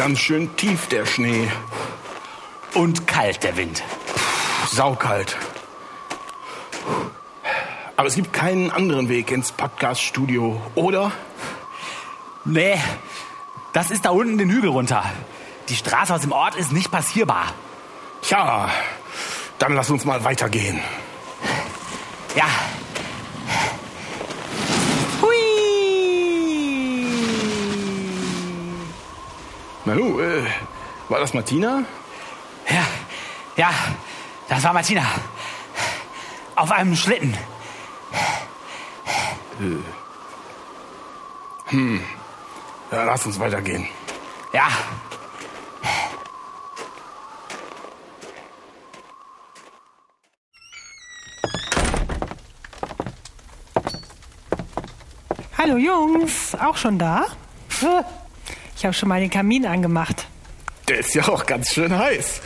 ganz schön tief, der Schnee. Und kalt der Wind. Saukalt. Aber es gibt keinen anderen Weg ins Podcast-Studio, oder? Nee, das ist da unten den Hügel runter. Die Straße aus dem Ort ist nicht passierbar. Tja, dann lass uns mal weitergehen. Ja. Nanu, äh, war das Martina? Ja, ja, das war Martina. Auf einem Schlitten. Ja, lass uns weitergehen. Ja. Hallo Jungs, auch schon da? Ich habe schon mal den Kamin angemacht. Der ist ja auch ganz schön heiß.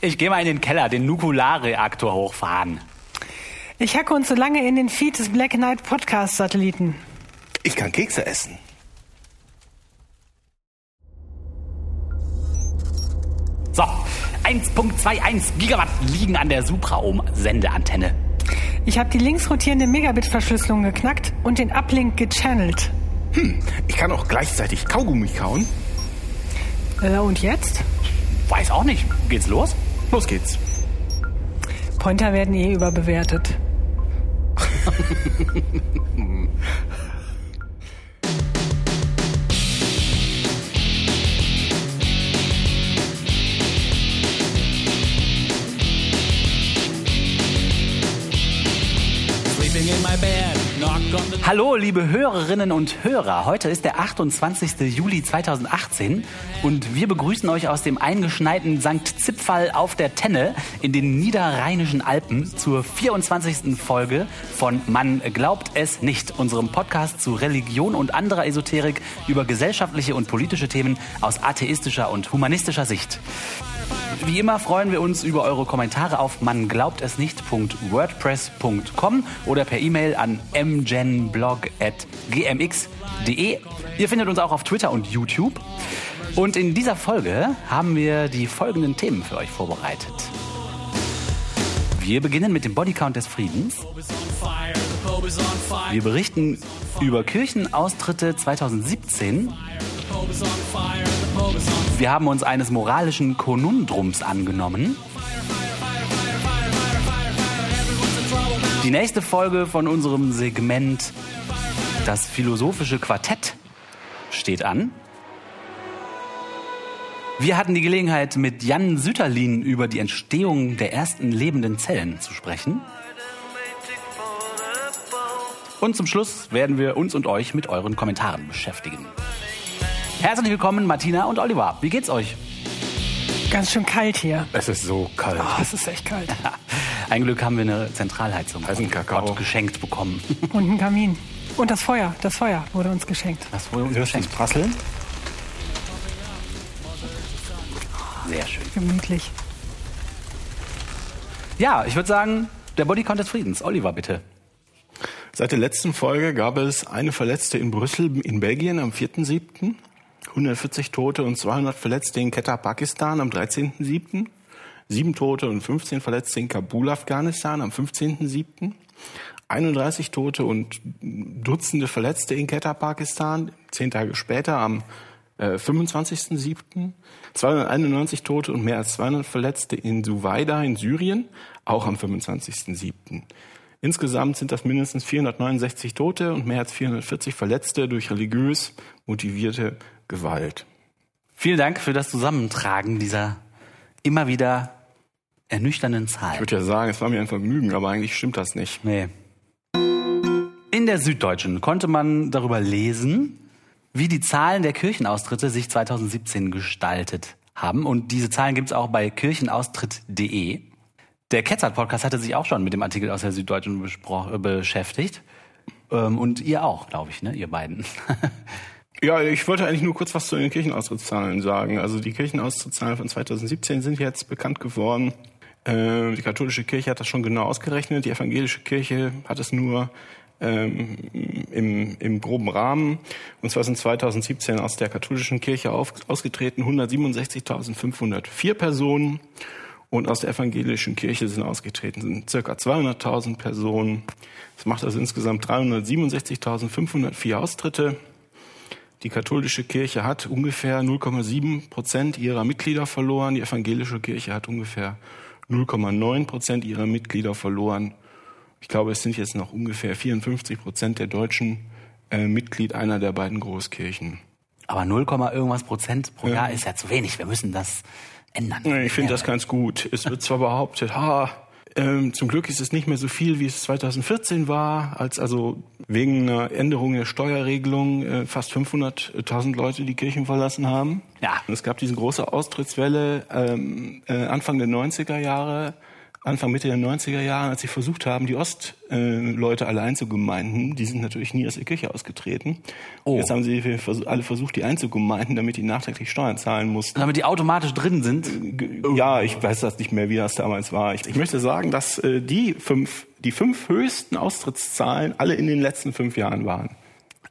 Ich gehe mal in den Keller, den Nukularreaktor hochfahren. Ich hacke uns so lange in den Feed des Black Knight Podcast Satelliten. Ich kann Kekse essen. So, 1.21 Gigawatt liegen an der Supraohm-Sendeantenne. Ich habe die links rotierende Megabit-Verschlüsselung geknackt und den Uplink gechannelt. Ich kann auch gleichzeitig Kaugummi kauen. Äh, und jetzt? Weiß auch nicht. Geht's los? Los geht's. Pointer werden eh überbewertet. Hallo, liebe Hörerinnen und Hörer. Heute ist der 28. Juli 2018 und wir begrüßen euch aus dem eingeschneiten St. Zipfall auf der Tenne in den niederrheinischen Alpen zur 24. Folge von Man glaubt es nicht, unserem Podcast zu Religion und anderer Esoterik über gesellschaftliche und politische Themen aus atheistischer und humanistischer Sicht. Wie immer freuen wir uns über eure Kommentare auf manglaubtesnicht.wordpress.com oder per E-Mail an mgenblog.gmx.de. Ihr findet uns auch auf Twitter und YouTube. Und in dieser Folge haben wir die folgenden Themen für euch vorbereitet. Wir beginnen mit dem Bodycount des Friedens. Wir berichten über Kirchenaustritte 2017. Wir haben uns eines moralischen Konundrums angenommen. Die nächste Folge von unserem Segment Das philosophische Quartett steht an. Wir hatten die Gelegenheit, mit Jan Süterlin über die Entstehung der ersten lebenden Zellen zu sprechen. Und zum Schluss werden wir uns und euch mit euren Kommentaren beschäftigen. Herzlich willkommen, Martina und Oliver. Wie geht's euch? Ganz schön kalt hier. Es ist so kalt. Oh, es ist echt kalt. Ein Glück haben wir eine Zentralheizung Heißen Kakao. Gott geschenkt bekommen. Und ein Kamin. Und das Feuer. Das Feuer wurde uns geschenkt. Das wurde uns Hörst geschenkt. prasseln? Sehr schön. Gemütlich. Ja, ich würde sagen, der Bodycount des Friedens. Oliver, bitte. Seit der letzten Folge gab es eine Verletzte in Brüssel in Belgien am 4.7., 140 Tote und 200 Verletzte in Quetta, Pakistan am 13.7., sieben Tote und 15 Verletzte in Kabul, Afghanistan am 15.7., 31 Tote und Dutzende Verletzte in Quetta, Pakistan, zehn Tage später am äh, 25.7., 291 Tote und mehr als 200 Verletzte in Suwaida in Syrien, auch am 25.7. Insgesamt sind das mindestens 469 Tote und mehr als 440 Verletzte durch religiös motivierte Gewalt. Vielen Dank für das Zusammentragen dieser immer wieder ernüchternden Ich Zahlen. würde ja sagen, es war mir ein Vergnügen, aber eigentlich stimmt das nicht. Nee. In der Süddeutschen konnte man darüber lesen, wie die Zahlen der Kirchenaustritte sich 2017 gestaltet haben. Und diese Zahlen gibt es auch bei kirchenaustritt.de. Der Ketzert-Podcast hatte sich auch schon mit dem Artikel aus der Süddeutschen äh, beschäftigt. Ähm, und ihr auch, glaube ich, ne? ihr beiden. Ja, ich wollte eigentlich nur kurz was zu den Kirchenaustrittszahlen sagen. Also die Kirchenaustrittszahlen von 2017 sind jetzt bekannt geworden. Äh, Die katholische Kirche hat das schon genau ausgerechnet. Die evangelische Kirche hat es nur ähm, im, im groben Rahmen. Und zwar sind 2017 aus der katholischen Kirche auf, ausgetreten 167.504 Personen. Und aus der evangelischen Kirche sind ausgetreten sind circa 200.000 Personen. Das macht also insgesamt 367.504 Austritte. Die katholische Kirche hat ungefähr 0,7 Prozent ihrer Mitglieder verloren. Die evangelische Kirche hat ungefähr 0,9 Prozent ihrer Mitglieder verloren. Ich glaube, es sind jetzt noch ungefähr 54 Prozent der Deutschen äh, Mitglied einer der beiden Großkirchen. Aber 0, irgendwas Prozent pro Jahr ist ja zu wenig. Wir müssen das ändern. Ich finde das ganz gut. Es wird zwar behauptet, ha, ähm, zum Glück ist es nicht mehr so viel, wie es 2014 war, als also wegen einer Änderung der Steuerregelung äh, fast 500.000 Leute die Kirchen verlassen haben. Ja. Und es gab diese große Austrittswelle ähm, äh, Anfang der 90er Jahre, Anfang Mitte der 90er Jahre, als sie versucht haben, die Ostleute äh, alle einzugemeinden. Die sind natürlich nie aus der Kirche ausgetreten. Oh. Jetzt haben sie alle versucht, die einzugemeinden, damit die nachträglich Steuern zahlen mussten. Damit die automatisch drin sind. Ja, ich weiß das nicht mehr, wie das damals war. Ich, ich möchte sagen, dass äh, die fünf, die fünf höchsten Austrittszahlen alle in den letzten fünf Jahren waren.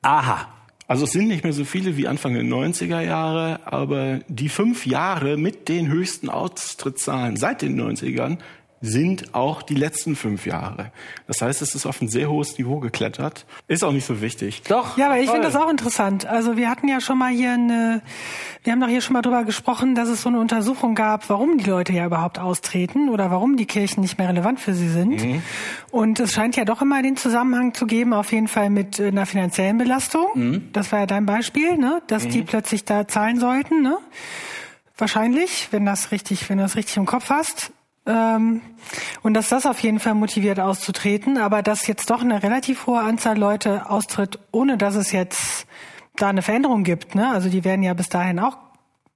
Aha. Also es sind nicht mehr so viele wie Anfang der 90er Jahre, aber die fünf Jahre mit den höchsten Austrittszahlen seit den 90ern sind auch die letzten fünf Jahre. Das heißt, es ist auf ein sehr hohes Niveau geklettert. Ist auch nicht so wichtig. Doch. Ja, aber ich finde das auch interessant. Also wir hatten ja schon mal hier eine, wir haben doch hier schon mal drüber gesprochen, dass es so eine Untersuchung gab, warum die Leute ja überhaupt austreten oder warum die Kirchen nicht mehr relevant für sie sind. Und es scheint ja doch immer den Zusammenhang zu geben, auf jeden Fall mit äh, einer finanziellen Belastung. Das war ja dein Beispiel, ne? dass die plötzlich da zahlen sollten. Ne? Wahrscheinlich, wenn das richtig, wenn du das richtig im Kopf hast. Ähm, und dass das auf jeden Fall motiviert auszutreten, aber dass jetzt doch eine relativ hohe Anzahl Leute austritt, ohne dass es jetzt da eine Veränderung gibt. Ne? Also die werden ja bis dahin auch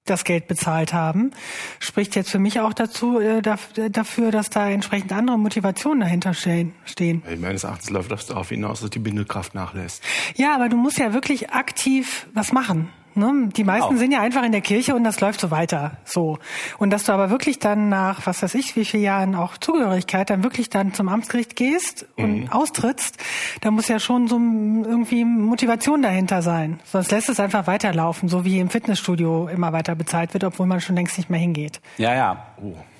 das Geld bezahlt haben, spricht jetzt für mich auch dazu äh, daf- dafür, dass da entsprechend andere Motivationen dahinter stehen. stehen. Meines Erachtens läuft das darauf hinaus, dass die Bindekraft nachlässt. Ja, aber du musst ja wirklich aktiv was machen. Ne? Die meisten Genau. sind ja einfach in der Kirche und das läuft so weiter. So. Und dass du aber wirklich dann nach, was weiß ich, wie vielen Jahren auch Zugehörigkeit, dann wirklich dann zum Amtsgericht gehst und austrittst, da muss ja schon so irgendwie Motivation dahinter sein. Sonst lässt es einfach weiterlaufen, so wie im Fitnessstudio immer weiter bezahlt wird, obwohl man schon längst nicht mehr hingeht. Ja, ja.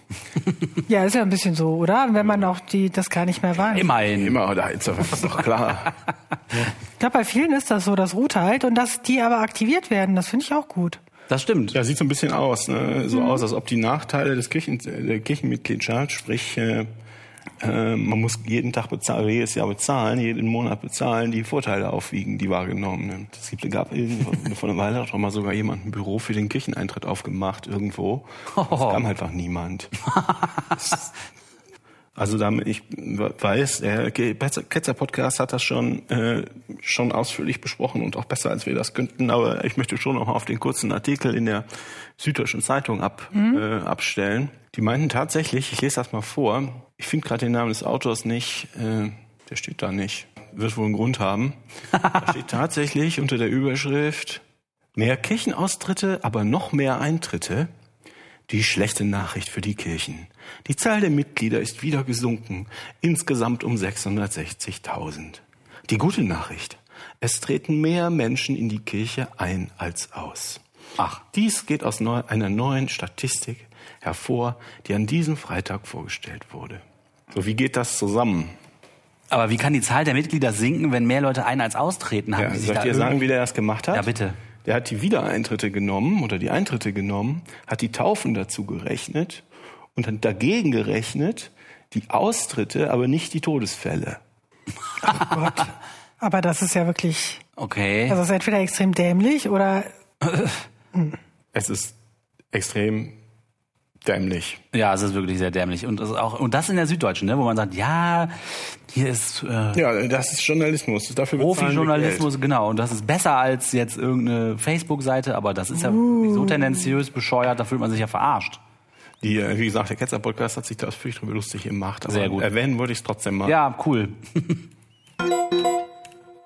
Ja, ist ja ein bisschen so, oder? Wenn man auch die das gar nicht mehr weiß. Immerhin. Immer, da ist doch ist doch klar. Ich glaube, bei vielen ist das so, das ruht halt und dass die aber aktiviert werden, das finde ich auch gut. Das stimmt. Ja, sieht so ein bisschen aus, ne? so aus, als ob die Nachteile des Kirchen, der Kirchenmitgliedschaft, sprich, äh, äh, man muss jeden Tag bezahlen, jedes Jahr bezahlen, jeden Monat bezahlen, die Vorteile aufwiegen, die wahrgenommenen. Es gibt, gab vor einer Weile hat doch mal sogar jemand ein Büro für den Kircheneintritt aufgemacht irgendwo. Es kam einfach niemand. Also damit ich weiß, der Ketzer-Podcast hat das schon, äh, schon ausführlich besprochen und auch besser, als wir das könnten. Aber ich möchte schon noch mal auf den kurzen Artikel in der Süddeutschen Zeitung ab, äh, abstellen. Die meinten tatsächlich, ich lese das mal vor, ich finde gerade den Namen des Autors nicht, äh, der steht da nicht. Wird wohl einen Grund haben. Da steht tatsächlich unter der Überschrift mehr Kirchenaustritte, aber noch mehr Eintritte. Die schlechte Nachricht für die Kirchen. Die Zahl der Mitglieder ist wieder gesunken, insgesamt um 660.000. Die gute Nachricht. Es treten mehr Menschen in die Kirche ein als aus. Ach. Dies geht aus neu, einer neuen Statistik hervor, die an diesem Freitag vorgestellt wurde. So, wie geht das zusammen? Aber wie kann die Zahl der Mitglieder sinken, wenn mehr Leute ein- als austreten? Haben Ja, die sich soll ich dir sagen, wie der das gemacht hat? Ja, bitte. Der hat die Wiedereintritte genommen oder die Eintritte genommen, hat die Taufen dazu gerechnet und hat dagegen gerechnet die Austritte, aber nicht die Todesfälle. Gott. Aber das ist ja wirklich, Okay. also es ist entweder extrem dämlich oder Es ist extrem dämlich. Ja, es ist wirklich sehr dämlich. Und auch, und das in der Süddeutschen, ne, wo man sagt, ja, hier ist äh, Ja, das ist Journalismus. Dafür Profi-Journalismus, genau. Und das ist besser als jetzt irgendeine Facebook-Seite, aber das ist ja Uh. so tendenziös bescheuert, da fühlt man sich ja verarscht. Die, äh, wie gesagt, der Ketzer-Podcast hat sich da drüber lustig gemacht. Aber Sehr gut. erwähnen wollte ich es trotzdem mal. Ja, cool.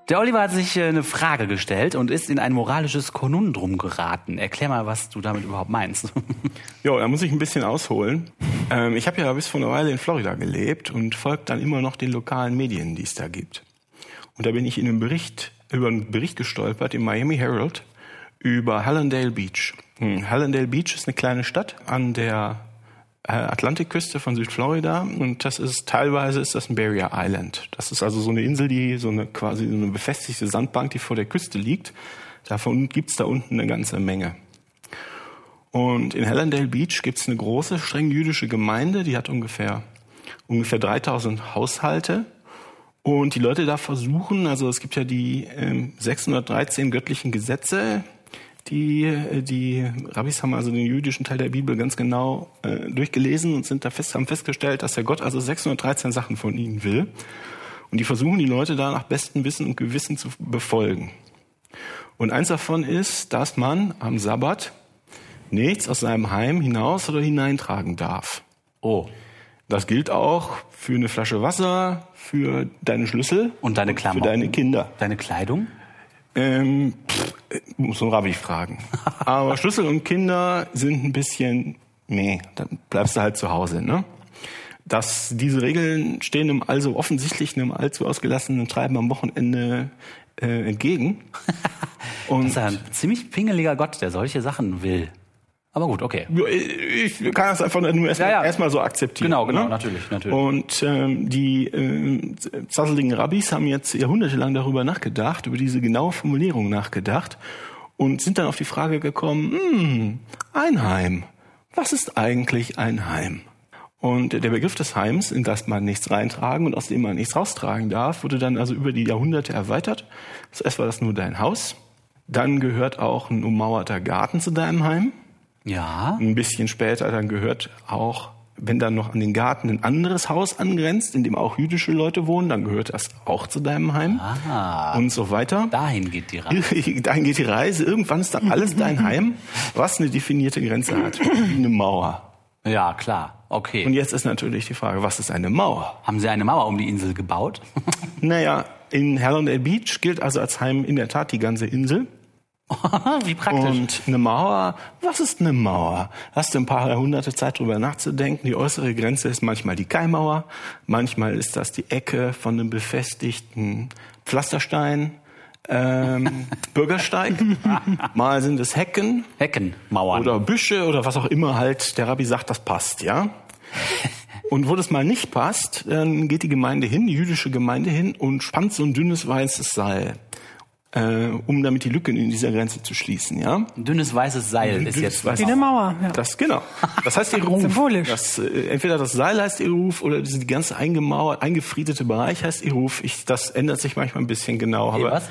Der Oliver hat sich äh, eine Frage gestellt und ist in ein moralisches Konundrum geraten. Erklär mal, was du damit überhaupt meinst. Jo, da muss ich ein bisschen ausholen. Ähm, ich habe ja bis vor einer Weile in Florida gelebt und folge dann immer noch den lokalen Medien, die es da gibt. Und da bin ich in einem Bericht, über einen Bericht gestolpert im Miami Herald über Hallandale Beach. Hm, Hallandale Beach ist eine kleine Stadt an der Atlantikküste von Südflorida und das ist teilweise ist das ein Barrier Island. Das ist also so eine Insel, die so eine quasi so eine befestigte Sandbank, die vor der Küste liegt. Davon gibt's da unten eine ganze Menge. Und in Hallandale Beach gibt's eine große, streng jüdische Gemeinde, die hat ungefähr ungefähr 3000 Haushalte. Und die Leute da versuchen, also es gibt ja die ähm, 613 göttlichen Gesetze, die, äh, die Rabbis haben also den jüdischen Teil der Bibel ganz genau äh, durchgelesen und sind da fest, haben festgestellt, dass der Gott also 613 Sachen von ihnen will. Und die versuchen die Leute da nach bestem Wissen und Gewissen zu befolgen. Und eins davon ist, dass man am Sabbat nichts aus seinem Heim hinaus oder hineintragen darf. Oh. Das gilt auch für eine Flasche Wasser, für deine Schlüssel Und deine für Klamotten? deine Kinder. Deine Kleidung? Ähm, pff, muss ein Rabbi fragen. Aber Schlüssel und Kinder sind ein bisschen, nee, dann bleibst du halt zu Hause, ne? Dass diese Regeln stehen dem also offensichtlich einem allzu ausgelassenen Treiben am Wochenende äh, entgegen. Das Und ist ja ein ziemlich pingeliger Gott, der solche Sachen will. Aber gut, okay. ich kann das einfach nur erstmal Ja, ja. erstmal so akzeptieren. Genau, genau, ne? natürlich, natürlich. Und ähm, die äh, zasseligen Rabbis haben jetzt jahrhundertelang darüber nachgedacht, über diese genaue Formulierung nachgedacht und sind dann auf die Frage gekommen, hm, ein Heim. Was ist eigentlich ein Heim? Und der Begriff des Heims, in das man nichts reintragen und aus dem man nichts raustragen darf, wurde dann also über die Jahrhunderte erweitert. Zuerst war das nur dein Haus. Dann gehört auch ein ummauerter Garten zu deinem Heim. Ja. Ein bisschen später dann gehört auch, wenn dann noch an den Garten ein anderes Haus angrenzt, in dem auch jüdische Leute wohnen, dann gehört das auch zu deinem Heim Ah, und so weiter. dahin geht die Reise. Dahin geht die Reise. Irgendwann ist dann alles dein Heim, was eine definierte Grenze hat, wie eine Mauer. Ja, klar. Und Okay. jetzt ist natürlich die Frage, was ist eine Mauer? Haben Sie eine Mauer um die Insel gebaut? Naja, in Hallandale Beach gilt also als Heim in der Tat die ganze Insel. Wie praktisch. Und eine Mauer, was ist eine Mauer? Hast du ein paar Jahrhunderte Zeit drüber nachzudenken. Die äußere Grenze ist manchmal die Keimauer, manchmal ist das die Ecke von einem befestigten Pflasterstein, ähm, Bürgersteig. Mal sind es Hecken Heckenmauern. oder Büsche oder was auch immer halt der Rabbi sagt, das passt, ja. Und wo das mal nicht passt, dann geht die Gemeinde hin, die jüdische Gemeinde hin und spannt so ein dünnes weißes Seil, äh, um damit die Lücken in dieser Grenze zu schließen, ja. Ein dünnes weißes Seil ist Dünnes jetzt. weißes- Wie eine Mauer. Ja. Das genau. Das heißt ihr Ruf. Symbolisch. Das, äh, entweder das Seil heißt ihr Ruf oder diese ganze eingemauert, eingefriedete Bereich heißt ihr Ruf. Ich, das ändert sich manchmal ein bisschen genau. Ihr Aber was?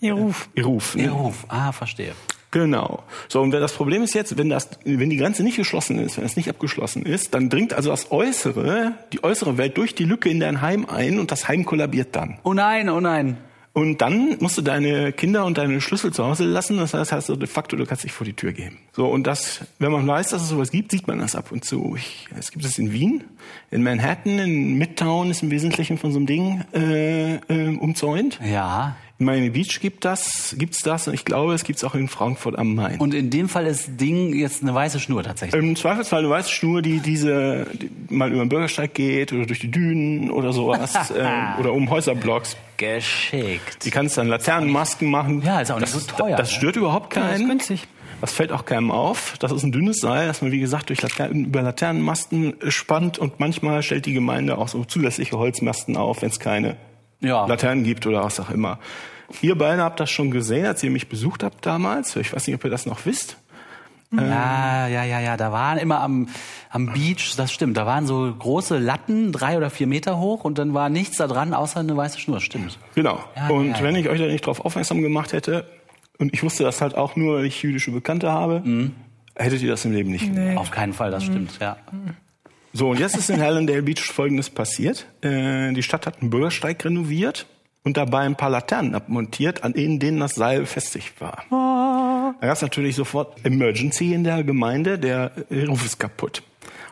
Ihr Ruf. ihr Ruf. Ne? Ihr Ruf. Ah, verstehe. Genau. So, und wenn das Problem ist jetzt, wenn das, wenn die Grenze nicht geschlossen ist, wenn es nicht abgeschlossen ist, dann dringt also das Äußere, die äußere Welt durch die Lücke in dein Heim ein und das Heim kollabiert dann. Oh nein, oh nein. Und dann musst du deine Kinder und deine Schlüssel zu Hause lassen. Das heißt, also de facto, du kannst dich vor die Tür geben. So, und das, wenn man weiß, dass es sowas gibt, sieht man das ab und zu. Ich, es gibt es in Wien, in Manhattan, in Midtown ist im Wesentlichen von so einem Ding äh, äh, umzäunt. Ja. In Miami Beach gibt das, gibt's das und ich glaube, es gibt's auch in Frankfurt am Main. Und in dem Fall ist Ding jetzt eine weiße Schnur tatsächlich. Im Zweifelsfall eine weiße Schnur, die diese die mal über den Bürgersteig geht oder durch die Dünen oder sowas äh, oder um Häuserblocks. Geschickt. Die kannst dann Laternenmasken machen. Ja, ist auch nicht das, so teuer, Das ne? stört überhaupt Ja, ist keinen. günstig. Das fällt auch keinem auf. Das ist ein dünnes Seil, das man wie gesagt durch Laternen, über Laternenmasten spannt und manchmal stellt die Gemeinde auch so zusätzliche Holzmasten auf, wenn es keine Ja. Laternen gibt oder was auch immer. Ihr beide habt das schon gesehen, als ihr mich besucht habt damals. Ich weiß nicht, ob ihr das noch wisst. Ja, ja, ja, ja. Da waren immer am, am Beach, das stimmt, da waren so große Latten, drei oder vier Meter hoch und dann war nichts da dran, außer eine weiße Schnur, stimmt. Genau. Ja, und ja, wenn ich euch da nicht drauf aufmerksam gemacht hätte, und ich wusste das halt auch nur, weil ich jüdische Bekannte habe, Mhm. hättet ihr das im Leben nicht gemerkt. Auf keinen Fall, das stimmt, ja. So, und jetzt ist in Hallandale Beach Folgendes passiert. Äh, die Stadt hat einen Bürgersteig renoviert und dabei ein paar Laternen abmontiert, an denen denen das Seil befestigt war. Da gab es natürlich sofort Emergency in der Gemeinde, der Ruf ist kaputt.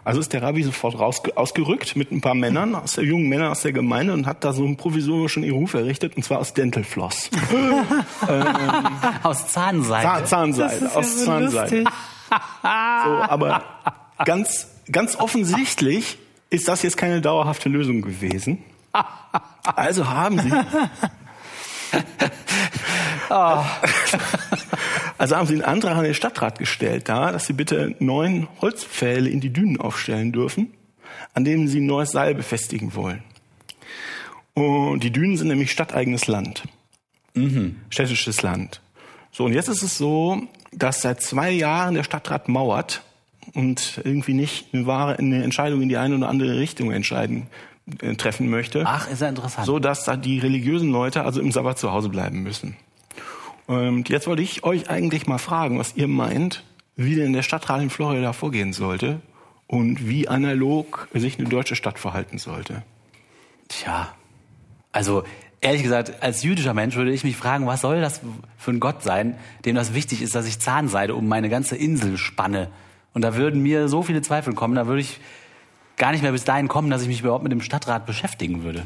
Also ist der Rabbi sofort raus, ausgerückt mit ein paar Männern, aus der jungen Männern aus der Gemeinde und hat da so einen provisorischen Ruf errichtet, und zwar aus Dental Floss. Aus Zahnseide. Zahn, Zahnseide, Das ist ja aus so Zahnseide. lustig. So, aber ganz, ganz offensichtlich ist das jetzt keine dauerhafte Lösung gewesen. Also haben sie Also haben sie einen Antrag an den Stadtrat gestellt, da, dass sie bitte neun Holzpfähle in die Dünen aufstellen dürfen, an denen sie ein neues Seil befestigen wollen. Und die Dünen sind nämlich stadteigenes Land. Städtisches Land. So, und jetzt ist es so, dass seit zwei Jahren der Stadtrat mauert und irgendwie nicht eine wahre eine Entscheidung in die eine oder andere Richtung entscheiden äh, treffen möchte. Ach, ist ja interessant. So dass da die religiösen Leute also im Sabbat zu Hause bleiben müssen. Und jetzt wollte ich euch eigentlich mal fragen, was ihr meint, wie denn der Stadtrat in Florida vorgehen sollte und wie analog sich eine deutsche Stadt verhalten sollte. Tja, also ehrlich gesagt, als jüdischer Mensch würde ich mich fragen, was soll das für ein Gott sein, dem das wichtig ist, dass ich Zahnseide um meine ganze Insel spanne. Und da würden mir so viele Zweifel kommen, da würde ich gar nicht mehr bis dahin kommen, dass ich mich überhaupt mit dem Stadtrat beschäftigen würde.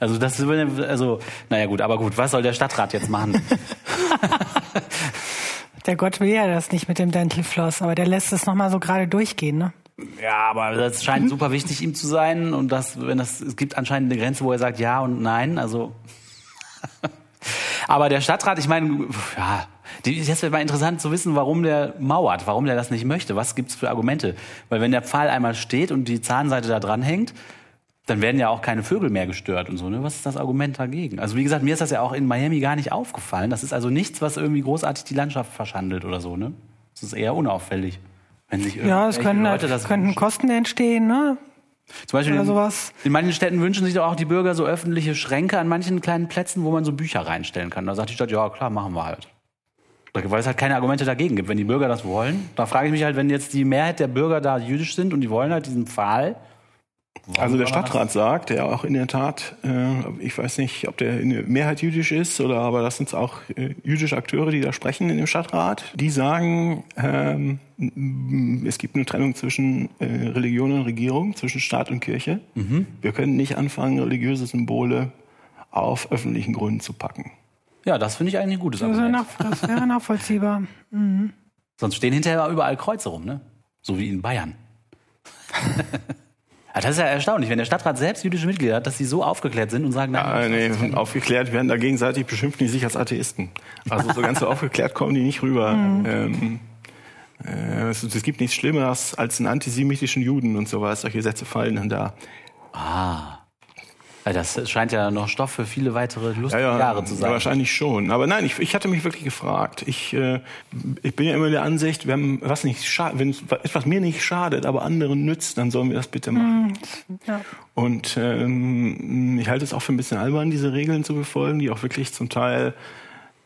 Also das würde, also, naja gut, aber gut, was soll der Stadtrat jetzt machen? Der Gott will ja das nicht mit dem Dental Floss, aber der lässt es nochmal so gerade durchgehen, ne? Ja, aber das scheint super wichtig ihm zu sein und das, wenn das, es gibt anscheinend eine Grenze, wo er sagt ja und nein, also. aber der Stadtrat, ich meine, ja, jetzt wäre mal interessant zu wissen, warum der mauert, warum der das nicht möchte. Was gibt's für Argumente? Weil wenn der Pfahl einmal steht und die Zahnseite da dran hängt, dann werden ja auch keine Vögel mehr gestört und so. Ne? Was ist das Argument dagegen? Also wie gesagt, mir ist das ja auch in Miami gar nicht aufgefallen. Das ist also nichts, was irgendwie großartig die Landschaft verschandelt oder so. Ne? Das ist eher unauffällig. Wenn sich Ja, es können, Leute das könnten wünschen. Kosten entstehen, ne? Zum Beispiel oder in, sowas. in manchen Städten wünschen sich doch auch die Bürger so öffentliche Schränke an manchen kleinen Plätzen, wo man so Bücher reinstellen kann. Da sagt die Stadt, ja klar, machen wir halt. Weil es halt keine Argumente dagegen gibt. Wenn die Bürger das wollen, da frage ich mich halt, wenn jetzt die Mehrheit der Bürger da jüdisch sind und die wollen halt diesen Pfahl. Also der Stadtrat sagt, der auch in der Tat, äh, ich weiß nicht, ob der in der Mehrheit jüdisch ist oder aber das sind auch äh, jüdische Akteure, die da sprechen in dem Stadtrat. Die sagen, ähm, es gibt eine Trennung zwischen äh, Religion und Regierung, zwischen Staat und Kirche. Wir können nicht anfangen, religiöse Symbole auf öffentlichen Gründen zu packen. Ja, das finde ich eigentlich ein gutes Das wäre, Argument. nach, das wäre nachvollziehbar. Sonst stehen hinterher überall Kreuze rum, ne? So wie in Bayern. Ja, das ist ja erstaunlich, wenn der Stadtrat selbst jüdische Mitglieder hat, dass sie so aufgeklärt sind und sagen, nein, Äh, nee, aufgeklärt werden da gegenseitig beschimpfen die sich als Atheisten. Also so ganz so aufgeklärt kommen die nicht rüber. Ähm, äh, es, es gibt nichts Schlimmeres als einen antisemitischen Juden und sowas. Solche Sätze fallen dann da. Ja, das scheint ja noch Stoff für viele weitere lustige Jahre zu ja, sein. wahrscheinlich schon. Aber nein, ich, ich hatte mich wirklich gefragt. Ich, äh, ich bin ja immer der Ansicht, wenn was nicht wenn etwas mir nicht schadet, aber anderen nützt, dann sollen wir das bitte machen. Ja. Und ähm, ich halte es auch für ein bisschen albern, diese Regeln zu befolgen, die auch wirklich zum Teil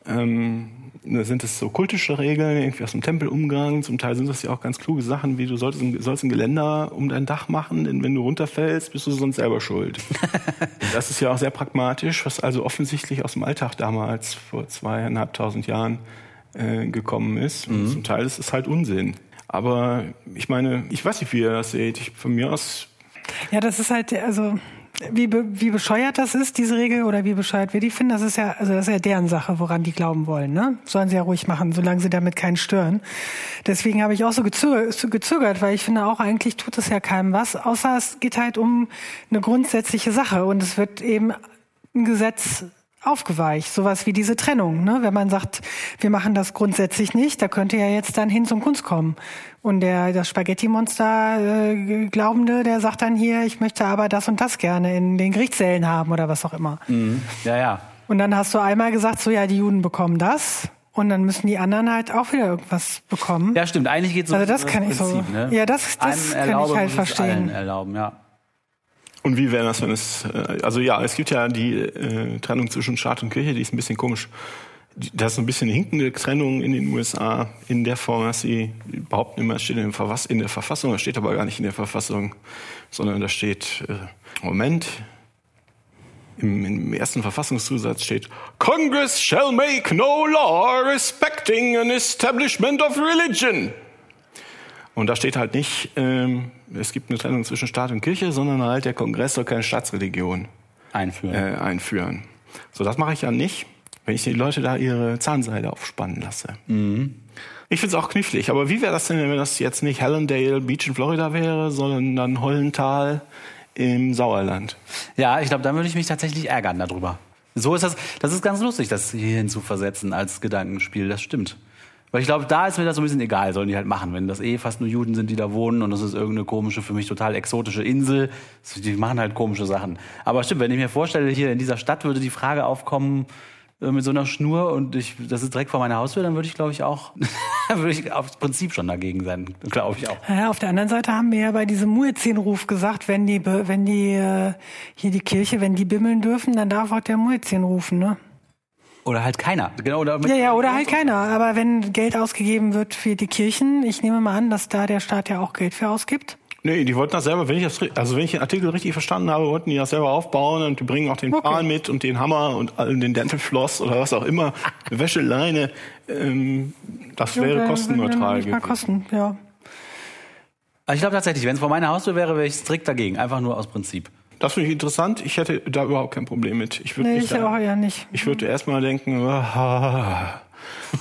ähm, sind es so kultische Regeln, irgendwie aus dem Tempelumgang. Zum Teil sind das ja auch ganz kluge Sachen, wie du solltest, ein- sollst ein Geländer um dein Dach machen, denn wenn du runterfällst, bist du sonst selber schuld. Das ist ja auch sehr pragmatisch, was also offensichtlich aus dem Alltag damals vor zweieinhalbtausend Jahren äh, gekommen ist. Und zum Teil ist es halt Unsinn. Aber ich meine, ich weiß nicht, wie ihr das seht. Ich, von mir aus Ja, das ist halt, also wie, wie bescheuert das ist, diese Regel, oder wie bescheuert wir die finden, das ist ja, also das ist ja deren Sache, woran die glauben wollen, ne? Sollen sie ja ruhig machen, solange sie damit keinen stören. Deswegen habe ich auch so gezögert, weil ich finde auch eigentlich tut es ja keinem was, außer es geht halt um eine grundsätzliche Sache und es wird eben ein Gesetz aufgeweicht, sowas wie diese Trennung. Ne? Wenn man sagt, wir machen das grundsätzlich nicht, da könnte ja jetzt dann hin zum Kunst kommen. Und der das Spaghetti-Monster äh, Glaubende, der sagt dann hier, ich möchte aber das und das gerne in den Gerichtssälen haben oder was auch immer. Ja, ja. Und dann hast du einmal gesagt, so ja, die Juden bekommen das. Und dann müssen die anderen halt auch wieder irgendwas bekommen. Ja, stimmt. Eigentlich geht es Also das kann ich so- Ne? ja, das- das Einem kann ich halt verstehen. Allen erlauben, ja. Und wie wäre das, wenn es, äh, also ja, es gibt ja die äh, Trennung zwischen Staat und Kirche, die ist ein bisschen komisch. Das ist ein bisschen eine hinkende Trennung in den USA in der Form, dass sie behaupten immer, es steht in, der Verfass- in der Verfassung, das steht aber gar nicht in der Verfassung, sondern da steht, äh, Moment, im, im ersten Verfassungszusatz steht, Congress shall make no law respecting an establishment of religion. Und da steht halt nicht, ähm, es gibt eine Trennung zwischen Staat und Kirche, sondern halt der Kongress soll keine Staatsreligion Einführen. äh, einführen. So, das mache ich ja nicht, wenn ich die Leute da ihre Zahnseide aufspannen lasse. Ich finde es auch knifflig, aber wie wäre das denn, wenn das jetzt nicht Hallandale Beach in Florida wäre, sondern Hollental im Sauerland? Ja, ich glaube, da würde ich mich tatsächlich ärgern darüber. So ist das, das ist ganz lustig, das hier hinzuversetzen als Gedankenspiel, das stimmt. Weil ich glaube, da ist mir das so ein bisschen egal, sollen die halt machen. Wenn das eh fast nur Juden sind, die da wohnen und das ist irgendeine komische, für mich total exotische Insel, die machen halt komische Sachen. Aber stimmt, wenn ich mir vorstelle, hier in dieser Stadt würde die Frage aufkommen, äh, mit so einer Schnur und ich, das ist direkt vor meiner Haustür, dann würde ich, glaube ich, auch, würde ich aufs Prinzip schon dagegen sein, glaube ich auch. Ja, auf der anderen Seite haben wir ja bei diesem Muezzinruf gesagt, wenn die, wenn die, äh, hier die Kirche, wenn die bimmeln dürfen, dann darf auch der Muezzin rufen, ne? Oder halt keiner. Genau, oder Ja, ja, oder halt keiner. Aber wenn Geld ausgegeben wird für die Kirchen, ich nehme mal an, dass da der Staat ja auch Geld für ausgibt. Nee, die wollten das selber, wenn ich das, also wenn ich den Artikel richtig verstanden habe, wollten die das selber aufbauen und die bringen auch den Okay. Pfahl mit und den Hammer und all- den Dental Floss oder was auch immer, Wäscheleine. Ähm, das wäre Ja, kostenneutral gewesen. kosten, ja. Also ich glaube tatsächlich, wenn es vor meiner Haustür wäre, wäre ich strikt dagegen. Einfach nur aus Prinzip. Das finde ich interessant. Ich hätte da überhaupt kein Problem mit. Ich würde Nee, nicht ich auch sagen, ja nicht. ich würde erstmal denken, ah,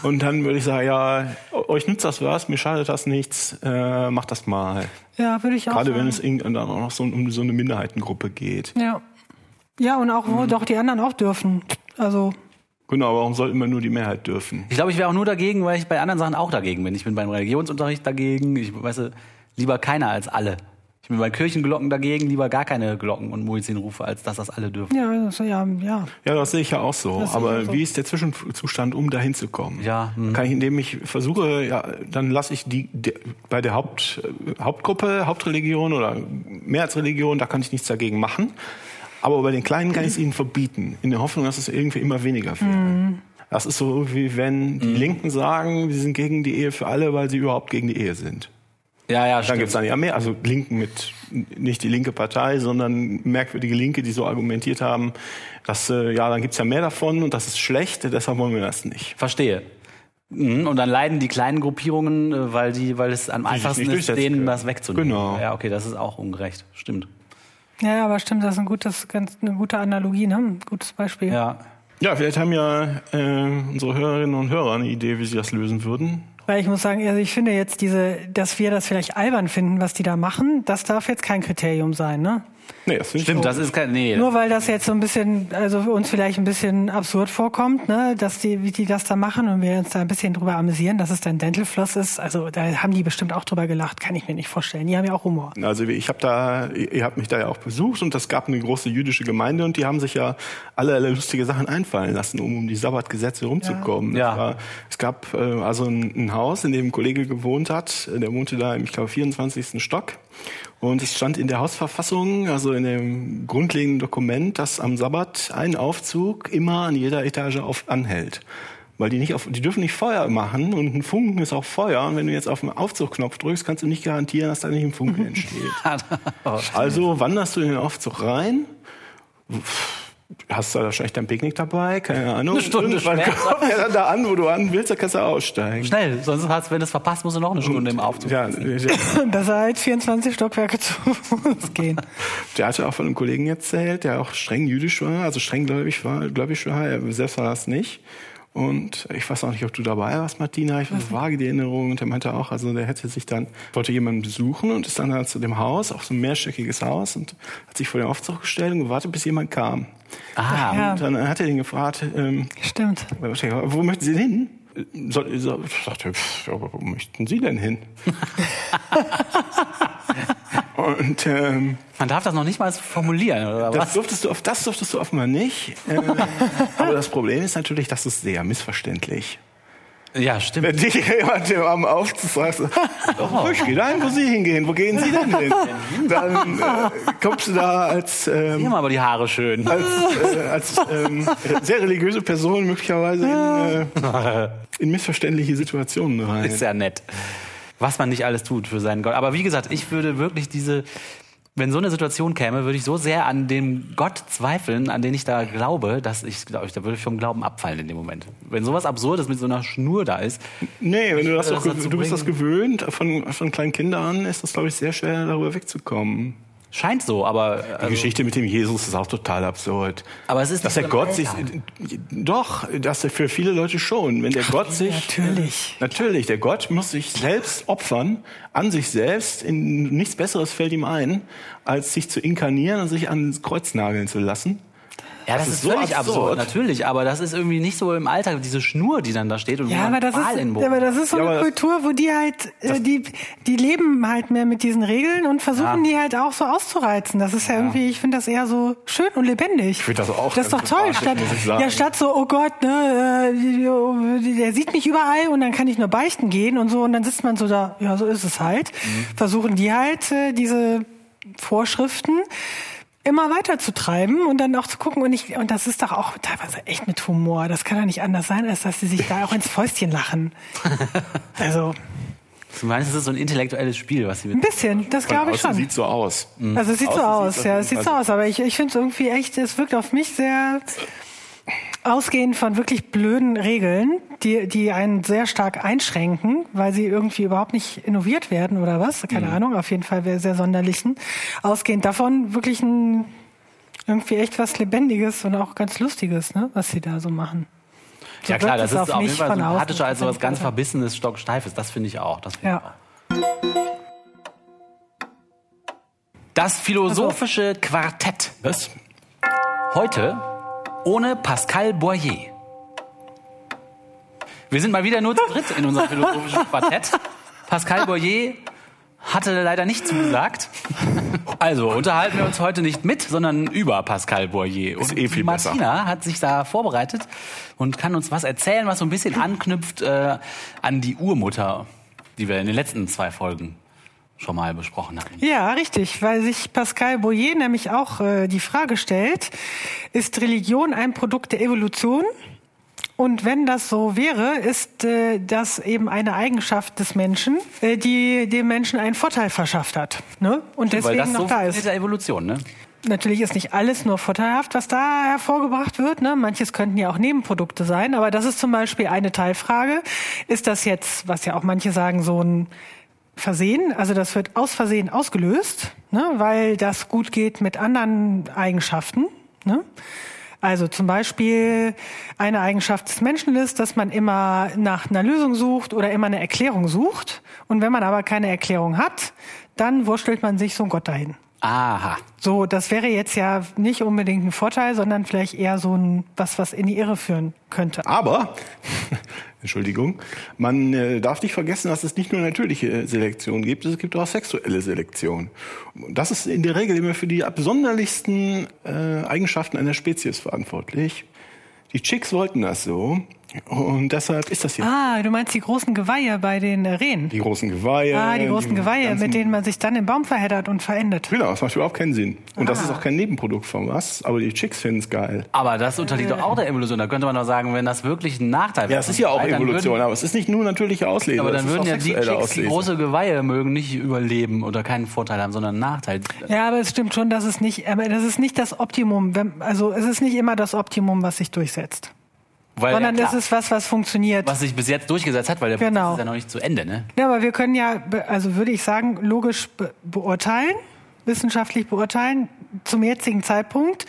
und dann würde ich sagen, ja, euch nützt das was, mir schadet das nichts, äh, macht das mal. Ja, würde ich auch Gerade wenn sagen. es irgendwann dann auch noch so um so eine Minderheitengruppe geht. Ja. Ja, und auch, Mhm. wo doch die anderen auch dürfen. Also, Genau, warum soll immer nur die Mehrheit dürfen? Ich glaube, ich wäre auch nur dagegen, weil ich bei anderen Sachen auch dagegen bin. Ich bin beim Religionsunterricht dagegen. Ich weiß lieber keiner als alle. Ich bin bei Kirchenglocken dagegen, lieber gar keine Glocken und Muezzinrufe, als dass das alle dürfen. ja, also, ja, ja. Ja, das sehe ich ja auch so. Das Aber auch so. wie ist der Zwischenzustand, um dahin zu kommen? Ja, hm. Kann ich, indem ich versuche, ja, dann lasse ich die, die bei der Haupt, Hauptgruppe, Hauptreligion oder Mehrheitsreligion, da kann ich nichts dagegen machen. Aber bei den Kleinen kann ich es ihnen verbieten, in der Hoffnung, dass es irgendwie immer weniger wird. Das ist so, wie wenn die Linken sagen, sie sind gegen die Ehe für alle, weil sie überhaupt gegen die Ehe sind. Ja, ja, Dann gibt es dann ja mehr, also Linken mit nicht die linke Partei, sondern merkwürdige Linke, die so argumentiert haben, dass äh, ja, dann gibt's ja mehr davon und das ist schlecht, deshalb wollen wir das nicht. Verstehe. Mhm, Und dann leiden die kleinen Gruppierungen, äh, weil die, weil es am einfachsten ist, denen können. das wegzunehmen. Genau. Ja, okay, das ist auch ungerecht. Stimmt. Ja, aber stimmt, das ist ein gutes, ganz, eine gute Analogie, ne? Ein gutes Beispiel. Ja. Ja, vielleicht haben ja äh, unsere Hörerinnen und Hörer eine Idee, wie sie das lösen würden. Weil ich muss sagen, also ich finde jetzt diese, dass wir das vielleicht albern finden, was die da machen, das darf jetzt kein Kriterium sein, ne? Nee, das finde ich Stimmt, auch. das ist kein. Nee. Nur weil das jetzt so ein bisschen, also uns vielleicht ein bisschen absurd vorkommt, ne, dass die, wie die das da machen und wir uns da ein bisschen drüber amüsieren, dass es dann Dental Floss ist. Also da haben die bestimmt auch drüber gelacht, kann ich mir nicht vorstellen. Die haben ja auch Humor. Also ich habe da, ihr habt mich da ja auch besucht und es gab eine große jüdische Gemeinde und die haben sich ja alle, alle lustige Sachen einfallen lassen, um um die Sabbatgesetze rumzukommen. Ja. Das War, es gab äh, also ein, ein Haus, in dem ein Kollege gewohnt hat, der wohnte da im, ich glaube, 24. Stock. Und es stand in der Hausverfassung, also in dem grundlegenden Dokument, dass am Sabbat ein Aufzug immer an jeder Etage auf, anhält. Weil die nicht auf, die dürfen nicht Feuer machen und ein Funken ist auch Feuer. Und wenn du jetzt auf den Aufzugknopf drückst, kannst du nicht garantieren, dass da nicht ein Funke entsteht. Also wanderst du in den Aufzug rein, hast da wahrscheinlich dein Picknick dabei, keine Ahnung. Eine Stunde Irgendwann kommt er dann da an, wo du an willst, da kannst du aussteigen. Schnell, sonst hast, wenn du es verpasst, musst du noch eine Stunde im Aufzug. Ja, der, Besser als 24 Stockwerke zu Fuß gehen. der hatte auch von einem Kollegen erzählt, der auch streng jüdisch war, also streng gläubig war, gläubig war, er selbst war das nicht. Und ich weiß auch nicht, ob du dabei warst, Martina. Ich so vage die Erinnerung. Und er meinte auch, also der hätte sich dann, wollte jemanden besuchen und ist dann halt zu dem Haus, auch so ein mehrstöckiges Haus, und hat sich vor den Aufzug gestellt und gewartet, bis jemand kam. Ah, Ja. Und dann hat er ihn gefragt, ähm, Stimmt. wo möchten Sie denn hin? So, ich sagte, pff, wo möchten Sie denn hin? und ähm, man darf das noch nicht mal formulieren, oder das was? durftest du auf das durftest du offenbar nicht. Äh, aber das Problem ist natürlich, das ist sehr missverständlich. Ja, stimmt. Wenn dich jemand am Aufzug fragt, so, oh, ich gehe dahin, wo Sie hingehen. Wo gehen Sie denn hin? Dann äh, kommst du da als ähm, Hier mal aber die Haare schön. als, äh, als ähm, sehr religiöse Person möglicherweise in, äh, in missverständliche Situationen rein. Ist ja nett. Was man nicht alles tut für seinen Gott. Aber wie gesagt, ich würde wirklich diese, wenn so eine Situation käme, würde ich so sehr an dem Gott zweifeln, an den ich da glaube, dass ich, glaube ich, da würde ich vom Glauben abfallen in dem Moment. Wenn sowas Absurdes mit so einer Schnur da ist, Nee, wenn du das, das dazu du bist das gewöhnt, von, von kleinen Kindern an ist das, glaube ich, sehr schwer, darüber wegzukommen. Scheint so, aber Die also, Geschichte mit dem Jesus ist auch total absurd. Aber es ist dass nicht der so Gott sich, doch, das für viele Leute schon. Wenn der Gott sich, natürlich. natürlich, der Gott muss sich selbst opfern, an sich selbst, in nichts Besseres fällt ihm ein, als sich zu inkarnieren und sich ans Kreuz nageln zu lassen. Ja, das, Das ist, ist so völlig absurd. absurd. natürlich, aber das ist irgendwie nicht so im Alltag, diese Schnur, die dann da steht und Ja, man aber das, ist, ja, aber das ist so Ja, eine Kultur, wo die halt, äh, die, die leben halt mehr mit diesen Regeln und versuchen Ja. die halt auch so auszureizen. Das ist ja, irgendwie, ich finde das eher so schön und lebendig. Ich find das auch Das ist doch toll. Statt, ja, statt so, oh Gott, ne, äh, der sieht mich überall und dann kann ich nur beichten gehen und so und dann sitzt man so da, ja, so ist es halt. Mhm. Versuchen die halt äh, diese Vorschriften immer weiter zu treiben und dann auch zu gucken und ich und das ist doch auch teilweise echt mit Humor. Das kann doch nicht anders sein, als dass sie sich da auch ins Fäustchen lachen. Also Du meinst, es ist so ein intellektuelles Spiel, was sie ein mit. bisschen, das glaube ich schon. sieht so aus. Also es sieht so Außen aus, sieht ja, es sieht so aus, aber ich, ich finde es irgendwie echt, es wirkt auf mich sehr ausgehend von wirklich blöden Regeln, die, die einen sehr stark einschränken, weil sie irgendwie überhaupt nicht innoviert werden oder was, keine Mhm. Ahnung, auf jeden Fall wäre sehr sonderlichen. Ausgehend davon wirklich ein, irgendwie echt was Lebendiges und auch ganz Lustiges, ne, was sie da so machen. So Ja klar, das ist auf jeden Fall sympathischer als Das sowas ganz verbissenes, stocksteifes. Das finde ich auch. Das finde ich Ja. auch. Das philosophische Quartett. Was? Heute ohne Pascal Boyer. Wir sind mal wieder nur zu dritt in unserem philosophischen Quartett. Pascal Boyer hatte leider nicht zugesagt. Also unterhalten wir uns heute nicht mit, sondern über Pascal Boyer. Ist Und eh viel Martina hat sich da vorbereitet und kann uns was erzählen, was so ein bisschen anknüpft äh, an die Urmutter, die wir in den letzten zwei Folgen schon mal besprochen hatten. Ja, richtig, weil sich Pascal Boyer nämlich auch äh, die Frage stellt, ist Religion ein Produkt der Evolution? Und wenn das so wäre, ist äh, das eben eine Eigenschaft des Menschen, äh, die dem Menschen einen Vorteil verschafft hat. Ne? Und Weil deswegen noch so da ist. der Evolution, ne? Natürlich ist nicht alles nur vorteilhaft, was da hervorgebracht wird. Ne? Manches könnten ja auch Nebenprodukte sein. Aber das ist zum Beispiel eine Teilfrage. Ist das jetzt, was ja auch manche sagen, so ein Versehen? Also das wird aus Versehen ausgelöst, ne? weil das gut geht mit anderen Eigenschaften. Ne? Also zum Beispiel eine Eigenschaft des Menschen ist, dass man immer nach einer Lösung sucht oder immer eine Erklärung sucht. Und wenn man aber keine Erklärung hat, dann wurschtelt man sich so ein Gott dahin. Aha. So, das wäre jetzt ja nicht unbedingt ein Vorteil, sondern vielleicht eher so ein was, was in die Irre führen könnte. Aber, Entschuldigung, man äh, darf nicht vergessen, dass es nicht nur natürliche Selektion gibt, es gibt auch sexuelle Selektion. Das ist in der Regel immer für die absonderlichsten äh, Eigenschaften einer Spezies verantwortlich. Die Chicks wollten das so und deshalb ist das hier. Ah, du meinst die großen Geweihe bei den äh, Rehen? Die großen Geweihe. ah, die großen Geweihe, ganzen- mit denen man sich dann im Baum verheddert und verendet. Genau, das macht überhaupt keinen Sinn. Und das Ah. ist auch kein Nebenprodukt von was, aber die Chicks finden es geil. Aber das unterliegt doch auch der Evolution. Da könnte man doch sagen, wenn das wirklich ein Nachteil Ja, es ist ja auch Evolution, Würden, aber es ist nicht nur natürliche Auslese. aber dann würden ja die Chicks, die Auslese. große Geweihe mögen, nicht überleben oder keinen Vorteil haben, sondern einen Nachteil. Ja, aber es stimmt schon, dass es nicht, aber das ist nicht das Optimum. Wenn, also es ist nicht immer das Optimum, was sich durchsetzt. Weil, sondern ja, es klar, ist was, was funktioniert. was sich bis jetzt durchgesetzt hat, weil der Genau. Prozess ist ja noch nicht zu Ende, ne? Ja, aber wir können ja, also würde ich sagen, logisch be beurteilen, wissenschaftlich beurteilen, zum jetzigen Zeitpunkt.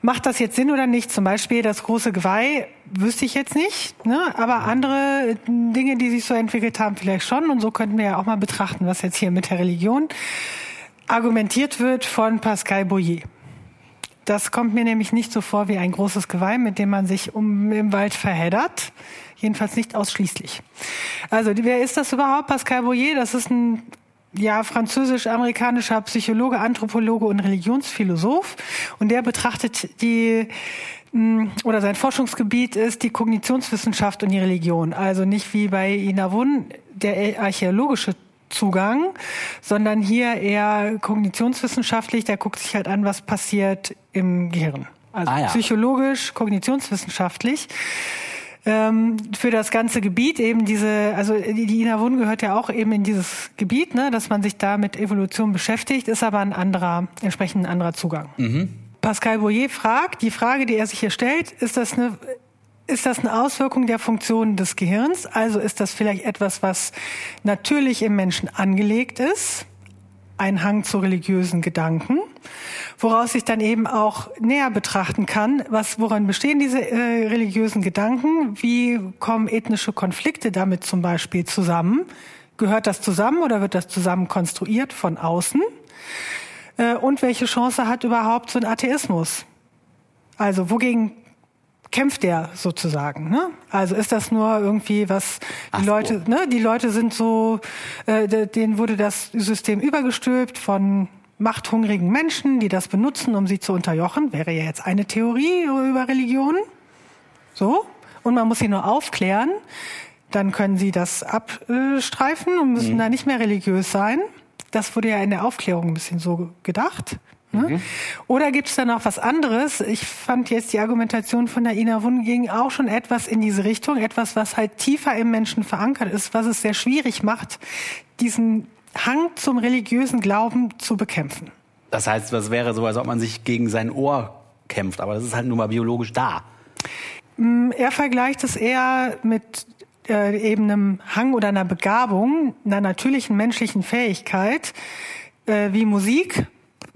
Macht das jetzt Sinn oder nicht? Zum Beispiel das große Geweih wüsste ich jetzt nicht, ne? aber andere Dinge, die sich so entwickelt haben, vielleicht schon. Und so könnten wir ja auch mal betrachten, was jetzt hier mit der Religion argumentiert wird von Pascal Boyer. Das kommt mir nämlich nicht so vor wie ein großes Geweih, mit dem man sich um im Wald verheddert. Jedenfalls nicht ausschließlich. Also, wer ist das überhaupt? Pascal Boyer, das ist ein ja, französisch-amerikanischer Psychologe, Anthropologe und Religionsphilosoph. Und der betrachtet die, mh, oder sein Forschungsgebiet ist die Kognitionswissenschaft und die Religion. Also nicht wie bei Ina Wun der archäologische Zugang, sondern hier eher kognitionswissenschaftlich. Der guckt sich halt an, was passiert im Gehirn. Also Ah, ja. psychologisch, kognitionswissenschaftlich. Ähm, für das ganze Gebiet eben diese, also die Ina Wun gehört ja auch eben in dieses Gebiet, ne, dass man sich da mit Evolution beschäftigt, ist aber ein anderer, entsprechend ein anderer Zugang. Pascal Boyer fragt, die Frage, die er sich hier stellt, ist das eine, ist das eine Auswirkung der Funktionen des Gehirns? Also ist das vielleicht etwas, was natürlich im Menschen angelegt ist? Ein Hang zu religiösen Gedanken, woraus ich dann eben auch näher betrachten kann, was, woran bestehen diese äh, religiösen Gedanken? Wie kommen ethnische Konflikte damit zum Beispiel zusammen? Gehört das zusammen oder wird das zusammen konstruiert von außen? Äh, und welche Chance hat überhaupt so ein Atheismus? Also wogegen kämpft der sozusagen? Ne? Also ist das nur irgendwie was Ach die so. Leute, ne? Die Leute sind so, äh, de- denen wurde das System übergestülpt von machthungrigen Menschen, die das benutzen, um sie zu unterjochen. Wäre ja jetzt eine Theorie über Religion. So. Und man muss sie nur aufklären. Dann können sie das abstreifen und müssen da nicht mehr religiös sein. Das wurde ja in der Aufklärung ein bisschen so gedacht. Ne? Oder gibt es da noch was anderes? Ich fand jetzt die Argumentation von der Ina Wund ging auch schon etwas in diese Richtung, etwas, was halt tiefer im Menschen verankert ist, was es sehr schwierig macht, diesen Hang zum religiösen Glauben zu bekämpfen. Das heißt, das wäre so, als ob man sich gegen sein Ohr kämpft, aber das ist halt nur mal biologisch da. Er vergleicht es eher mit äh, eben einem Hang oder einer Begabung, einer natürlichen menschlichen Fähigkeit, äh, wie Musik,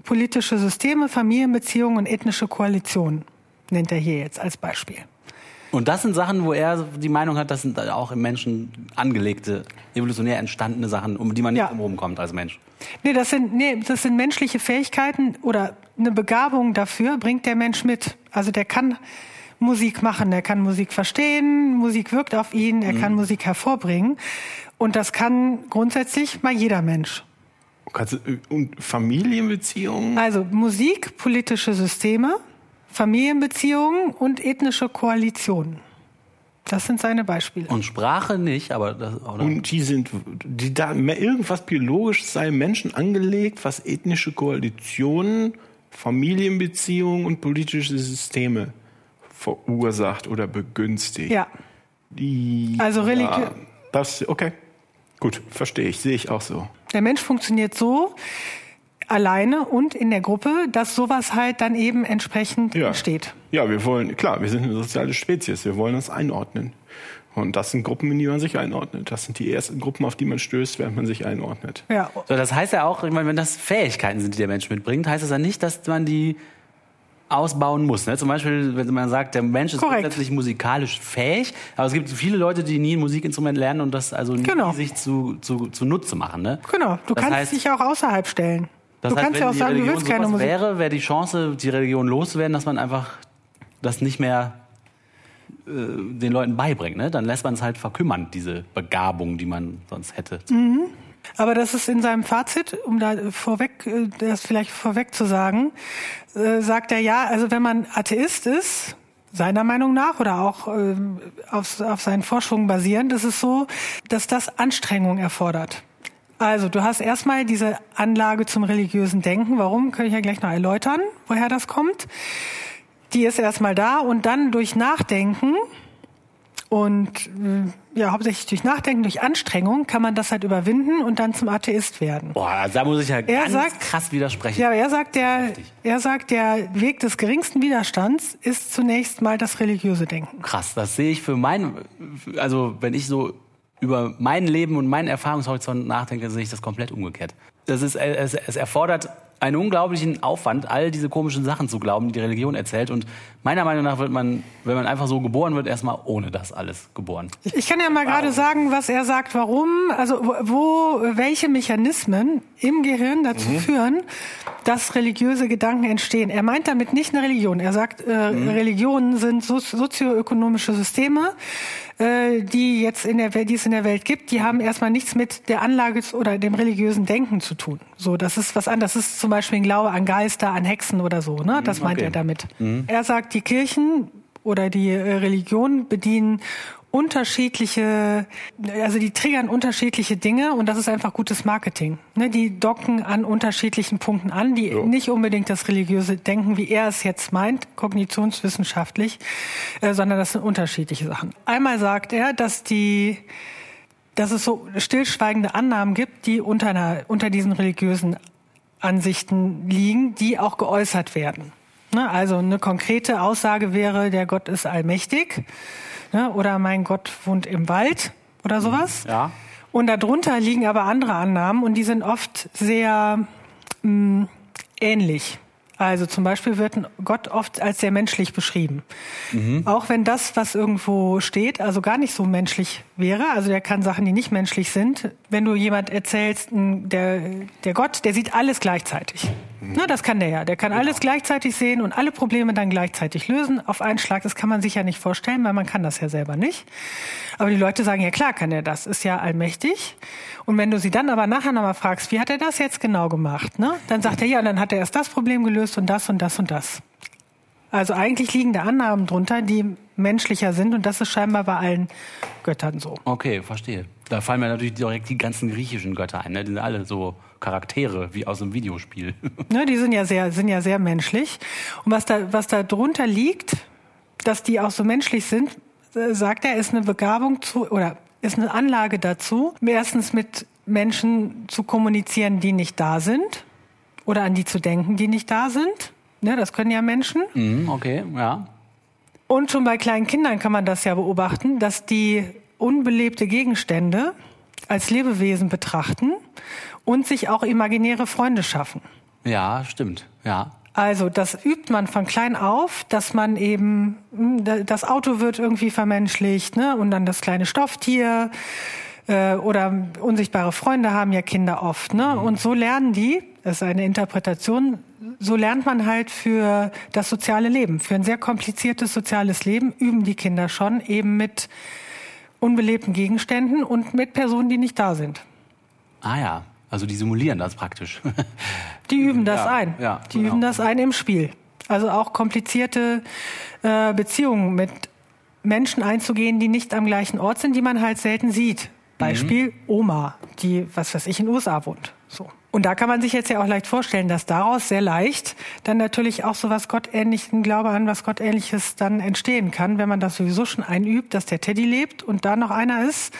politische Systeme, Familienbeziehungen und ethnische Koalitionen, nennt er hier jetzt als Beispiel. Und das sind Sachen, wo er die Meinung hat, das sind auch im Menschen angelegte, evolutionär entstandene Sachen, um die man nicht Ja. drumherum kommt als Mensch. Nee, das sind, nee, das sind menschliche Fähigkeiten oder eine Begabung dafür bringt der Mensch mit. Also der kann Musik machen, der kann Musik verstehen, Musik wirkt auf ihn, er kann Musik hervorbringen. Und das kann grundsätzlich mal jeder Mensch. Kannst du- Und Familienbeziehungen? Also Musik, politische Systeme, Familienbeziehungen und ethnische Koalitionen. Das sind seine Beispiele. Und Sprache nicht, aber das, oder? Und die sind, die da irgendwas biologisch sei im Menschen angelegt, was ethnische Koalitionen, Familienbeziehungen und politische Systeme verursacht oder begünstigt. Ja, Die, Also Religi- Ja, das, okay. Gut, verstehe ich, sehe ich auch so. Der Mensch funktioniert so alleine und in der Gruppe, dass sowas halt dann eben entsprechend Ja. entsteht. Ja, wir wollen, klar, wir sind eine soziale Spezies, wir wollen uns einordnen. Und das sind Gruppen, in die man sich einordnet. Das sind die ersten Gruppen, auf die man stößt, während man sich einordnet. Ja, So, das heißt ja auch, ich meine, wenn das Fähigkeiten sind, die der Mensch mitbringt, heißt das ja nicht, dass man die ausbauen muss. Ne? Zum Beispiel, wenn man sagt, der Mensch ist Korrekt. grundsätzlich musikalisch fähig, aber es gibt viele Leute, die nie ein Musikinstrument lernen und das also nie Genau. sich zu, zu, zu Nutze machen. Ne? genau. Du Das kannst heißt- dich auch außerhalb stellen. Das du heißt, kannst ja auch sagen, du Religion willst keine Musik. wäre, wäre die Chance, die Religion loszuwerden, dass man einfach das nicht mehr äh, den Leuten beibringt. Ne? Dann lässt man es halt verkümmern, diese Begabung, die man sonst hätte. Mhm. Aber das ist in seinem Fazit, um da vorweg, äh, das vielleicht vorweg zu sagen, äh, sagt er ja, also wenn man Atheist ist, seiner Meinung nach oder auch ähm, auf, auf seinen Forschungen basierend, ist es so, dass das Anstrengung erfordert. Also du hast erstmal diese Anlage zum religiösen Denken. Warum, kann ich ja gleich noch erläutern, woher das kommt. Die ist erstmal da und dann durch Nachdenken und äh, ja, hauptsächlich durch Nachdenken, durch Anstrengung kann man das halt überwinden und dann zum Atheist werden. Boah, da muss ich ja Er ganz sagt- krass widersprechen. Ja, aber er sagt, der, er sagt, der Weg des geringsten Widerstands ist zunächst mal das religiöse Denken. Krass, das sehe ich für mein, also wenn ich so über mein Leben und meinen Erfahrungshorizont nachdenke, sehe ich das komplett umgekehrt. Das ist, es, es erfordert einen unglaublichen Aufwand, all diese komischen Sachen zu glauben, die die Religion erzählt. Und meiner Meinung nach wird man, wenn man einfach so geboren wird, erstmal ohne das alles geboren. Ich kann ja mal gerade sagen, was er sagt, warum, also wo, welche Mechanismen im Gehirn dazu führen, dass religiöse Gedanken entstehen. Er meint damit nicht eine Religion. Er sagt, äh, Religionen sind so, sozioökonomische Systeme, äh, die jetzt in der Welt, die es in der Welt gibt, die haben erstmal nichts mit der Anlage oder dem religiösen Denken zu tun. So, das ist was anderes. Das ist zum Beispiel ein Glaube an Geister, an Hexen oder so. Ne? Das meint okay. er damit. Er sagt, die Kirchen oder die äh, Religionen bedienen unterschiedliche, also die triggern unterschiedliche Dinge und das ist einfach gutes Marketing. Ne, die docken an unterschiedlichen Punkten an, die nicht unbedingt das religiöse Denken, wie er es jetzt meint, kognitionswissenschaftlich, äh, sondern das sind unterschiedliche Sachen. Einmal sagt er, dass die dass es so stillschweigende Annahmen gibt, die unter, einer, unter diesen religiösen Ansichten liegen, die auch geäußert werden. Ne, Also eine konkrete Aussage wäre, der Gott ist allmächtig ne, oder mein Gott wohnt im Wald oder sowas. Ja. Und darunter liegen aber andere Annahmen und die sind oft sehr mh, ähnlich. Also zum Beispiel wird Gott oft als sehr menschlich beschrieben. Auch wenn das, was irgendwo steht, also gar nicht so menschlich wäre. Also der kann Sachen, die nicht menschlich sind. Wenn du jemand erzählst, der, der Gott, der sieht alles gleichzeitig. Na, das kann der ja. Der kann alles gleichzeitig sehen und alle Probleme dann gleichzeitig lösen. Auf einen Schlag, das kann man sich ja nicht vorstellen, weil man kann das ja selber nicht. Aber die Leute sagen, ja klar kann er das, ist ja allmächtig. Und wenn du sie dann aber nachher nochmal fragst, wie hat er das jetzt genau gemacht, ne? dann sagt er, ja, dann hat er erst das Problem gelöst und das und das und das. Also eigentlich liegen da Annahmen drunter, die menschlicher sind und das ist scheinbar bei allen Göttern so. Okay, verstehe. Da fallen mir natürlich direkt die ganzen griechischen Götter ein. Ne? Die sind alle so Charaktere wie aus einem Videospiel. Ne, die sind ja sehr, sind ja sehr menschlich. Und was da, was da drunter liegt, dass die auch so menschlich sind, äh, sagt er, ist eine Begabung zu, oder ist eine Anlage dazu, erstens mit Menschen zu kommunizieren, die nicht da sind, oder an die zu denken, die nicht da sind. Ne, das können ja Menschen. Mhm, okay, ja. Und schon bei kleinen Kindern kann man das ja beobachten, dass die unbelebte Gegenstände als Lebewesen betrachten und sich auch imaginäre Freunde schaffen. Ja, stimmt. Ja. Also das übt man von klein auf, dass man eben, hm, da- das Auto wird irgendwie vermenschlicht, ne? Und dann das kleine Stofftier äh, oder unsichtbare Freunde haben ja Kinder oft, ne? Und so lernen die, das ist eine Interpretation, so lernt man halt für das soziale Leben, für ein sehr kompliziertes soziales Leben üben die Kinder schon eben mit unbelebten Gegenständen und mit Personen, die nicht da sind. Ah ja, also die simulieren das praktisch. Die üben das Ja, ein. ja, die genau. üben das ein im Spiel. Also auch komplizierte äh, Beziehungen mit Menschen einzugehen, die nicht am gleichen Ort sind, die man halt selten sieht. Beispiel Oma, die, was weiß ich, in den USA wohnt. Und da kann man sich jetzt ja auch leicht vorstellen, dass daraus sehr leicht dann natürlich auch so was Gottähnlichen, Glaube an was Gottähnliches dann entstehen kann, wenn man das sowieso schon einübt, dass der Teddy lebt und da noch einer ist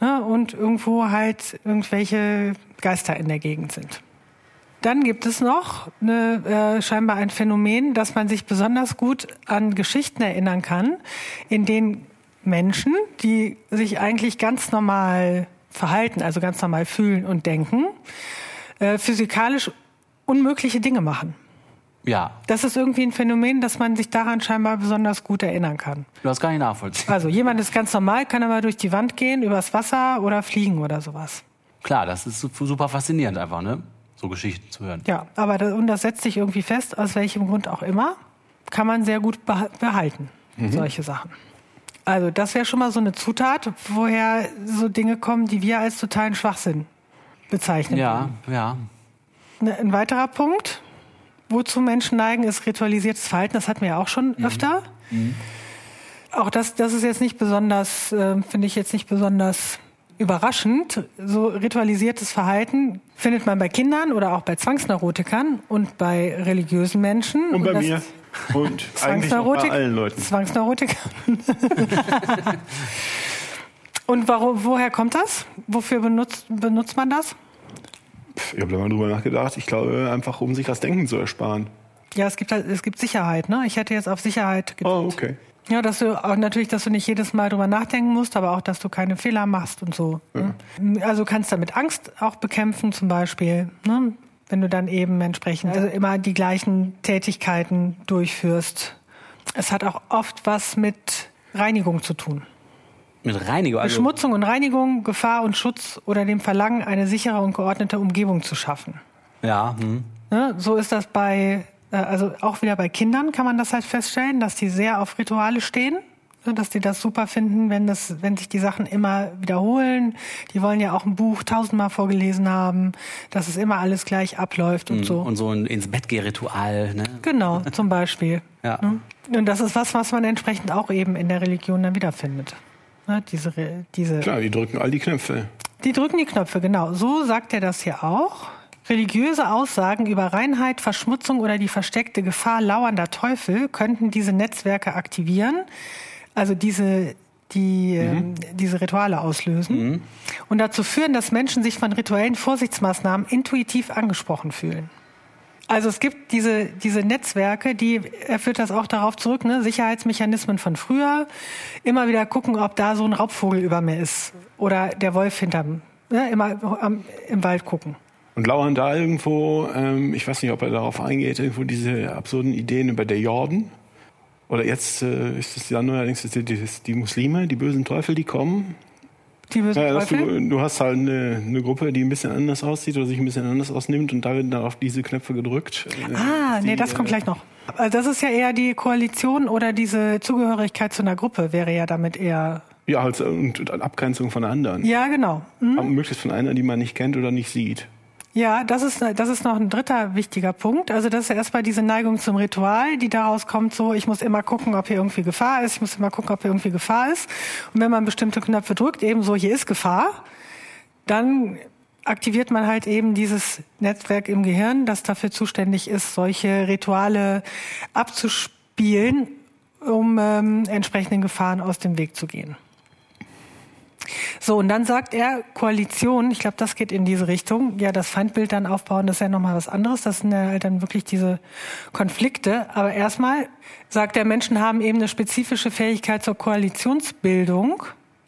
ne, und irgendwo halt irgendwelche Geister in der Gegend sind. Dann gibt es noch eine, äh, scheinbar ein Phänomen, dass man sich besonders gut an Geschichten erinnern kann, in denen Menschen, die sich eigentlich ganz normal verhalten, also ganz normal fühlen und denken, äh, physikalisch unmögliche Dinge machen. ja, Das ist irgendwie ein Phänomen, dass man sich daran scheinbar besonders gut erinnern kann. das kann ich nachvollziehen. Also jemand ist ganz normal, kann aber durch die Wand gehen, übers Wasser oder fliegen oder sowas. Klar, das ist su- super faszinierend einfach, ne? So Geschichten zu hören. Ja, aber das, und das setzt sich irgendwie fest, aus welchem Grund auch immer, kann man sehr gut beha- behalten, solche Sachen. Also das wäre schon mal so eine Zutat, woher so Dinge kommen, die wir als totalen Schwachsinn bezeichnen. Ja, ja. Ne, Ein weiterer Punkt, wozu Menschen neigen, ist ritualisiertes Verhalten. Das hatten wir ja auch schon öfter. Auch das, das ist jetzt nicht besonders, äh, finde ich jetzt nicht besonders überraschend. So ritualisiertes Verhalten findet man bei Kindern oder auch bei Zwangsneurotikern und bei religiösen Menschen. Und bei das- mir. Und eigentlich auch bei allen Leuten. Zwangsneurotiker. und warum, woher kommt das? Wofür benutzt, benutzt man das? Ich habe da mal drüber nachgedacht. Ich glaube, einfach um sich das Denken zu ersparen. Ja, es gibt halt, es gibt Sicherheit, ne? Ich hätte jetzt auf Sicherheit getippt. Oh, okay. Ja, dass du auch natürlich, dass du nicht jedes Mal drüber nachdenken musst, aber auch, dass du keine Fehler machst und so. ne? Also du kannst damit Angst auch bekämpfen, zum Beispiel, ne? wenn du dann eben entsprechend also immer die gleichen Tätigkeiten durchführst. Es hat auch oft was mit Reinigung zu tun. Mit Reinigung. Also, Beschmutzung und Reinigung, Gefahr und Schutz oder dem Verlangen, eine sichere und geordnete Umgebung zu schaffen. ja, hm. Ne? So ist das bei, äh, also auch wieder bei Kindern kann man das halt feststellen, dass die sehr auf Rituale stehen. ne, Dass die das super finden, wenn, das, wenn sich die Sachen immer wiederholen. Die wollen ja auch ein Buch tausendmal vorgelesen haben, dass es immer alles gleich abläuft und so. Und so ein ins Bett geh Ritual, ne? Genau, zum Beispiel. Ja. Ne? Und das ist was, was man entsprechend auch eben in der Religion dann wiederfindet. Ne? Diese, diese Klar, die drücken all die Knöpfe. die drücken die Knöpfe, genau. So sagt er das hier auch. Religiöse Aussagen über Reinheit, Verschmutzung oder die versteckte Gefahr lauernder Teufel könnten diese Netzwerke aktivieren, also diese, die, ähm, diese Rituale auslösen und dazu führen, dass Menschen sich von rituellen Vorsichtsmaßnahmen intuitiv angesprochen fühlen. Also es gibt diese, diese Netzwerke, die, er führt das auch darauf zurück, ne? Sicherheitsmechanismen von früher. Immer wieder gucken, ob da so ein Raubvogel über mir ist. Oder der Wolf hinterm, ne? immer am, im Wald gucken. Und lauern da irgendwo, ähm, ich weiß nicht, ob er darauf eingeht, irgendwo diese absurden Ideen über der Jordan? Oder jetzt äh, ist es ja neuerdings die, die, die Muslime, die bösen Teufel, die kommen. Die bösen Ja, dass Teufel? du, du hast halt eine, eine Gruppe, die ein bisschen anders aussieht oder sich ein bisschen anders ausnimmt und da werden dann auf diese Knöpfe gedrückt. Äh, Ah, nee, das kommt gleich noch. Also das ist ja eher die Koalition oder diese Zugehörigkeit zu einer Gruppe wäre ja damit eher. Ja, halt, und, Abgrenzung von anderen. Ja, genau. Hm? Aber Möglichst von einer, die man nicht kennt oder nicht sieht. Ja, das ist, das ist noch ein dritter wichtiger Punkt. Also das ist erstmal diese Neigung zum Ritual, die daraus kommt, so ich muss immer gucken, ob hier irgendwie Gefahr ist, ich muss immer gucken, ob hier irgendwie Gefahr ist. Und wenn man bestimmte Knöpfe drückt, eben so, hier ist Gefahr, dann aktiviert man halt eben dieses Netzwerk im Gehirn, das dafür zuständig ist, solche Rituale abzuspielen, um ähm, entsprechenden Gefahren aus dem Weg zu gehen. So, und dann sagt er, Koalition, ich glaube, das geht in diese Richtung. Ja, das Feindbild dann aufbauen, das ist ja nochmal was anderes. Das sind ja halt dann wirklich diese Konflikte. Aber erstmal sagt er, Menschen haben eben eine spezifische Fähigkeit zur Koalitionsbildung.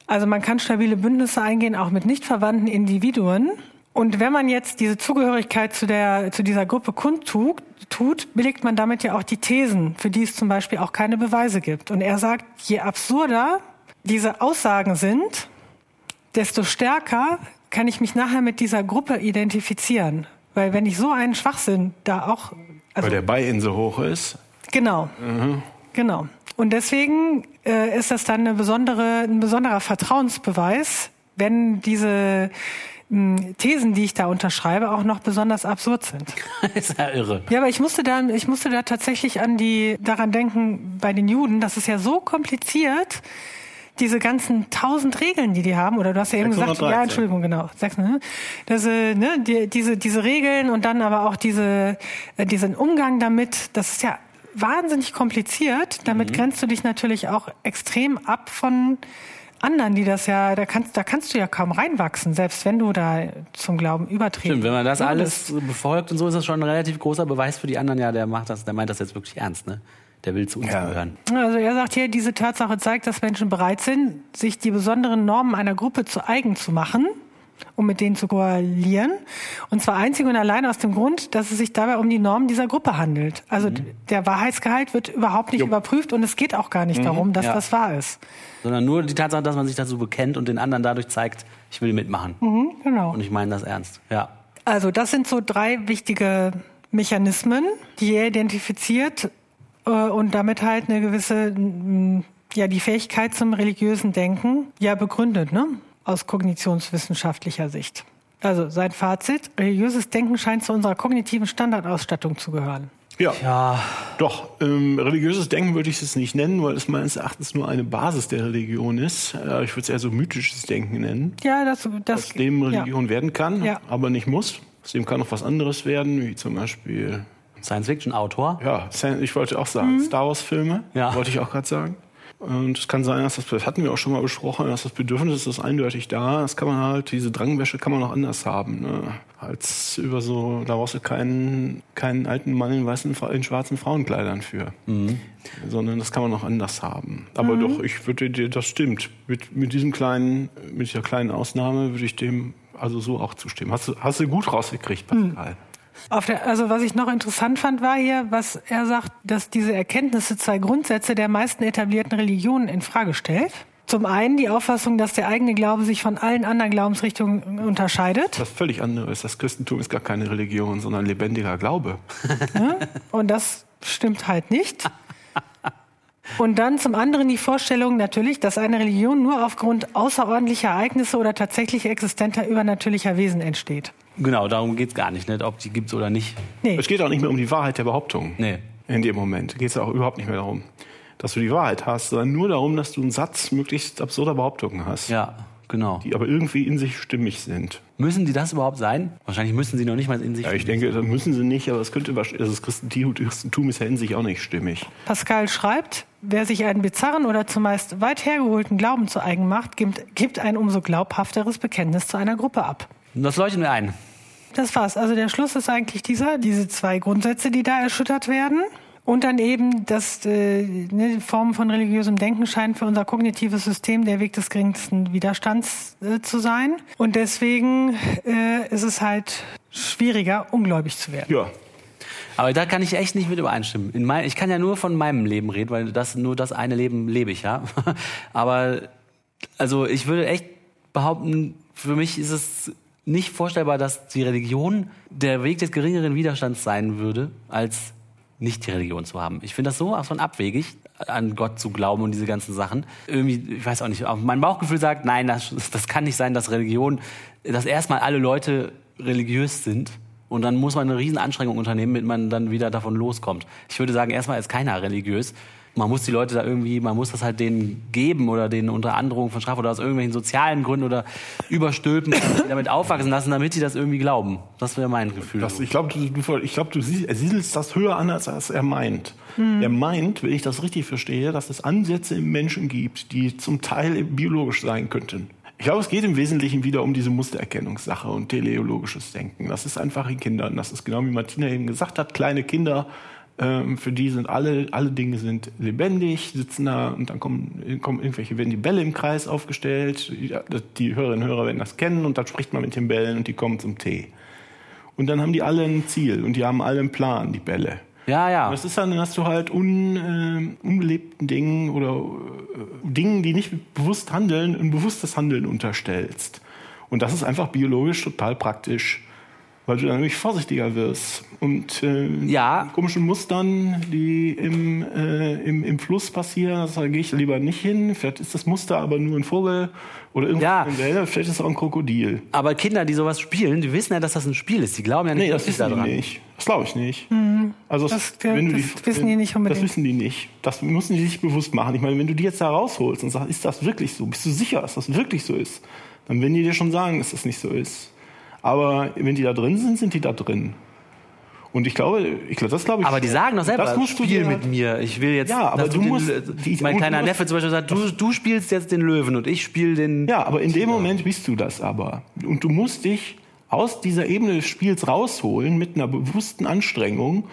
Also man kann stabile Bündnisse eingehen, auch mit nicht verwandten Individuen. Und wenn man jetzt diese Zugehörigkeit zu, der, zu dieser Gruppe kundtut, tut, belegt man damit ja auch die Thesen, für die es zum Beispiel auch keine Beweise gibt. Und er sagt, je absurder diese Aussagen sind, desto stärker kann ich mich nachher mit dieser Gruppe identifizieren. Weil wenn ich so einen Schwachsinn da auch, also Weil der Buy-in so hoch ist. genau, genau. Und deswegen äh, ist das dann eine besondere, ein besonderer Vertrauensbeweis, wenn diese mh, Thesen, die ich da unterschreibe, auch noch besonders absurd sind. ist ja irre. Ja, aber ich musste da, ich musste da tatsächlich an die, daran denken, bei den Juden, das ist ja so kompliziert, diese ganzen tausend Regeln, die die haben, oder du hast ja eben gesagt, 613. ja, Entschuldigung, genau, sechs, ne? Das, äh, ne, die, diese, diese Regeln und dann aber auch diese, äh, diesen Umgang damit, das ist ja wahnsinnig kompliziert. Damit grenzt du dich natürlich auch extrem ab von anderen, die das ja, da kannst, da kannst du ja kaum reinwachsen, selbst wenn du da zum Glauben übertreten Stimmt, wenn man das alles befolgt und so, ist das schon ein relativ großer Beweis für die anderen. Ja, der macht das, der meint das jetzt wirklich ernst, ne? Der will zu uns Ja. gehören. Also er sagt hier, diese Tatsache zeigt, dass Menschen bereit sind, sich die besonderen Normen einer Gruppe zu eigen zu machen, um mit denen zu koalieren. Und zwar einzig und allein aus dem Grund, dass es sich dabei um die Normen dieser Gruppe handelt. Also der Wahrheitsgehalt wird überhaupt nicht überprüft und es geht auch gar nicht darum, dass Ja. das wahr ist. Sondern nur die Tatsache, dass man sich dazu bekennt und den anderen dadurch zeigt, ich will mitmachen. Mhm, genau. Und ich meine das ernst. Ja. Also das sind so drei wichtige Mechanismen, die er identifiziert und damit halt eine gewisse, mm, ja, die Fähigkeit zum religiösen Denken ja begründet, ne? Aus kognitionswissenschaftlicher Sicht. Also sein Fazit, religiöses Denken scheint zu unserer kognitiven Standardausstattung zu gehören. Ja. Ja, Doch, ähm, religiöses Denken würde ich es nicht nennen, weil es meines Erachtens nur eine Basis der Religion ist. Äh, ich würde es eher so mythisches Denken nennen, Ja, das, das aus dem Religion werden kann, Ja. aber nicht muss. Aus dem kann auch was anderes werden, wie zum Beispiel, Science-Fiction-Autor. ja, ich wollte auch sagen, Mhm. Star Wars-Filme, Ja. wollte ich auch gerade sagen. Und es kann sein, dass das, das hatten wir auch schon mal besprochen, dass das Bedürfnis ist eindeutig da. Das kann man halt, diese Drangwäsche kann man auch anders haben. Ne? Als über so, da brauchst du keinen, keinen alten Mann in weißen, in schwarzen Frauenkleidern für. Sondern das kann man auch anders haben. Aber Mhm. doch, ich würde dir, das stimmt. Mit, mit diesem kleinen, mit dieser kleinen Ausnahme würde ich dem also so auch zustimmen. Hast du, hast du gut rausgekriegt, Mhm. Pascal. Auf der, also was ich noch interessant fand, war hier, was er sagt, dass diese Erkenntnisse zwei Grundsätze der meisten etablierten Religionen in Frage stellt. Zum einen die Auffassung, dass der eigene Glaube sich von allen anderen Glaubensrichtungen unterscheidet. Das völlig anderes. Das Christentum ist gar keine Religion, sondern lebendiger Glaube. Und das stimmt halt nicht. Und dann zum anderen die Vorstellung natürlich, dass eine Religion nur aufgrund außerordentlicher Ereignisse oder tatsächlich existenter übernatürlicher Wesen entsteht. Genau, darum geht's gar nicht, ne? ob die gibt's oder nicht. Nee. Es geht auch nicht mehr um die Wahrheit der Behauptung. Nee. In dem Moment geht es auch überhaupt nicht mehr darum, dass du die Wahrheit hast, sondern nur darum, dass du einen Satz möglichst absurder Behauptungen hast, Ja, genau. die aber irgendwie in sich stimmig sind. Müssen die das überhaupt sein? Wahrscheinlich müssen sie noch nicht mal in sich. Ja, ich denke, das müssen sie nicht, aber es könnte also das Christentum ist ja in sich auch nicht stimmig. Pascal schreibt, wer sich einen bizarren oder zumeist weit hergeholten Glauben zu eigen macht, gibt, gibt ein umso glaubhafteres Bekenntnis zu einer Gruppe ab. Das leuchtet mir ein. Das war's. Also der Schluss ist eigentlich dieser, diese zwei Grundsätze, die da erschüttert werden. Und dann eben, dass äh, ne, Formen von religiösem Denken scheinen für unser kognitives System der Weg des geringsten Widerstands äh, zu sein. Und deswegen äh, ist es halt schwieriger, ungläubig zu werden. Ja, Aber da kann ich echt nicht mit übereinstimmen. In mein, ich kann ja nur von meinem Leben reden, weil das nur das eine Leben lebe ich ja. Aber also ich würde echt behaupten, für mich ist es nicht vorstellbar, dass die Religion der Weg des geringeren Widerstands sein würde, als nicht die Religion zu haben. Ich finde das so von abwegig, an Gott zu glauben und diese ganzen Sachen. Irgendwie, ich weiß auch nicht, mein Bauchgefühl sagt, nein, das, das kann nicht sein, dass Religion, dass erstmal alle Leute religiös sind und dann muss man eine riesen Anstrengung unternehmen, damit man dann wieder davon loskommt. Ich würde sagen, erstmal ist keiner religiös. Man muss die Leute da irgendwie, man muss das halt denen geben oder denen unter Androhung von Strafe oder aus irgendwelchen sozialen Gründen oder überstülpen, damit aufwachsen lassen, damit die das irgendwie glauben. Das wäre mein Gefühl. Das, ich glaube, du, du, ich glaub, du sie- siedelst das höher an, als, als er meint. Er meint, wenn ich das richtig verstehe, dass es Ansätze im Menschen gibt, die zum Teil biologisch sein könnten. Ich glaube, es geht im Wesentlichen wieder um diese Mustererkennungssache und teleologisches Denken. Das ist einfach in Kindern. Das ist genau wie Martina eben gesagt hat, kleine Kinder, ähm, für die sind alle, alle Dinge sind lebendig, sitzen da und dann kommen, kommen irgendwelche, werden die Bälle im Kreis aufgestellt. Die Hörerinnen und Hörer werden das kennen und dann spricht man mit den Bällen und die kommen zum Tee. Und dann haben die alle ein Ziel und die haben alle einen Plan, die Bälle. Ja, ja. Und das ist dann, hast du halt un, äh, unbelebten Dingen oder äh, Dingen, die nicht bewusst handeln, ein bewusstes Handeln unterstellst. Und das ist einfach biologisch total praktisch, weil du dann nämlich vorsichtiger wirst. Und äh, Ja. die komischen Mustern, die im, äh, im, im Fluss passieren, da gehe ich lieber nicht hin. Vielleicht ist das Muster aber nur ein Vogel oder irgendwas Ja. in der Welle, vielleicht ist es auch ein Krokodil. Aber Kinder, die sowas spielen, die wissen ja, dass das ein Spiel ist. Die glauben ja nicht, Nee, das wissen die nicht. Das glaube ich nicht. Also Das- wenn du das wissen die nicht unbedingt. Das wissen die nicht. Das müssen die sich bewusst machen. Ich meine, wenn du die jetzt da rausholst und sagst, ist das wirklich so? Bist du sicher, dass das wirklich so ist? Dann werden die dir schon sagen, dass das nicht so ist. Aber wenn die da drin sind, sind die da drin. Und ich glaube, ich glaube, das glaube ich. Aber die sagen doch selber, das musst du spiel mit mir. Ich will jetzt. Ja, aber du den- musst- die- mein kleiner du musst- Neffe zum Beispiel sagt, du, du spielst jetzt den Löwen und ich spiele den. Ja, aber in dem Moment bist du das aber. Und du musst dich aus dieser Ebene des Spiels rausholen mit einer bewussten Anstrengung,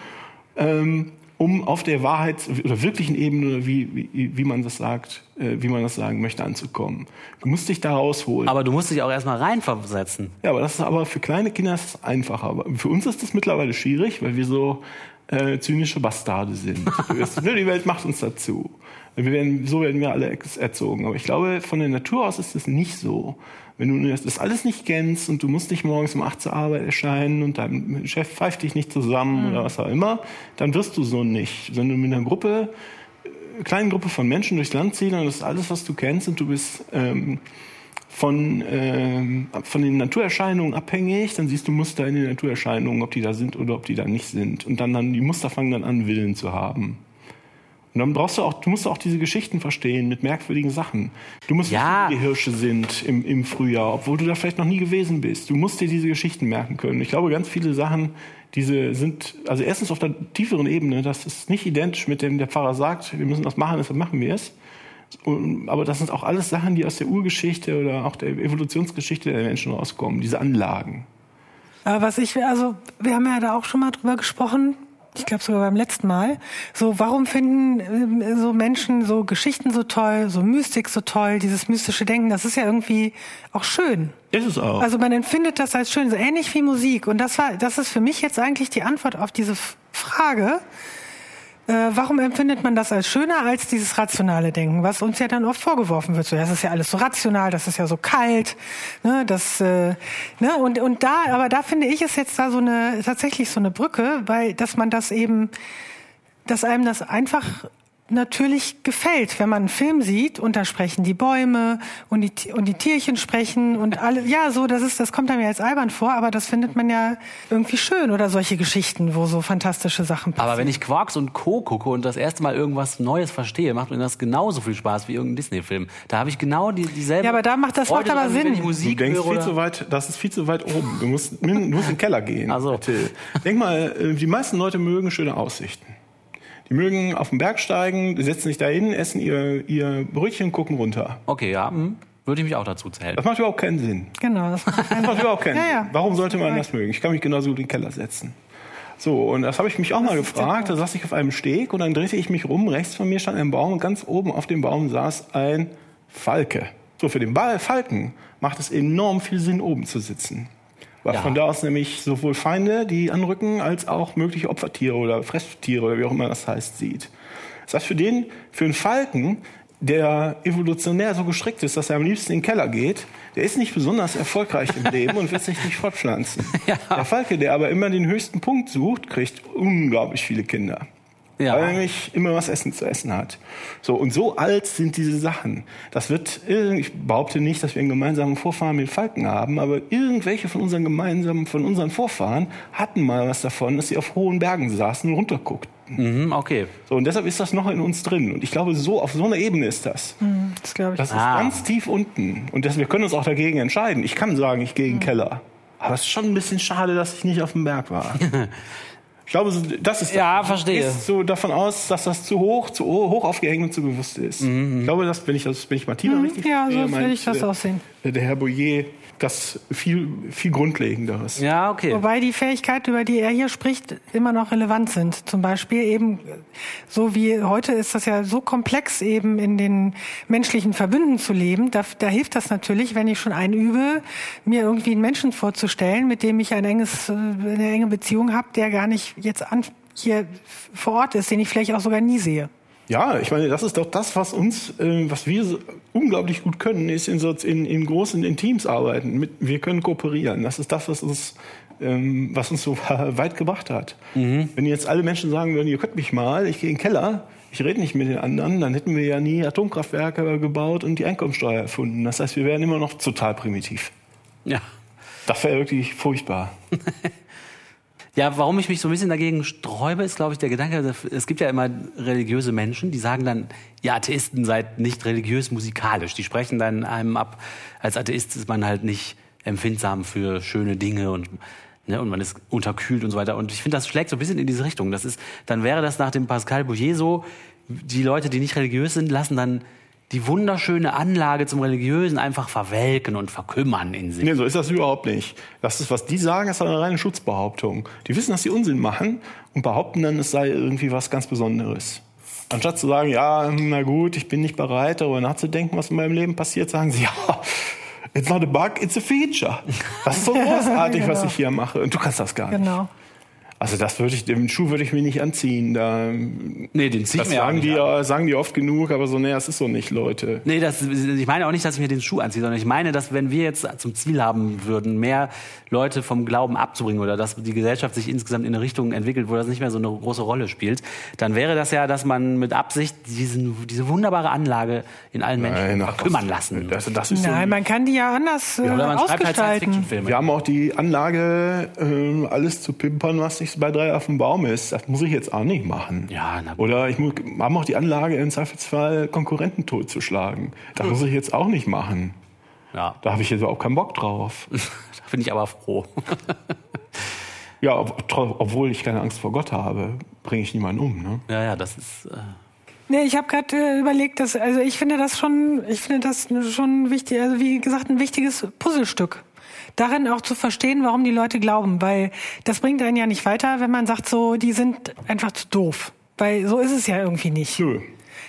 ähm, um auf der Wahrheits- oder wirklichen Ebene, wie, wie, wie man das sagt, äh, wie man das sagen möchte, anzukommen. Du musst dich da rausholen. Aber du musst dich auch erstmal reinversetzen. Ja, aber das ist aber für kleine Kinder ist einfacher. Aber für uns ist das mittlerweile schwierig, weil wir so äh, zynische Bastarde sind. Ne, Die Welt macht uns dazu. Wir werden, so werden wir alle erzogen. Aber ich glaube, von der Natur aus ist es nicht so. Wenn du das alles nicht kennst und du musst nicht morgens um 8 zur Arbeit erscheinen und dein Chef pfeift dich nicht zusammen oder was auch immer, dann wirst du so nicht. Wenn du mit einer Gruppe, äh, kleinen Gruppe von Menschen durchs Land ziehst und das ist alles, was du kennst und du bist ähm, von, ähm, von den Naturerscheinungen abhängig, dann siehst du Muster in den Naturerscheinungen, ob die da sind oder ob die da nicht sind. Und dann, dann die Muster fangen dann an, Willen zu haben. Und dann brauchst du auch, du musst auch diese Geschichten verstehen mit merkwürdigen Sachen. Du musst Ja. wissen, wie die Hirsche sind im, im Frühjahr, obwohl du da vielleicht noch nie gewesen bist. Du musst dir diese Geschichten merken können. Ich glaube, ganz viele Sachen, diese sind, also erstens auf der tieferen Ebene, das ist nicht identisch mit dem, der Pfarrer sagt, wir müssen das machen, deshalb machen wir es. Und, aber das sind auch alles Sachen, die aus der Urgeschichte oder auch der Evolutionsgeschichte der Menschen rauskommen, diese Anlagen. Aber was ich, also wir haben ja da auch schon mal drüber gesprochen, ich glaube sogar beim letzten Mal, so warum finden ähm, so Menschen so Geschichten so toll, so Mystik so toll, dieses mystische Denken, das ist ja irgendwie auch schön. Ist es auch. Also man empfindet das als schön, so ähnlich wie Musik. Und das war, das ist für mich jetzt eigentlich die Antwort auf diese Frage. Äh, warum empfindet man das als schöner als dieses rationale Denken, was uns ja dann oft vorgeworfen wird? So, das ist ja alles so rational, das ist ja so kalt, ne, das, äh, ne, und und da, aber da finde ich es jetzt da so eine tatsächlich so eine Brücke, weil dass man das eben, dass einem das einfach natürlich gefällt, wenn man einen Film sieht und da sprechen die Bäume und die, und die Tierchen sprechen und alle, ja, so, das ist, das kommt einem ja als albern vor, aber das findet man ja irgendwie schön oder solche Geschichten, wo so fantastische Sachen passieren. Aber wenn ich Quarks und Co. gucke und das erste Mal irgendwas Neues verstehe, macht mir das genauso viel Spaß wie irgendein Disney-Film. Da habe ich genau die, dieselbe. Ja, aber da macht- das Freude macht aber Sinn. ich Du Musik denkst höre viel zu weit, das ist viel zu weit oben. Du musst, du musst in den Keller gehen. Ach so. Till. Denk mal, äh, die meisten Leute mögen schöne Aussichten. Die mögen auf den Berg steigen, setzen sich da hin, essen ihr, ihr Brötchen, gucken runter. Okay, ja, hm, würde ich mich auch dazu zählen. Das macht überhaupt keinen Sinn. Genau, das macht Das macht überhaupt keinen Ja, Sinn. ja. Warum sollte man das mögen? Ich kann mich genauso gut in den Keller setzen. So, und das habe ich mich auch mal ist der gefragt. Da saß ich auf einem Steg und dann drehte ich mich rum. Rechts von mir stand ein Baum und ganz oben auf dem Baum saß ein Falke. So, für den Ball Falken macht es enorm viel Sinn, oben zu sitzen. Weil Ja. von da aus nämlich sowohl Feinde, die anrücken, als auch mögliche Opfertiere oder Fresstiere oder wie auch immer das heißt, sieht. Das heißt, für den, für einen Falken der evolutionär so gestrickt ist, dass er am liebsten in den Keller geht, der ist nicht besonders erfolgreich im Leben und wird sich nicht fortpflanzen. Der Falke, der aber immer den höchsten Punkt sucht, kriegt unglaublich viele Kinder. Ja. Weil er nämlich immer was Essen zu essen hat. So, und so alt sind diese Sachen. Das wird, ich behaupte nicht, dass wir einen gemeinsamen Vorfahren mit Falken haben, aber irgendwelche von unseren gemeinsamen, von unseren Vorfahren hatten mal was davon, dass sie auf hohen Bergen saßen und runterguckten. Mhm, okay. So, und deshalb ist das noch in uns drin. Und ich glaube, so, auf so einer Ebene ist das. Das glaube ich. Das ist Ah. ganz tief unten. Und das, wir können uns auch dagegen entscheiden. Ich kann sagen, ich gehe in den Keller. Aber es ist schon ein bisschen schade, dass ich nicht auf dem Berg war. ich glaube, das ist Ja, du verstehe. gehst so davon aus, dass das zu hoch, zu hoch aufgehängt und zu bewusst ist. Ich glaube, das bin ich, das bin ich Martina richtig. Mhm. ja, so würde ich das äh, auch sehen. Der Herr Boyer, das viel, viel grundlegenderes. Ja, okay. Wobei die Fähigkeiten, über die er hier spricht, immer noch relevant sind. Zum Beispiel eben, so wie heute ist das ja so komplex, eben in den menschlichen Verbünden zu leben. Da, da hilft das natürlich, wenn ich schon einübe, mir irgendwie einen Menschen vorzustellen, mit dem ich ein enges, äh, eine enge Beziehung habe, der gar nicht jetzt an, hier vor Ort ist, den ich vielleicht auch sogar nie sehe. Ja, ich meine, das ist doch das, was uns, äh, was wir so unglaublich gut können, ist in, so, in, in großen in Teams arbeiten. Mit, wir können kooperieren. Das ist das, was uns, ähm, was uns so weit gebracht hat. Wenn jetzt alle Menschen sagen würden, ihr könnt mich mal, ich gehe in den Keller, ich rede nicht mit den anderen, dann hätten wir ja nie Atomkraftwerke gebaut und die Einkommensteuer erfunden. Das heißt, wir wären immer noch total primitiv. Ja. Das wäre wirklich furchtbar. Ja, warum ich mich so ein bisschen dagegen sträube, ist, glaube ich, der Gedanke, es gibt ja immer religiöse Menschen, die sagen dann, ihr Atheisten seid nicht religiös musikalisch. Die sprechen dann einem ab, als Atheist ist man halt nicht empfindsam für schöne Dinge und, ne, und man ist unterkühlt und so weiter. Und ich finde, das schlägt so ein bisschen in diese Richtung. Das ist, dann wäre das nach dem Pascal Bouillet so, die Leute, die nicht religiös sind, lassen dann die wunderschöne Anlage zum Religiösen einfach verwelken und verkümmern in sich. Nee, so ist das überhaupt nicht. Das ist, was die sagen, ist eine reine Schutzbehauptung. Die wissen, dass sie Unsinn machen und behaupten dann, es sei irgendwie was ganz Besonderes. Anstatt zu sagen, ja, na gut, ich bin nicht bereit, darüber nachzudenken, was in meinem Leben passiert, sagen sie, ja, it's not a bug, it's a feature. Das ist so großartig, was ich hier mache. Und du kannst das gar nicht. Genau. Also das würde ich, den Schuh würde ich mir nicht anziehen. Da, Nee, den zieht das mir ja auch sagen nicht die, an. ja, sagen die oft genug, aber so, nee, das ist so nicht, Leute. Nee, das, ich meine auch nicht, dass ich mir den Schuh anziehe, sondern ich meine, dass wenn wir jetzt zum Ziel haben würden, mehr Leute vom Glauben abzubringen oder dass die Gesellschaft sich insgesamt in eine Richtung entwickelt, wo das nicht mehr so eine große Rolle spielt, dann wäre das ja, dass man mit Absicht diesen, diese wunderbare Anlage in allen Menschen ach, verkümmern was- lassen. Das, das ist so Nein, man kann die ja anders äh, oder man schreibt halt ausgestalten. Science-Fiction-Filme. Wir haben auch die Anlage, ähm, alles zu pimpern, was nicht bei drei auf dem Baum ist. Das muss ich jetzt auch nicht machen. Ja, na- Oder ich haben auch die Anlage, im Zweifelsfall Konkurrenten totzuschlagen. Das muss ich jetzt auch nicht machen. Ja, Da habe ich jetzt auch keinen Bock drauf. da bin ich aber froh. Ja, ob, obwohl ich keine Angst vor Gott habe, bringe ich niemanden um. Ne? ja, ja, das ist. Äh, Nee, ich habe gerade äh, überlegt, dass also ich finde das schon, ich finde das schon wichtig, also wie gesagt ein wichtiges Puzzlestück. Darin auch zu verstehen, warum die Leute glauben, weil das bringt einen ja nicht weiter, wenn man sagt so, die sind einfach zu doof, weil so ist es ja irgendwie nicht. Nö.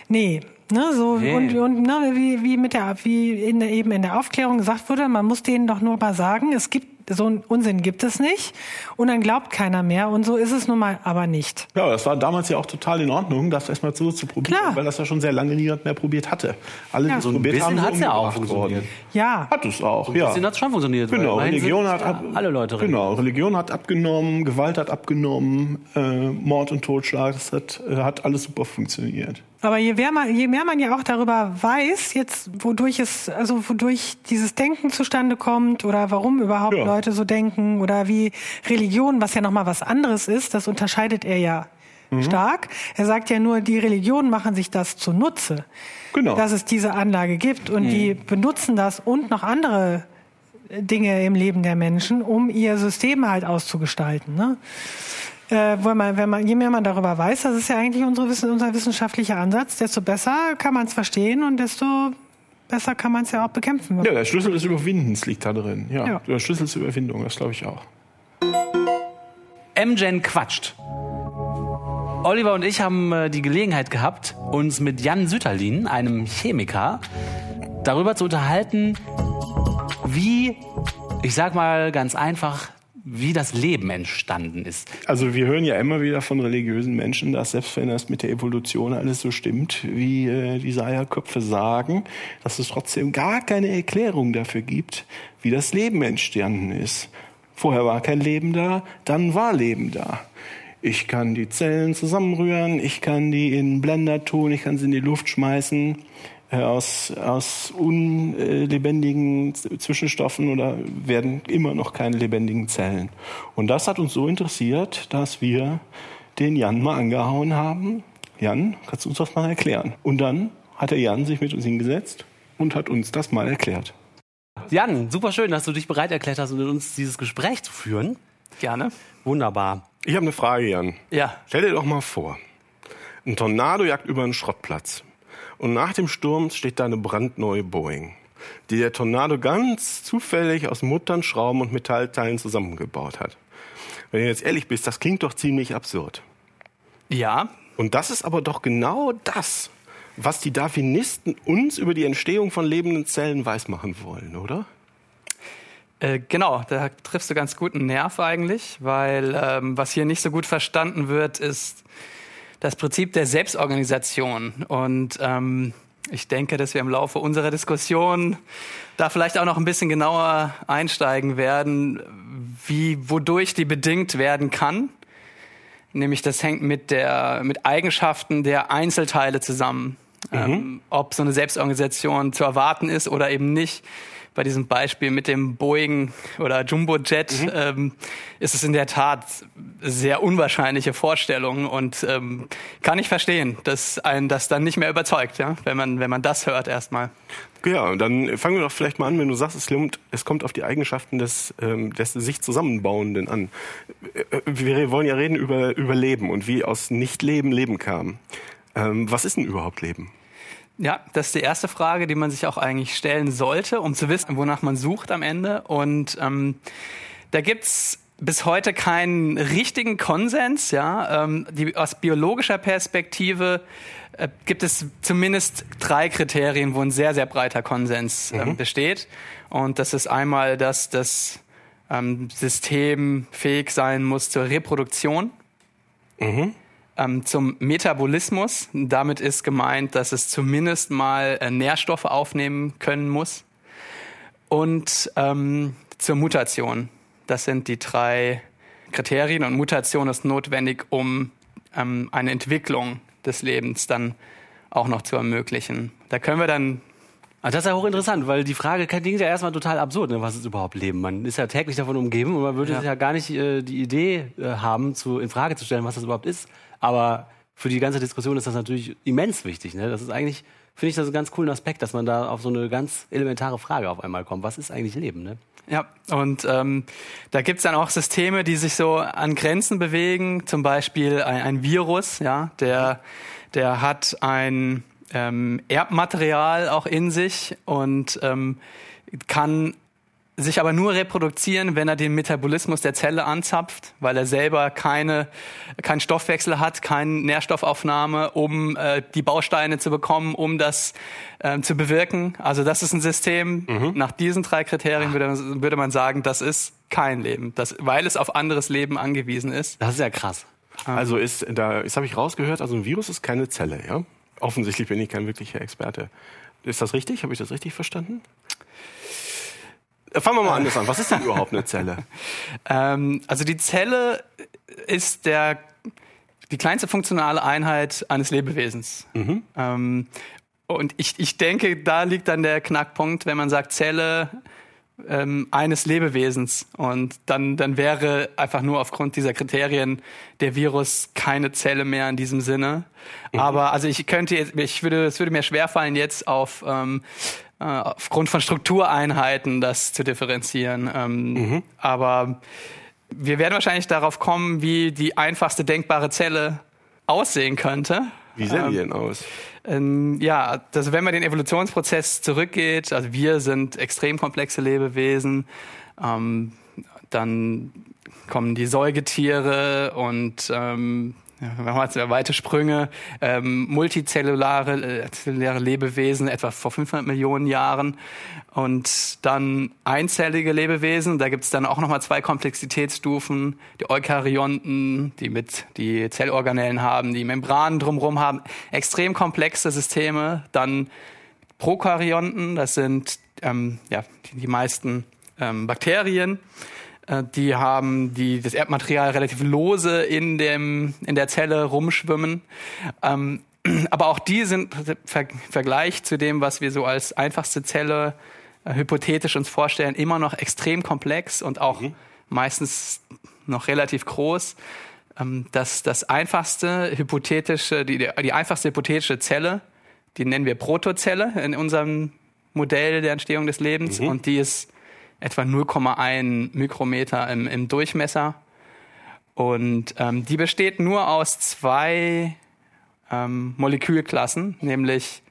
Nee, ne, so Nee. und und ne, wie wie mit der wie in der, eben in der Aufklärung gesagt wurde, man muss denen doch nur mal sagen, es gibt so einen Unsinn gibt es nicht und dann glaubt keiner mehr und so ist es nun mal aber nicht. Ja, das war damals ja auch total in Ordnung, das erstmal so zu probieren, Klar. weil das ja schon sehr lange niemand mehr probiert hatte. Alle, die Ja. es So ein probiert bisschen haben, hat's ja auch funktioniert. Ja. Hat es auch, ja. bisschen hat's schon funktioniert. Genau, Religion hat ab, alle Leute Genau, Religion hat abgenommen, Gewalt hat abgenommen, äh, Mord und Totschlag, das hat, äh, hat alles super funktioniert. Aber je mehr, man, je mehr man ja auch darüber weiß, jetzt wodurch es, also wodurch dieses Denken zustande kommt oder warum überhaupt Ja. Leute so denken oder wie Religion, was ja nochmal was anderes ist, das unterscheidet er ja Mhm. stark. Er sagt ja nur, die Religionen machen sich das zunutze, Genau. dass es diese Anlage gibt und die benutzen das und noch andere Dinge im Leben der Menschen, um ihr System halt auszugestalten. Ne? Äh, weil man, wenn man, je mehr man darüber weiß, das ist ja eigentlich unsere, unser wissenschaftlicher Ansatz, desto besser kann man es verstehen und desto besser kann man es ja auch bekämpfen. Ja, der Schlüssel des Überwindens liegt da drin. Ja, Ja. der Schlüssel zur Überwindung, das glaube ich auch. MGen quatscht. Oliver und ich haben äh, die Gelegenheit gehabt, uns mit Jan Sütterlin, einem Chemiker, darüber zu unterhalten, wie, ich sag mal ganz einfach, wie das Leben entstanden ist. Also wir hören ja immer wieder von religiösen Menschen, dass selbst wenn das mit der Evolution alles so stimmt, wie äh, die Seierköpfe sagen, dass es trotzdem gar keine Erklärung dafür gibt, wie das Leben entstanden ist. Vorher war kein Leben da, dann war Leben da. Ich kann die Zellen zusammenrühren, ich kann die in Blender tun, ich kann sie in die Luft schmeißen aus, aus unlebendigen Zwischenstoffen oder werden immer noch keine lebendigen Zellen. Und das hat uns so interessiert, dass wir den Jan mal angehauen haben. Jan, kannst du uns das mal erklären? Und dann hat der Jan sich mit uns hingesetzt und hat uns das mal erklärt. Jan, super schön, dass du dich bereit erklärt hast, mit uns dieses Gespräch zu führen. Gerne. Wunderbar. Ich habe eine Frage, Jan. Ja. Stell dir doch mal vor, ein Tornado jagt über einen Schrottplatz. Und nach dem Sturm steht da eine brandneue Boeing, die der Tornado ganz zufällig aus Muttern, Schrauben und Metallteilen zusammengebaut hat. Wenn du jetzt ehrlich bist, das klingt doch ziemlich absurd. Ja. Und das ist aber doch genau das, was die Darwinisten uns über die Entstehung von lebenden Zellen weismachen wollen, oder? Äh, genau, da triffst du ganz gut einen Nerv eigentlich, weil ähm, was hier nicht so gut verstanden wird, ist das Prinzip der Selbstorganisation. Und ähm, ich denke, dass wir im Laufe unserer Diskussion da vielleicht auch noch ein bisschen genauer einsteigen werden, wie, wodurch die bedingt werden kann. Nämlich das hängt mit der, mit Eigenschaften der Einzelteile zusammen. Ähm, ob so eine Selbstorganisation zu erwarten ist oder eben nicht. Bei diesem Beispiel mit dem Boeing oder Jumbojet ähm, ist es in der Tat sehr unwahrscheinliche Vorstellung und ähm, kann ich verstehen, dass einen das dann nicht mehr überzeugt, ja, wenn man wenn man das hört erstmal. Ja, dann fangen wir doch vielleicht mal an, wenn du sagst, es kommt, es kommt auf die Eigenschaften des, ähm, des sich Zusammenbauenden an. Äh, Wir wollen ja reden über, über Leben und wie aus Nicht-Leben Leben kam. Ähm, was ist denn überhaupt Leben? Ja, das ist die erste Frage, die man sich auch eigentlich stellen sollte, um zu wissen, wonach man sucht am Ende. Und ähm, da gibt's bis heute keinen richtigen Konsens. Ja, ähm, die, aus biologischer Perspektive äh, gibt es zumindest drei Kriterien, wo ein sehr, sehr breiter Konsens ähm, besteht. Und das ist einmal, dass das ähm, System fähig sein muss zur Reproduktion ähm, zum Metabolismus. Damit ist gemeint, dass es zumindest mal äh, Nährstoffe aufnehmen können muss. Und ähm, zur Mutation. Das sind die drei Kriterien. Und Mutation ist notwendig, um ähm, eine Entwicklung des Lebens dann auch noch zu ermöglichen. Da können wir dann Also das ist ja hochinteressant, weil die Frage klingt ja erstmal total absurd, ne? was ist überhaupt Leben? Man ist ja täglich davon umgeben und man würde Ja. ja, gar nicht äh, die Idee äh, haben, zu, in Frage zu stellen, was das überhaupt ist. Aber für die ganze Diskussion ist das natürlich immens wichtig. Ne? Das ist eigentlich, finde ich das einen ganz coolen Aspekt, dass man da auf so eine ganz elementare Frage auf einmal kommt. Was ist eigentlich Leben? Ne? Ja, und ähm, da gibt's dann auch Systeme, die sich so an Grenzen bewegen. Zum Beispiel ein, ein Virus, ja, der, der hat ein ähm, Erbmaterial auch in sich und ähm, kann sich aber nur reproduzieren, wenn er den Metabolismus der Zelle anzapft, weil er selber keine, keinen Stoffwechsel hat, keine Nährstoffaufnahme, um äh, die Bausteine zu bekommen, um das ähm, zu bewirken. Also das ist ein System, nach diesen drei Kriterien würde, würde man sagen, das ist kein Leben, das, weil es auf anderes Leben angewiesen ist. Das ist ja krass. Also ist da, das habe ich rausgehört, also ein Virus ist keine Zelle, ja? Offensichtlich bin ich kein wirklicher Experte. Ist das richtig? Habe ich das richtig verstanden? Äh, Fangen wir mal anders an. Was ist denn überhaupt eine Zelle? Ähm, also die Zelle ist der, die kleinste funktionale Einheit eines Lebewesens. Ähm, und ich, ich denke, da liegt dann der Knackpunkt, wenn man sagt Zelle ähm, eines Lebewesens. Und dann, dann wäre einfach nur aufgrund dieser Kriterien der Virus keine Zelle mehr in diesem Sinne. Aber also ich könnte jetzt, ich würde, es würde mir schwerfallen, jetzt auf ähm, äh, aufgrund von Struktureinheiten das zu differenzieren. Ähm, Aber wir werden wahrscheinlich darauf kommen, wie die einfachste denkbare Zelle aussehen könnte. Wie sehen die denn aus? Ähm, ja, also wenn man den Evolutionsprozess zurückgeht, also wir sind extrem komplexe Lebewesen, ähm, dann kommen die Säugetiere und ähm, ja, wir haben jetzt weite Sprünge, ähm, multizellulare äh, zelluläre Lebewesen etwa vor 500 Millionen Jahren und dann einzellige Lebewesen. Da gibt es dann auch nochmal zwei Komplexitätsstufen, die Eukaryonten, die mit die Zellorganellen haben, die Membranen drumherum haben, extrem komplexe Systeme. Dann Prokaryonten, das sind ähm, ja, die, die meisten ähm, Bakterien. Äh, Die haben die, das Erbmaterial relativ lose in, dem, in der Zelle rumschwimmen. Ähm, aber auch die sind im Ver Vergleich zu dem, was wir so als einfachste Zelle äh, hypothetisch uns vorstellen, immer noch extrem komplex und auch meistens noch relativ groß. Ähm, das, das einfachste hypothetische, die, die einfachste hypothetische Zelle, die nennen wir Protozelle in unserem Modell der Entstehung des Lebens und die ist etwa 0,1 Mikrometer im, im Durchmesser. Und ähm, die besteht nur aus zwei ähm, Molekülklassen, nämlich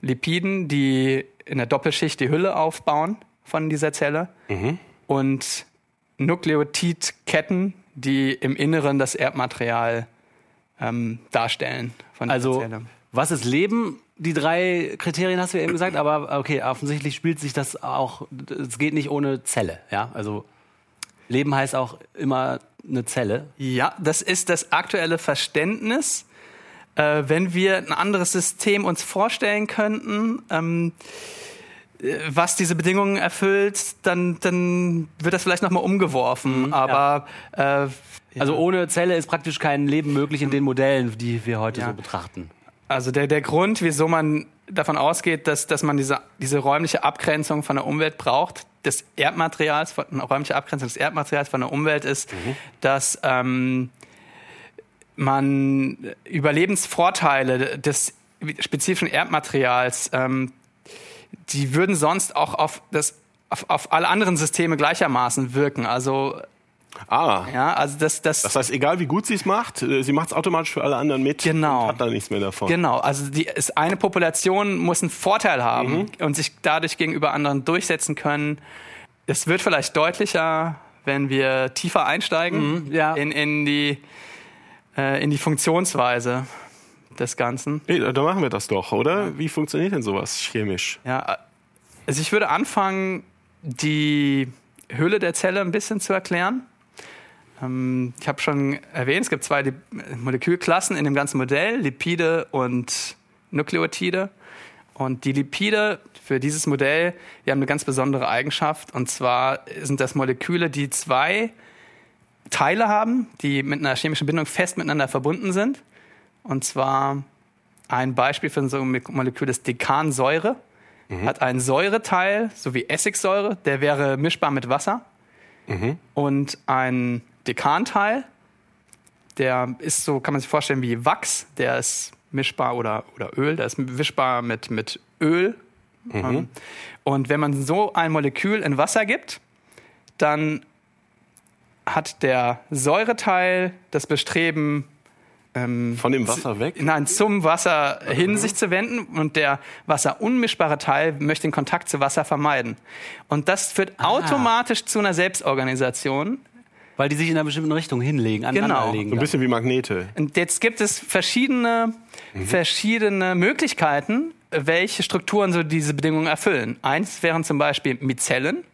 Lipiden, die in der Doppelschicht die Hülle aufbauen von dieser Zelle und Nukleotidketten, die im Inneren das Erbmaterial ähm, darstellen von Also, Zelle. was ist Leben? Die drei Kriterien hast du ja eben gesagt, aber okay, offensichtlich spielt sich das auch, es geht nicht ohne Zelle, ja? Also, Leben heißt auch immer eine Zelle. Ja, das ist das aktuelle Verständnis. Äh, wenn wir ein anderes System uns vorstellen könnten, ähm, äh, was diese Bedingungen erfüllt, dann, dann wird das vielleicht nochmal umgeworfen. Aber äh, Also, ohne Zelle ist praktisch kein Leben möglich in den Modellen, die wir heute Ja. so betrachten. Also der, der Grund, wieso man davon ausgeht, dass, dass man diese, diese räumliche Abgrenzung von der Umwelt braucht, des Erdmaterials, von, eine räumliche Abgrenzung des Erdmaterials von der Umwelt ist, dass ähm, man Überlebensvorteile des spezifischen Erdmaterials, ähm, die würden sonst auch auf, das, auf, auf alle anderen Systeme gleichermaßen wirken. Also, Ah, ja, also das, das, das heißt, egal wie gut sie es macht, äh, sie macht es automatisch für alle anderen mit Genau. und hat da nichts mehr davon. Genau, also die, ist eine Population muss einen Vorteil haben und sich dadurch gegenüber anderen durchsetzen können. Es wird vielleicht deutlicher, wenn wir tiefer einsteigen ja. in, in, die, äh, in die Funktionsweise des Ganzen. Nee, da da machen wir das doch, oder? Wie funktioniert denn sowas chemisch? Ja, also ich würde anfangen, die Hülle der Zelle ein bisschen zu erklären. Ähm, ich habe schon erwähnt, es gibt zwei Molekülklassen in dem ganzen Modell, Lipide und Nukleotide. Und die Lipide für dieses Modell, die haben eine ganz besondere Eigenschaft. Und zwar sind das Moleküle, die zwei Teile haben, die mit einer chemischen Bindung fest miteinander verbunden sind. Und zwar ein Beispiel für so ein Molekül ist Dekansäure. Hat einen Säureteil, so wie Essigsäure, der wäre mischbar mit Wasser. Und ein Dekanteil, der ist so, kann man sich vorstellen, wie Wachs, der ist mischbar oder, oder Öl, der ist mischbar mit, mit Öl. Ähm, Und wenn man so ein Molekül in Wasser gibt, dann hat der Säureteil das Bestreben, Von dem Wasser weg? nein, zum Wasser hin sich zu wenden und der wasserunmischbare Teil möchte den Kontakt zu Wasser vermeiden. Und das führt automatisch zu einer Selbstorganisation. Weil die sich in einer bestimmten Richtung hinlegen, aneinanderlegen. So ein bisschen wie Magnete. Und jetzt gibt es verschiedene, verschiedene Möglichkeiten, welche Strukturen so diese Bedingungen erfüllen. Eins wären zum Beispiel Mizellen.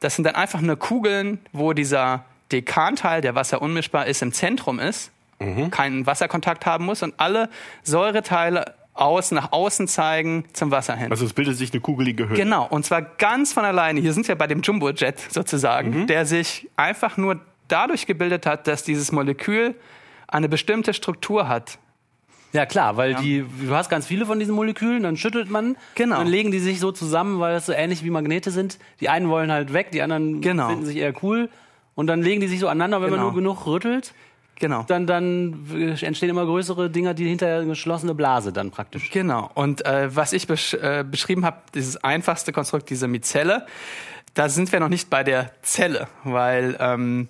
Das sind dann einfach nur Kugeln, wo dieser Dekanteil, der wasserunmischbar ist, im Zentrum ist, keinen Wasserkontakt haben muss und alle Säureteile aus, nach außen zeigen zum Wasser hin. Also es bildet sich eine kugelige Hülle. Genau, und zwar ganz von alleine. Hier sind wir bei dem Jumbo-Jet sozusagen, der sich einfach nur dadurch gebildet hat, dass dieses Molekül eine bestimmte Struktur hat. Ja klar, weil die, du hast ganz viele von diesen Molekülen, dann schüttelt man, Genau. dann legen die sich so zusammen, weil das so ähnlich wie Magnete sind. Die einen wollen halt weg, die anderen Genau. finden sich eher cool. Und dann legen die sich so aneinander, wenn man Genau. nur genug rüttelt, Genau. dann, dann entstehen immer größere Dinger, die hinter eine geschlossene Blase dann praktisch. Genau. Und äh, was ich besch äh, beschrieben habe, dieses einfachste Konstrukt, diese Mizelle, da sind wir noch nicht bei der Zelle, weil ähm,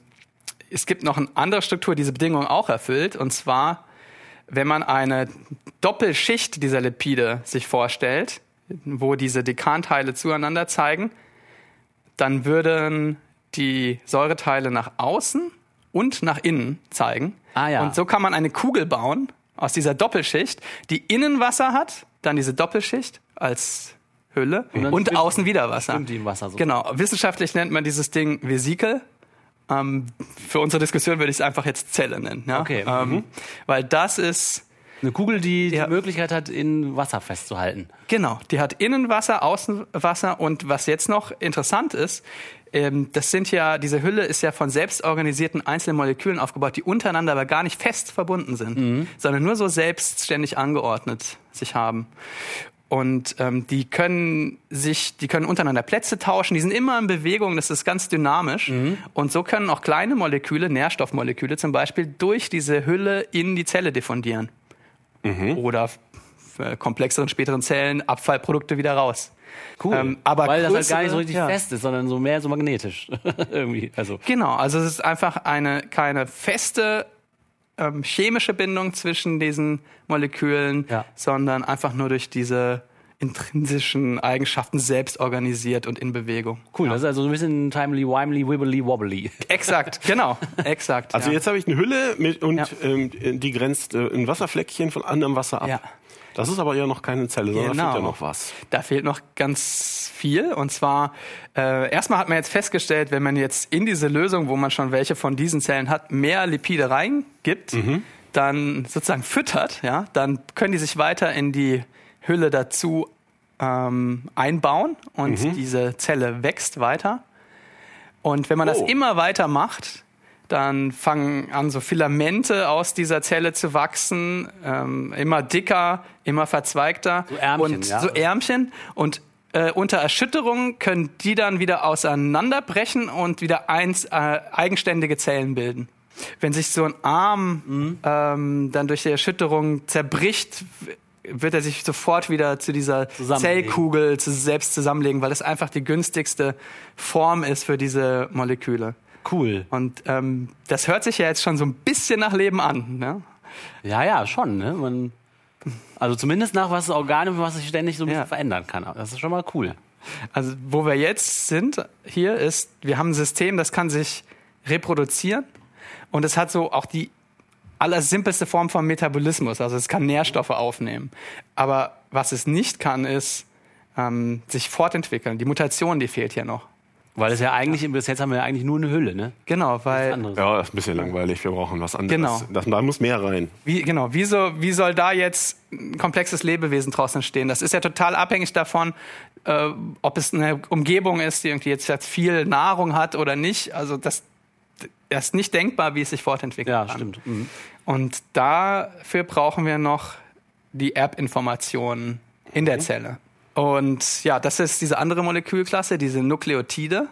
es gibt noch eine andere Struktur, die diese Bedingung auch erfüllt. Und zwar, wenn man eine Doppelschicht dieser Lipide sich vorstellt, wo diese Dekanteile zueinander zeigen, dann würden die Säureteile nach außen und nach innen zeigen. Ah, ja. Und so kann man eine Kugel bauen aus dieser Doppelschicht, die innen Wasser hat, dann diese Doppelschicht als Hülle und, schwimmt- außen wieder Wasser. schwimmt die im Wasser so. Genau. Wissenschaftlich nennt man dieses Ding Vesikel. Ähm, für unsere Diskussion würde ich es einfach jetzt Zelle nennen. Ja? Okay. Ähm, Weil das ist Eine Kugel, die Ja. die Möglichkeit hat, in Wasser festzuhalten. Genau, die hat Innenwasser, Außenwasser und was jetzt noch interessant ist, ähm, das sind ja, diese Hülle ist ja von selbst organisierten einzelnen Molekülen aufgebaut, die untereinander aber gar nicht fest verbunden sind, sondern nur so selbstständig angeordnet sich haben. Und ähm, die können sich, die können untereinander Plätze tauschen, die sind immer in Bewegung, das ist ganz dynamisch. Und so können auch kleine Moleküle, Nährstoffmoleküle zum Beispiel, durch diese Hülle in die Zelle diffundieren oder für komplexeren späteren Zellen Abfallprodukte wieder raus. Cool. Ähm, aber Weil das halt gar nicht so richtig ja. fest ist, sondern so mehr so magnetisch. Irgendwie. Also. Genau, also es ist einfach eine keine feste ähm, chemische Bindung zwischen diesen Molekülen, Ja. sondern einfach nur durch diese intrinsischen Eigenschaften selbst organisiert und in Bewegung. Cool, das ist also so ein bisschen timely, wimely, wibbly, wobbly. Exakt, genau, exakt. Also ja. jetzt habe ich eine Hülle mit, und Ja. ähm, die grenzt äh, ein Wasserfleckchen von anderem Wasser ab. Ja. Das ist aber ja noch keine Zelle, sondern da Genau. fehlt ja noch was. Da fehlt noch ganz viel. Und zwar, äh, erstmal hat man jetzt festgestellt, wenn man jetzt in diese Lösung, wo man schon welche von diesen Zellen hat, mehr Lipide reingibt, dann sozusagen füttert, ja, dann können die sich weiter in die Hülle dazu ähm, einbauen und diese Zelle wächst weiter. Und wenn man das Oh. immer weiter macht, dann fangen an so Filamente aus dieser Zelle zu wachsen, ähm, immer dicker, immer verzweigter So Ärmchen, und ja. so Ärmchen und äh, unter Erschütterung können die dann wieder auseinanderbrechen und wieder eins äh, eigenständige Zellen bilden. Wenn sich so ein Arm Mhm. ähm, dann durch die Erschütterung zerbricht, wird er sich sofort wieder zu dieser. Zellkugel zu, selbst zusammenlegen, weil das einfach die günstigste Form ist für diese Moleküle. Cool. Und ähm, das hört sich ja jetzt schon so ein bisschen nach Leben an. Ne? Ja, ja, schon. Ne? Man, also zumindest nach was Organen, was sich ständig so ein bisschen Ja. verändern kann. Das ist schon mal cool. Also wo wir jetzt sind, hier ist, wir haben ein System, das kann sich reproduzieren und es hat so auch die allersimpelste Form von Metabolismus. Also es kann Nährstoffe aufnehmen. Aber was es nicht kann, ist ähm, sich fortentwickeln. Die Mutation, die fehlt hier noch. Weil es ja eigentlich, bis jetzt haben wir ja eigentlich nur eine Hülle, ne? Genau, weil. Ja, das ist ein bisschen langweilig. Wir brauchen was anderes. Genau. Das, da muss mehr rein. Wie, genau, wie, so, wie soll da jetzt ein komplexes Lebewesen draus entstehen? Das ist ja total abhängig davon, äh, ob es eine Umgebung ist, die irgendwie jetzt, jetzt viel Nahrung hat oder nicht. Also das, das ist nicht denkbar, wie es sich fortentwickelt. Ja, kann. stimmt. Mhm. Und dafür brauchen wir noch die Erbinformationen in der Zelle. Und ja, das ist diese andere Molekülklasse, diese Nukleotide.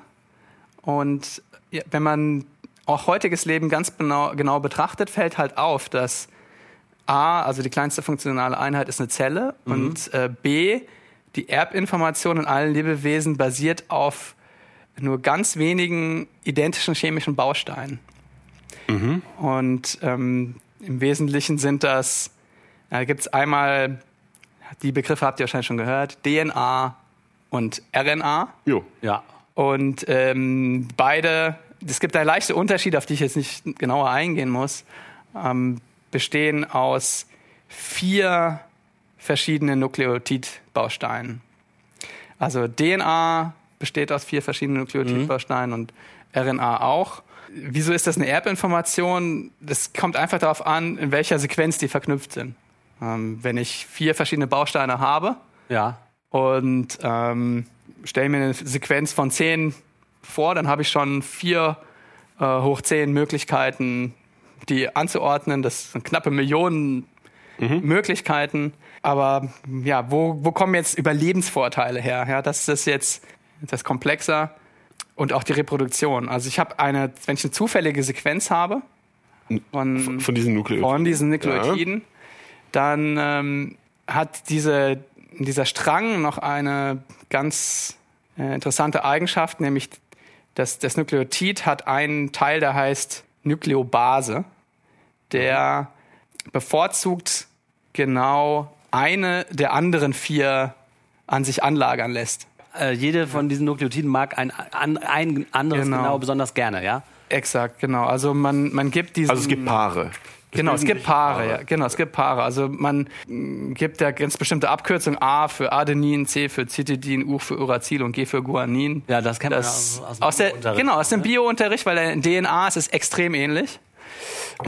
Und ja, wenn man auch heutiges Leben ganz genau, genau betrachtet, fällt halt auf, dass A, also die kleinste funktionale Einheit ist eine Zelle und äh, B, die Erbinformation in allen Lebewesen basiert auf nur ganz wenigen identischen chemischen Bausteinen. Und ähm, im Wesentlichen sind das, da gibt es einmal, die Begriffe habt ihr wahrscheinlich schon gehört, DNA und RNA. Jo. Ja. Und ähm, beide, es gibt da leichte Unterschiede, auf die ich jetzt nicht genauer eingehen muss, ähm, bestehen aus vier verschiedenen Nukleotidbausteinen. Also DNA besteht aus vier verschiedenen Nukleotidbausteinen und RNA auch. Wieso ist das eine Erbinformation? Das kommt einfach darauf an, in welcher Sequenz die verknüpft sind. Ähm, wenn ich vier verschiedene Bausteine habe, Ja. und ähm, stelle mir eine Sequenz von 10 vor, dann habe ich schon vier äh, hoch 10 Möglichkeiten, die anzuordnen. Das sind knappe Millionen Möglichkeiten. Aber ja, wo, wo kommen jetzt Überlebensvorteile her? Ja, das ist jetzt das komplexer und auch die Reproduktion. Also ich habe eine, wenn ich eine zufällige Sequenz habe von, Von diesen Nukleotiden. von diesen Nukleotiden, dann ähm, hat diese, dieser Strang noch eine ganz äh, interessante Eigenschaft, nämlich dass das Nukleotid hat einen Teil, der heißt Nukleobase, der bevorzugt genau eine der anderen vier an sich anlagern lässt. Äh, jede von diesen Nukleotiden mag ein, an, ein anderes Genau. genau. besonders gerne, ja? Exakt, genau. Also man, man gibt diesen... Also es gibt Paare. Genau, es gibt Paare, ja. Genau, es gibt Paare. Also man gibt ja ganz bestimmte Abkürzungen. A für Adenin, C für Citidin, U für Uracil und G für Guanin. Ja, das kennt man Das, ja aus, aus, der, Unterricht, genau, aus dem ne? Bio-Unterricht, weil in DNA ist es extrem ähnlich.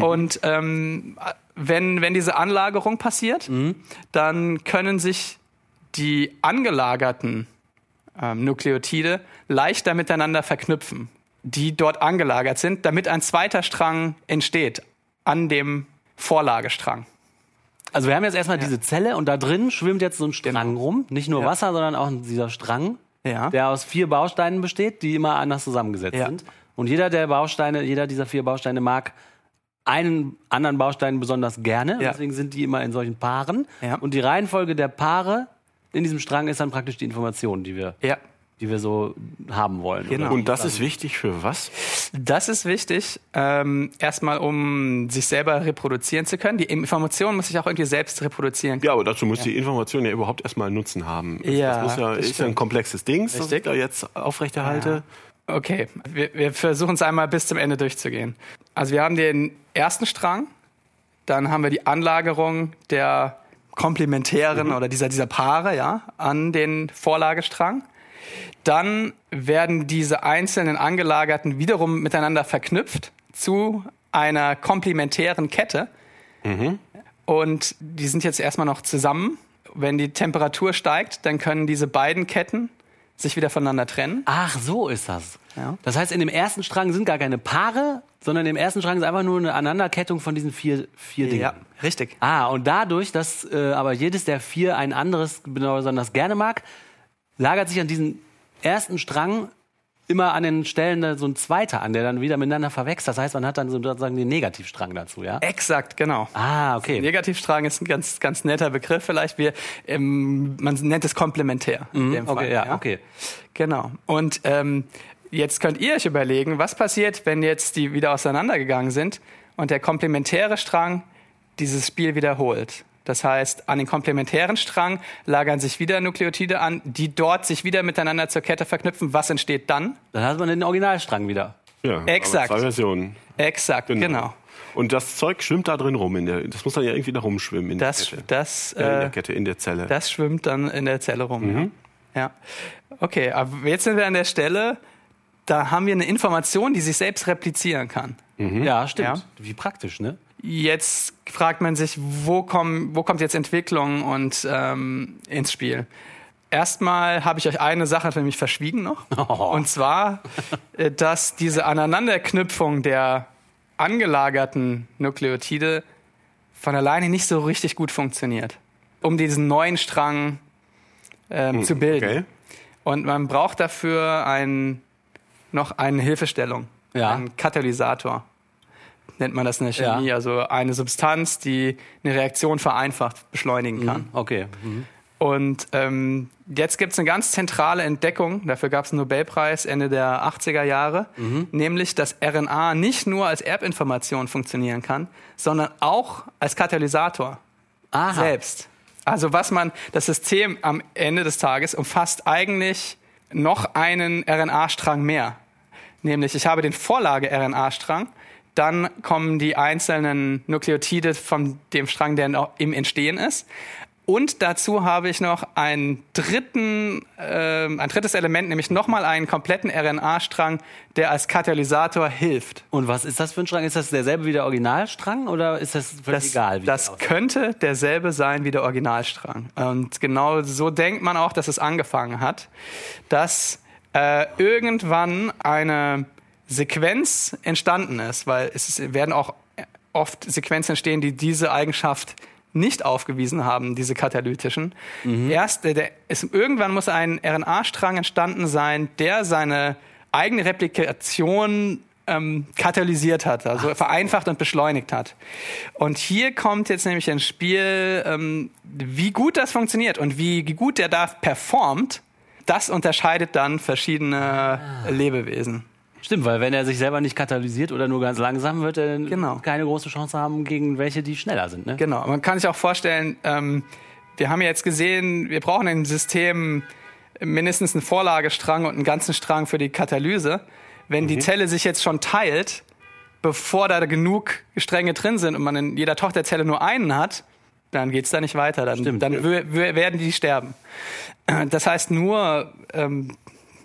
Und ähm, wenn, wenn diese Anlagerung passiert, Mhm. dann können sich die angelagerten ähm, Nukleotide leichter miteinander verknüpfen, die dort angelagert sind, damit ein zweiter Strang entsteht an dem Vorlagestrang. Also wir haben jetzt erstmal diese Zelle und da drin schwimmt jetzt so ein Strang rum. Nicht nur Genau. Ja. Wasser, sondern auch dieser Strang, Ja. der aus vier Bausteinen besteht, die immer anders zusammengesetzt Ja. sind. Und jeder der Bausteine, jeder dieser vier Bausteine mag einen anderen Baustein besonders gerne. Ja. Deswegen sind die immer in solchen Paaren. Ja. Und die Reihenfolge der Paare in diesem Strang ist dann praktisch die Information, die wir, Ja. Die wir so haben wollen. Genau. oder? Und das ist wichtig für was? Das ist wichtig, ähm, erstmal um sich selber reproduzieren zu können. Die Information muss sich auch irgendwie selbst reproduzieren. Ja, aber dazu muss die Information ja überhaupt erstmal einen Nutzen haben. Ja, das muss ja, das ist ja ein komplexes Ding, das ich da jetzt aufrechterhalte. Okay, wir, wir versuchen es einmal bis zum Ende durchzugehen. Also wir haben den ersten Strang, dann haben wir die Anlagerung der komplementären oder dieser, dieser Paare ja, an den Vorlagestrang. Dann werden diese einzelnen angelagerten wiederum miteinander verknüpft zu einer komplementären Kette. Und die sind jetzt erstmal noch zusammen. Wenn die Temperatur steigt, dann können diese beiden Ketten sich wieder voneinander trennen. Ach, so ist das. Ja. Das heißt, in dem ersten Strang sind gar keine Paare, sondern im ersten Strang ist einfach nur eine Aneinanderkettung von diesen vier, vier Dingen. Ja, richtig. Ah, und dadurch, dass äh, aber jedes der vier ein anderes besonders gerne mag, lagert sich an diesen ersten Strang immer an den Stellen so ein zweiter an, der dann wieder miteinander verwächst. Das heißt, man hat dann sozusagen den Negativstrang dazu, ja? Exakt, genau. Ah, okay. Negativstrang ist ein ganz, ganz netter Begriff vielleicht. Wir, ähm, man nennt es komplementär. in dem Fall, Mhm. Okay, ja, okay. Genau. Und ähm, jetzt könnt ihr euch überlegen, was passiert, wenn jetzt die wieder auseinandergegangen sind und der komplementäre Strang dieses Spiel wiederholt. Das heißt, an den komplementären Strang lagern sich wieder Nukleotide an, die dort sich wieder miteinander zur Kette verknüpfen. Was entsteht dann? Dann hat man den Originalstrang wieder. Ja, Exakt. Zwei Versionen. Exakt, genau. Und das Zeug schwimmt da drin rum. In der, das muss dann ja irgendwie da rumschwimmen in Das, der Kette. das, äh, in der äh, Kette, in der Zelle. Das schwimmt dann in der Zelle rum. Ja. ja. Okay, aber jetzt sind wir an der Stelle, da haben wir eine Information, die sich selbst replizieren kann. Ja, stimmt. Ja. Wie praktisch, ne? Jetzt fragt man sich, wo, komm, wo kommt jetzt Entwicklung und ähm, ins Spiel? Erstmal habe ich euch eine Sache nämlich verschwiegen noch. Oh. Und zwar, äh, dass diese Aneinanderknüpfung der angelagerten Nukleotide von alleine nicht so richtig gut funktioniert, um diesen neuen Strang ähm, zu bilden. okay. Und man braucht dafür ein, noch eine Hilfestellung, Ja. einen Katalysator. Nennt man das in der Ja. Chemie, also eine Substanz, die eine Reaktion vereinfacht beschleunigen kann. Okay. Mhm. Und ähm, jetzt gibt es eine ganz zentrale Entdeckung, dafür gab es einen Nobelpreis Ende der 80er Jahre, nämlich dass RNA nicht nur als Erbinformation funktionieren kann, sondern auch als Katalysator Aha. selbst. Also was man, das System am Ende des Tages umfasst eigentlich noch einen RNA-Strang mehr. Nämlich, ich habe den Vorlage-RNA-Strang, dann kommen die einzelnen Nukleotide von dem Strang, der noch im Entstehen ist. Und dazu habe ich noch einen dritten, ähm, ein drittes Element, nämlich nochmal einen kompletten RNA-Strang, der als Katalysator hilft. Und was ist das für ein Strang? Ist das derselbe wie der Originalstrang oder ist das völlig Das, egal? Wie das könnte derselbe sein wie der Originalstrang. Und genau so denkt man auch, dass es angefangen hat, dass äh, irgendwann eine Sequenz entstanden ist, weil es ist, werden auch oft Sequenzen entstehen, die diese Eigenschaft nicht aufgewiesen haben, diese katalytischen. Erst, der, es, irgendwann muss ein RNA-Strang entstanden sein, der seine eigene Replikation ähm, katalysiert hat, also vereinfacht und beschleunigt hat. Und hier kommt jetzt nämlich ins Spiel, ähm, wie gut das funktioniert und wie gut der da performt. Das unterscheidet dann verschiedene Lebewesen. Stimmt, weil wenn er sich selber nicht katalysiert oder nur ganz langsam, wird er Genau. keine große Chance haben gegen welche, die schneller sind. Ne? Genau, man kann sich auch vorstellen, ähm, wir haben ja jetzt gesehen, wir brauchen im System mindestens einen Vorlagestrang und einen ganzen Strang für die Katalyse. Wenn die Zelle sich jetzt schon teilt, bevor da genug Stränge drin sind und man in jeder Tochterzelle nur einen hat, dann geht's da nicht weiter. Dann, Stimmt. dann wö- werden die sterben. Das heißt, nur ähm,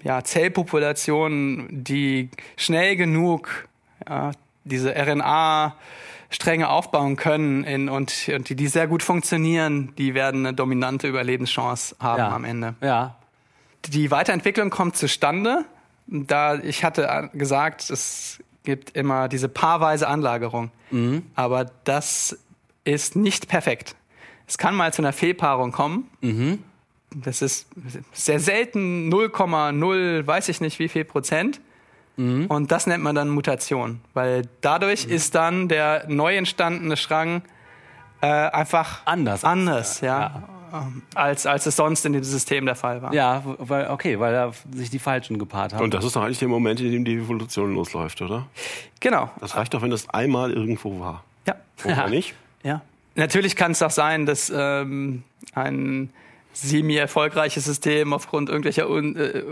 ja, Zellpopulationen, die schnell genug ja, diese RNA-Stränge aufbauen können in, und, und die, die sehr gut funktionieren, die werden eine dominante Überlebenschance haben ja. am Ende. Ja. Die Weiterentwicklung kommt zustande, da ich hatte äh, gesagt, es gibt immer diese paarweise Anlagerung. Aber das ist nicht perfekt. Es kann mal zu einer Fehlpaarung kommen. Das ist sehr selten 0,0, weiß ich nicht wie viel Prozent. Und das nennt man dann Mutation, weil dadurch ist dann der neu entstandene Strang äh, einfach Anders. anders, ja, ähm, als als es sonst in dem System der Fall war. Ja, weil, okay, weil da sich die Falschen gepaart haben. Und das ist doch eigentlich der Moment, in dem die Evolution losläuft, oder? Genau. Das reicht doch, wenn das einmal irgendwo war. Ja. Oder nicht? Ja. Natürlich kann es auch sein, dass ähm, ein semi-erfolgreiches System aufgrund irgendwelcher un, äh,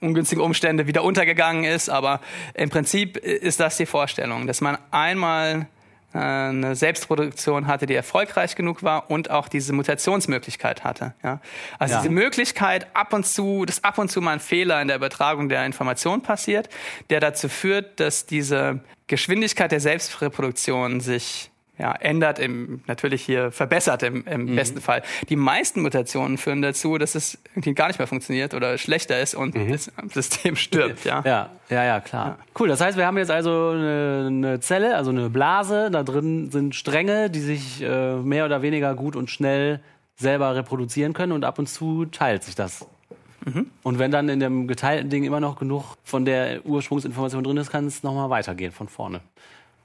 ungünstigen Umstände wieder untergegangen ist, aber im Prinzip ist das die Vorstellung, dass man einmal äh, eine Selbstproduktion hatte, die erfolgreich genug war und auch diese Mutationsmöglichkeit hatte. Ja? Also Ja. diese Möglichkeit, ab und zu, dass ab und zu mal ein Fehler in der Übertragung der Information passiert, der dazu führt, dass diese Geschwindigkeit der Selbstreproduktion sich ja, ändert, im, natürlich hier verbessert im, im besten Fall. Die meisten Mutationen führen dazu, dass es irgendwie gar nicht mehr funktioniert oder schlechter ist und das System stirbt. Ja. Ja, ja, ja, klar. Cool, das heißt, wir haben jetzt also eine, eine Zelle, also eine Blase, da drin sind Stränge, die sich äh, mehr oder weniger gut und schnell selber reproduzieren können und ab und zu teilt sich das. Und wenn dann in dem geteilten Ding immer noch genug von der Ursprungsinformation drin ist, kann es nochmal weitergehen von vorne.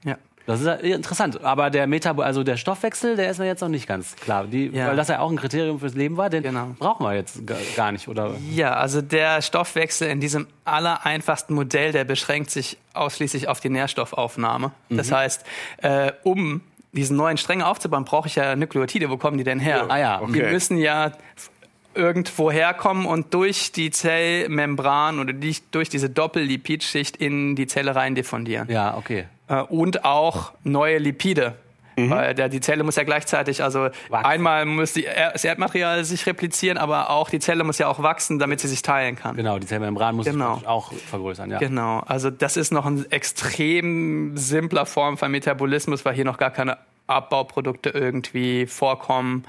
Ja. Das ist ja interessant. Aber der Metab also der Stoffwechsel, der ist mir jetzt noch nicht ganz klar. Die, Ja. Weil das ja auch ein Kriterium fürs Leben war, den Genau. brauchen wir jetzt gar, nicht, oder? Ja, also der Stoffwechsel in diesem allereinfachsten Modell, der beschränkt sich ausschließlich auf die Nährstoffaufnahme. Das heißt, äh, um diesen neuen Stränge aufzubauen, brauche ich ja Nukleotide. Wo kommen die denn her? Ah ja, Die okay. müssen ja irgendwo herkommen und durch die Zellmembran oder die, durch diese Doppellipidschicht in die Zelle rein diffundieren. Ja, okay. Äh, und auch neue Lipide. Weil der, die Zelle muss ja gleichzeitig, also Wachsen. einmal muss die, Er- das Erdmaterial sich replizieren, aber auch die Zelle muss ja auch wachsen, damit sie sich teilen kann. Genau, die Zellmembran muss Genau. sich auch vergrößern, ja. Genau, also das ist noch ein extrem simpler Form von Metabolismus, weil hier noch gar keine Abbauprodukte irgendwie vorkommen.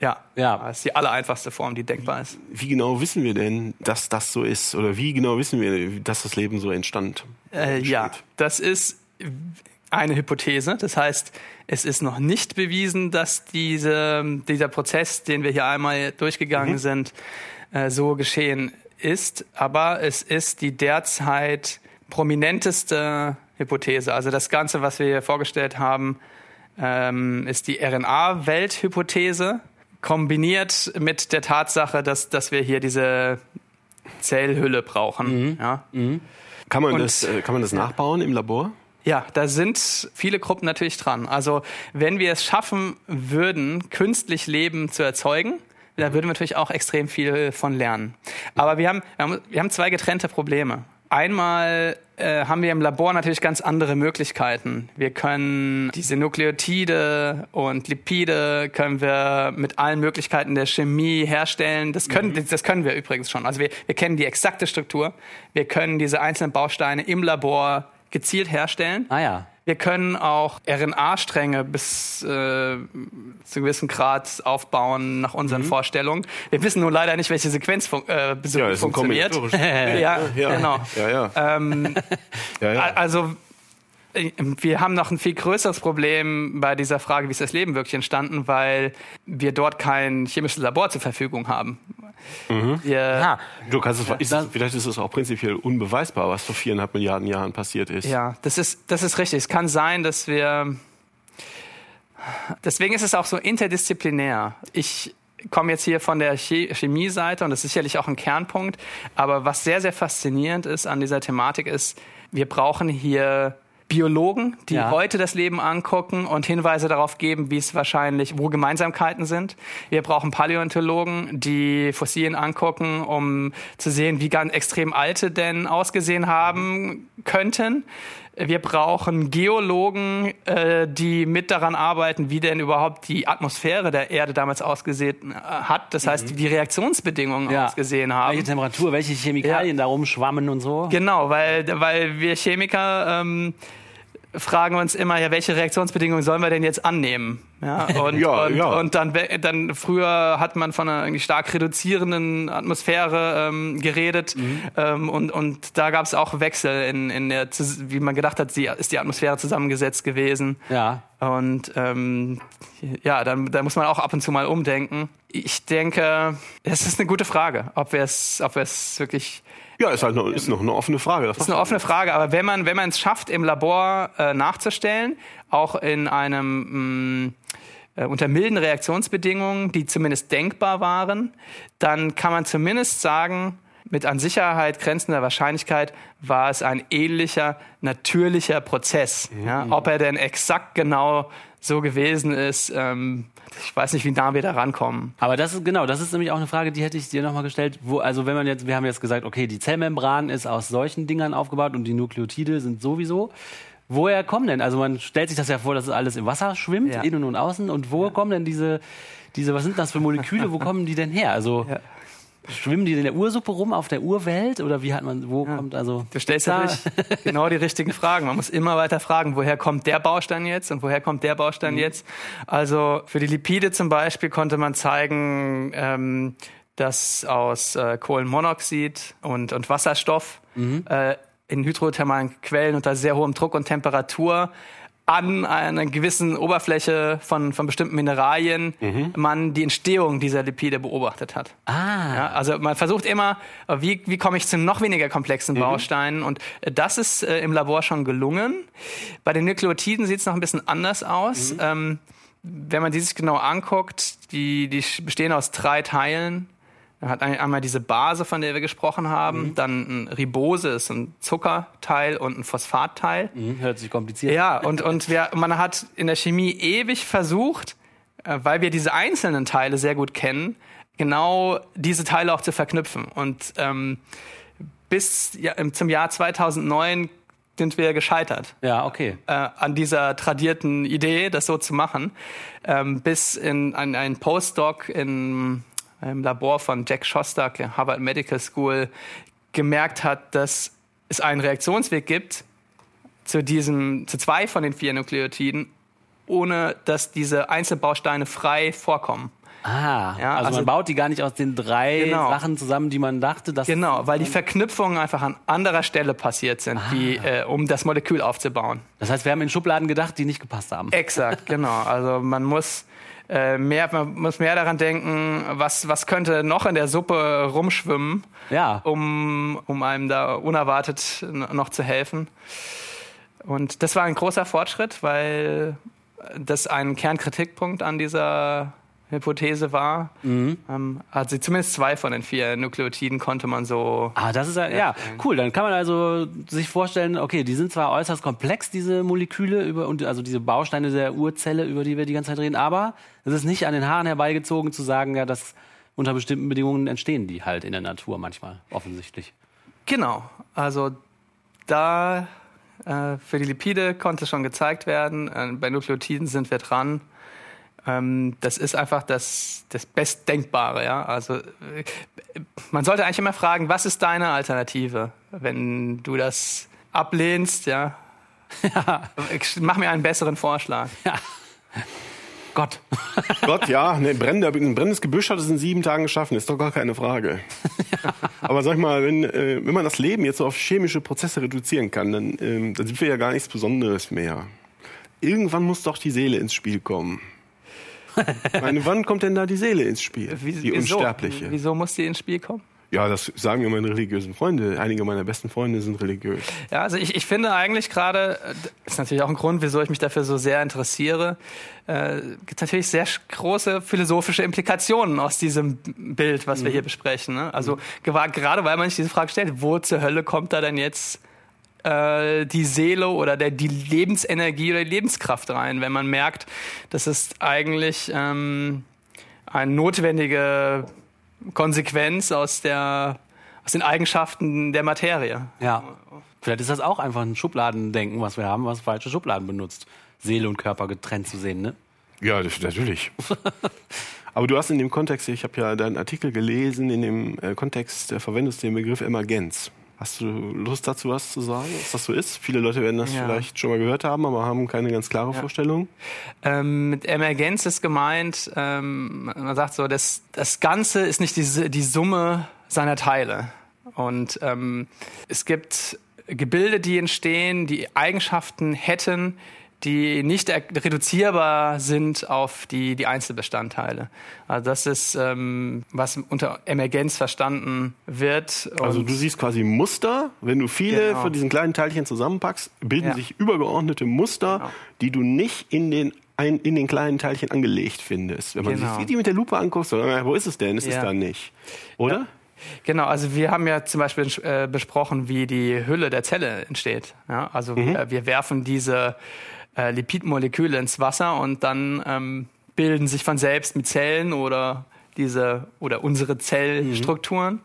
Ja, Ja. das ist die allereinfachste Form, die denkbar ist. Wie genau wissen wir denn, dass das so ist? Oder wie genau wissen wir, dass das Leben so entstand? Äh, ja, das ist eine Hypothese. Das heißt, es ist noch nicht bewiesen, dass diese, dieser Prozess, den wir hier einmal durchgegangen sind, äh, so geschehen ist. Aber es ist die derzeit prominenteste Hypothese. Also das Ganze, was wir hier vorgestellt haben, ähm, ist die RNA-Welthypothese, kombiniert mit der Tatsache, dass, dass wir hier diese Zellhülle brauchen. Ja? Kann man, Und- das, äh, kann man das nachbauen im Labor? Ja, da sind viele Gruppen natürlich dran. Also wenn wir es schaffen würden, künstlich Leben zu erzeugen, da würden wir natürlich auch extrem viel von lernen. Aber wir haben, wir haben, zwei getrennte Probleme. Einmal äh, haben wir im Labor natürlich ganz andere Möglichkeiten. Wir können diese Nukleotide und Lipide können wir mit allen Möglichkeiten der Chemie herstellen. Das können, das können wir übrigens schon. Also wir, wir kennen die exakte Struktur. Wir können diese einzelnen Bausteine im Labor gezielt herstellen. Ah ja. Wir können auch RNA-Stränge bis äh, zu gewissen Grad aufbauen nach unseren Vorstellungen. Wir wissen nur leider nicht, welche Sequenz fun äh, Ja, funktioniert. ja, Ja. genau. Ja, ja. Ähm, ja, ja. also wir haben noch ein viel größeres Problem bei dieser Frage, wie ist das Leben wirklich entstanden, weil wir dort kein chemisches Labor zur Verfügung haben. Wir, Ah, Du kannst es, ist, vielleicht ist es auch prinzipiell unbeweisbar, was vor viereinhalb Milliarden Jahren passiert ist. Ja, das ist, das ist richtig. Es kann sein, dass wir. Deswegen ist es auch so interdisziplinär. Ich komme jetzt hier von der Che- Chemie-Seite und das ist sicherlich auch ein Kernpunkt. Aber was sehr, sehr faszinierend ist an dieser Thematik ist, wir brauchen hier Biologen, die Ja. heute das Leben angucken und Hinweise darauf geben, wie es wahrscheinlich, wo Gemeinsamkeiten sind. Wir brauchen Paläontologen, die Fossilien angucken, um zu sehen, wie ganz extrem alte denn ausgesehen haben könnten. Wir brauchen Geologen, äh, die mit daran arbeiten, wie denn überhaupt die Atmosphäre der Erde damals ausgesehen äh, hat. Das heißt, die Reaktionsbedingungen Ja. ausgesehen haben. Welche Temperatur, welche Chemikalien da rumschwammen und so. Genau, weil, weil wir Chemiker ähm, fragen uns immer, ja, welche Reaktionsbedingungen sollen wir denn jetzt annehmen? Ja, und, Ja, und, ja. und dann, dann früher hat man von einer stark reduzierenden Atmosphäre ähm, geredet ähm, und, und da gab es auch Wechsel in, in der, wie man gedacht hat, die, ist die Atmosphäre zusammengesetzt gewesen. Ja. Und ähm, ja, dann, da muss man auch ab und zu mal umdenken. Ich denke, es ist eine gute Frage, ob wir es, ob wir es wirklich Ja, ist halt noch, ist noch eine offene Frage. Das ist eine offene Frage, aber wenn man wenn man es schafft, im Labor äh, nachzustellen, auch in einem mh, äh, unter milden Reaktionsbedingungen, die zumindest denkbar waren, dann kann man zumindest sagen, mit an Sicherheit grenzender Wahrscheinlichkeit war es ein ähnlicher, natürlicher Prozess. Ja? Ob er denn exakt genau so gewesen ist, ähm, ich weiß nicht, wie nah wir da rankommen. Aber das ist genau, das ist nämlich auch eine Frage, die hätte ich dir nochmal gestellt. Wo, also wenn man jetzt, wir haben jetzt gesagt, okay, die Zellmembran ist aus solchen Dingern aufgebaut und die Nukleotide sind sowieso. Woher kommen denn? Also man stellt sich das ja vor, dass es alles im Wasser schwimmt, Ja. innen und außen. Und wo kommen denn diese, diese, was sind das für Moleküle? wo kommen die denn her? Also Ja. Schwimmen die in der Ursuppe rum auf der Urwelt oder wie hat man, wo kommt also? Du stellst da, genau die richtigen Fragen. Man muss immer weiter fragen, woher kommt der Baustein jetzt und woher kommt der Baustein jetzt. Also für die Lipide zum Beispiel konnte man zeigen, ähm, dass aus äh, Kohlenmonoxid und, und Wasserstoff äh, in hydrothermalen Quellen unter sehr hohem Druck und Temperatur an einer gewissen Oberfläche von, von bestimmten Mineralien man die Entstehung dieser Lipide beobachtet hat. Ah, Ja, also man versucht immer, wie, wie komme ich zu noch weniger komplexen Bausteinen und das ist äh, im Labor schon gelungen. Bei den Nukleotiden sieht es noch ein bisschen anders aus. Ähm, wenn man die sich genau anguckt, die, die bestehen aus drei Teilen. Man hat ein- einmal diese Base, von der wir gesprochen haben, dann ein Ribose ist ein Zuckerteil und ein Phosphatteil. hm, hört sich kompliziert. Ja, und, und wir, man hat in der Chemie ewig versucht, äh, weil wir diese einzelnen Teile sehr gut kennen, genau diese Teile auch zu verknüpfen. Und ähm, bis ja, zum Jahr 2009 sind wir gescheitert Ja, okay. äh, an dieser tradierten Idee, das so zu machen, ähm, bis in ein, ein Postdoc in, im Labor von Jack Shostak, der Harvard Medical School, gemerkt hat, dass es einen Reaktionsweg gibt zu diesem, zu zwei von den vier Nukleotiden, ohne dass diese Einzelbausteine frei vorkommen. Ah, Ja, also, also- man baut die gar nicht aus den drei Genau. Sachen zusammen, die man dachte, dass Genau, weil die Verknüpfungen einfach an anderer Stelle passiert sind, die, äh, um das Molekül aufzubauen. Das heißt, wir haben in Schubladen gedacht, die nicht gepasst haben. Exakt, genau. Also man muss äh, mehr, man muss mehr daran denken, was, was könnte noch in der Suppe rumschwimmen, Ja. um, um einem da unerwartet noch zu helfen. Und das war ein großer Fortschritt, weil das ein Kernkritikpunkt an dieser Hypothese war. Ähm, also zumindest zwei von den vier Nukleotiden konnte man so Ah, das ist ja, ja, cool. Dann kann man also sich vorstellen, okay, die sind zwar äußerst komplex, diese Moleküle, über, und also diese Bausteine der Urzelle, über die wir die ganze Zeit reden, aber es ist nicht an den Haaren herbeigezogen zu sagen, ja, dass unter bestimmten Bedingungen entstehen die halt in der Natur manchmal, offensichtlich. Genau, also da äh, für die Lipide konnte schon gezeigt werden, äh, bei Nukleotiden sind wir dran. Ähm, das ist einfach das, das Bestdenkbare, ja. Also äh, man sollte eigentlich immer fragen, was ist deine Alternative, wenn du das ablehnst, ja. Mach mir einen besseren Vorschlag. Gott. Gott, ja, ne, brennender, ein brennendes Gebüsch hat es in sieben Tagen geschaffen, ist doch gar keine Frage. Aber sag ich mal, wenn, äh, wenn man das Leben jetzt so auf chemische Prozesse reduzieren kann, dann, ähm, dann sind wir ja gar nichts Besonderes mehr. Irgendwann muss doch die Seele ins Spiel kommen. Meine, wann kommt denn da die Seele ins Spiel? Wie- die wieso? Unsterbliche. Wieso muss die ins Spiel kommen? Ja, das sagen mir meine religiösen Freunde. Einige meiner besten Freunde sind religiös. Ja, also ich, ich finde eigentlich gerade, äh, ist natürlich auch ein Grund, wieso ich mich dafür so sehr interessiere, äh, gibt natürlich sehr große philosophische Implikationen aus diesem Bild, was wir hier besprechen. Ne? Also gewa- gerade weil man sich diese Frage stellt, wo zur Hölle kommt da denn jetzt äh, die Seele oder der, die Lebensenergie oder die Lebenskraft rein, wenn man merkt, das ist eigentlich ähm, eine notwendige Konsequenz aus der aus den Eigenschaften der Materie. Ja. Vielleicht ist das auch einfach ein Schubladendenken, was wir haben, was falsche Schubladen benutzt. Seele und Körper getrennt zu sehen, ne? Ja, das, natürlich. Aber du hast in dem Kontext, ich habe ja deinen Artikel gelesen, in dem äh, Kontext äh, verwendest du den Begriff Emergenz. Hast du Lust dazu, was zu sagen, was das so ist? Viele Leute werden das Ja. vielleicht schon mal gehört haben, aber haben keine ganz klare Vorstellung. Ähm, mit Emergenz ist gemeint, ähm, man sagt so, das, das Ganze ist nicht die, die Summe seiner Teile. Und ähm, es gibt Gebilde, die entstehen, die Eigenschaften hätten, die nicht er- reduzierbar sind auf die, die Einzelbestandteile. Also das ist, ähm, was unter Emergenz verstanden wird. Also du siehst quasi Muster, wenn du viele Genau. von diesen kleinen Teilchen zusammenpackst, bilden Ja. sich übergeordnete Muster, Genau. die du nicht in den ein, in den kleinen Teilchen angelegt findest. Wenn man Genau. sich richtig mit der Lupe anguckt, so, äh, wo ist es denn? Ist es Ja. da nicht? Oder? Genau, also wir haben ja zum Beispiel äh, besprochen, wie die Hülle der Zelle entsteht. Ja, also wir, wir werfen diese äh, Lipidmoleküle ins Wasser und dann ähm, bilden sich von selbst mit Zellen oder diese oder unsere Zellstrukturen.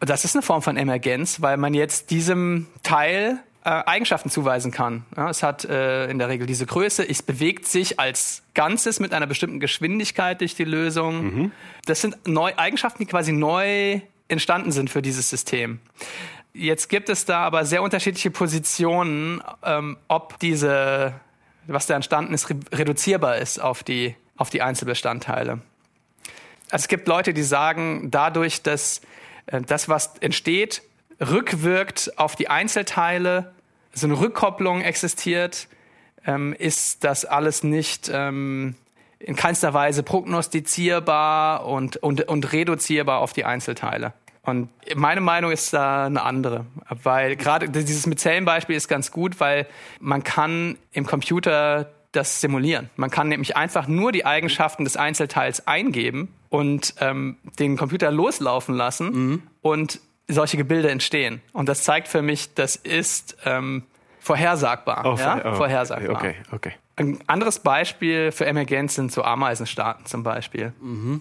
Und das ist eine Form von Emergenz, weil man jetzt diesem Teil äh, Eigenschaften zuweisen kann. Ja, es hat äh, in der Regel diese Größe, es bewegt sich als Ganzes mit einer bestimmten Geschwindigkeit durch die Lösung. Das sind neu, Eigenschaften, die quasi neu entstanden sind für dieses System. Jetzt gibt es da aber sehr unterschiedliche Positionen, ähm, ob diese, was da entstanden ist, re reduzierbar ist auf die, auf die Einzelbestandteile. Also es gibt Leute, die sagen, dadurch, dass äh, das, was entsteht, rückwirkt auf die Einzelteile, so eine Rückkopplung existiert, ähm, ist das alles nicht ähm, in keinster Weise prognostizierbar und, und, und reduzierbar auf die Einzelteile. Und meine Meinung ist da eine andere, weil gerade dieses mit Zellenbeispiel ist ganz gut, weil man kann im Computer das simulieren. Man kann nämlich einfach nur die Eigenschaften des Einzelteils eingeben und ähm, den Computer loslaufen lassen und solche Gebilde entstehen. Und das zeigt für mich, das ist ähm, vorhersagbar. Oh, ja? oh, vorhersagbar. Okay, okay. Ein anderes Beispiel für Emergenz sind so Ameisenstaaten zum Beispiel.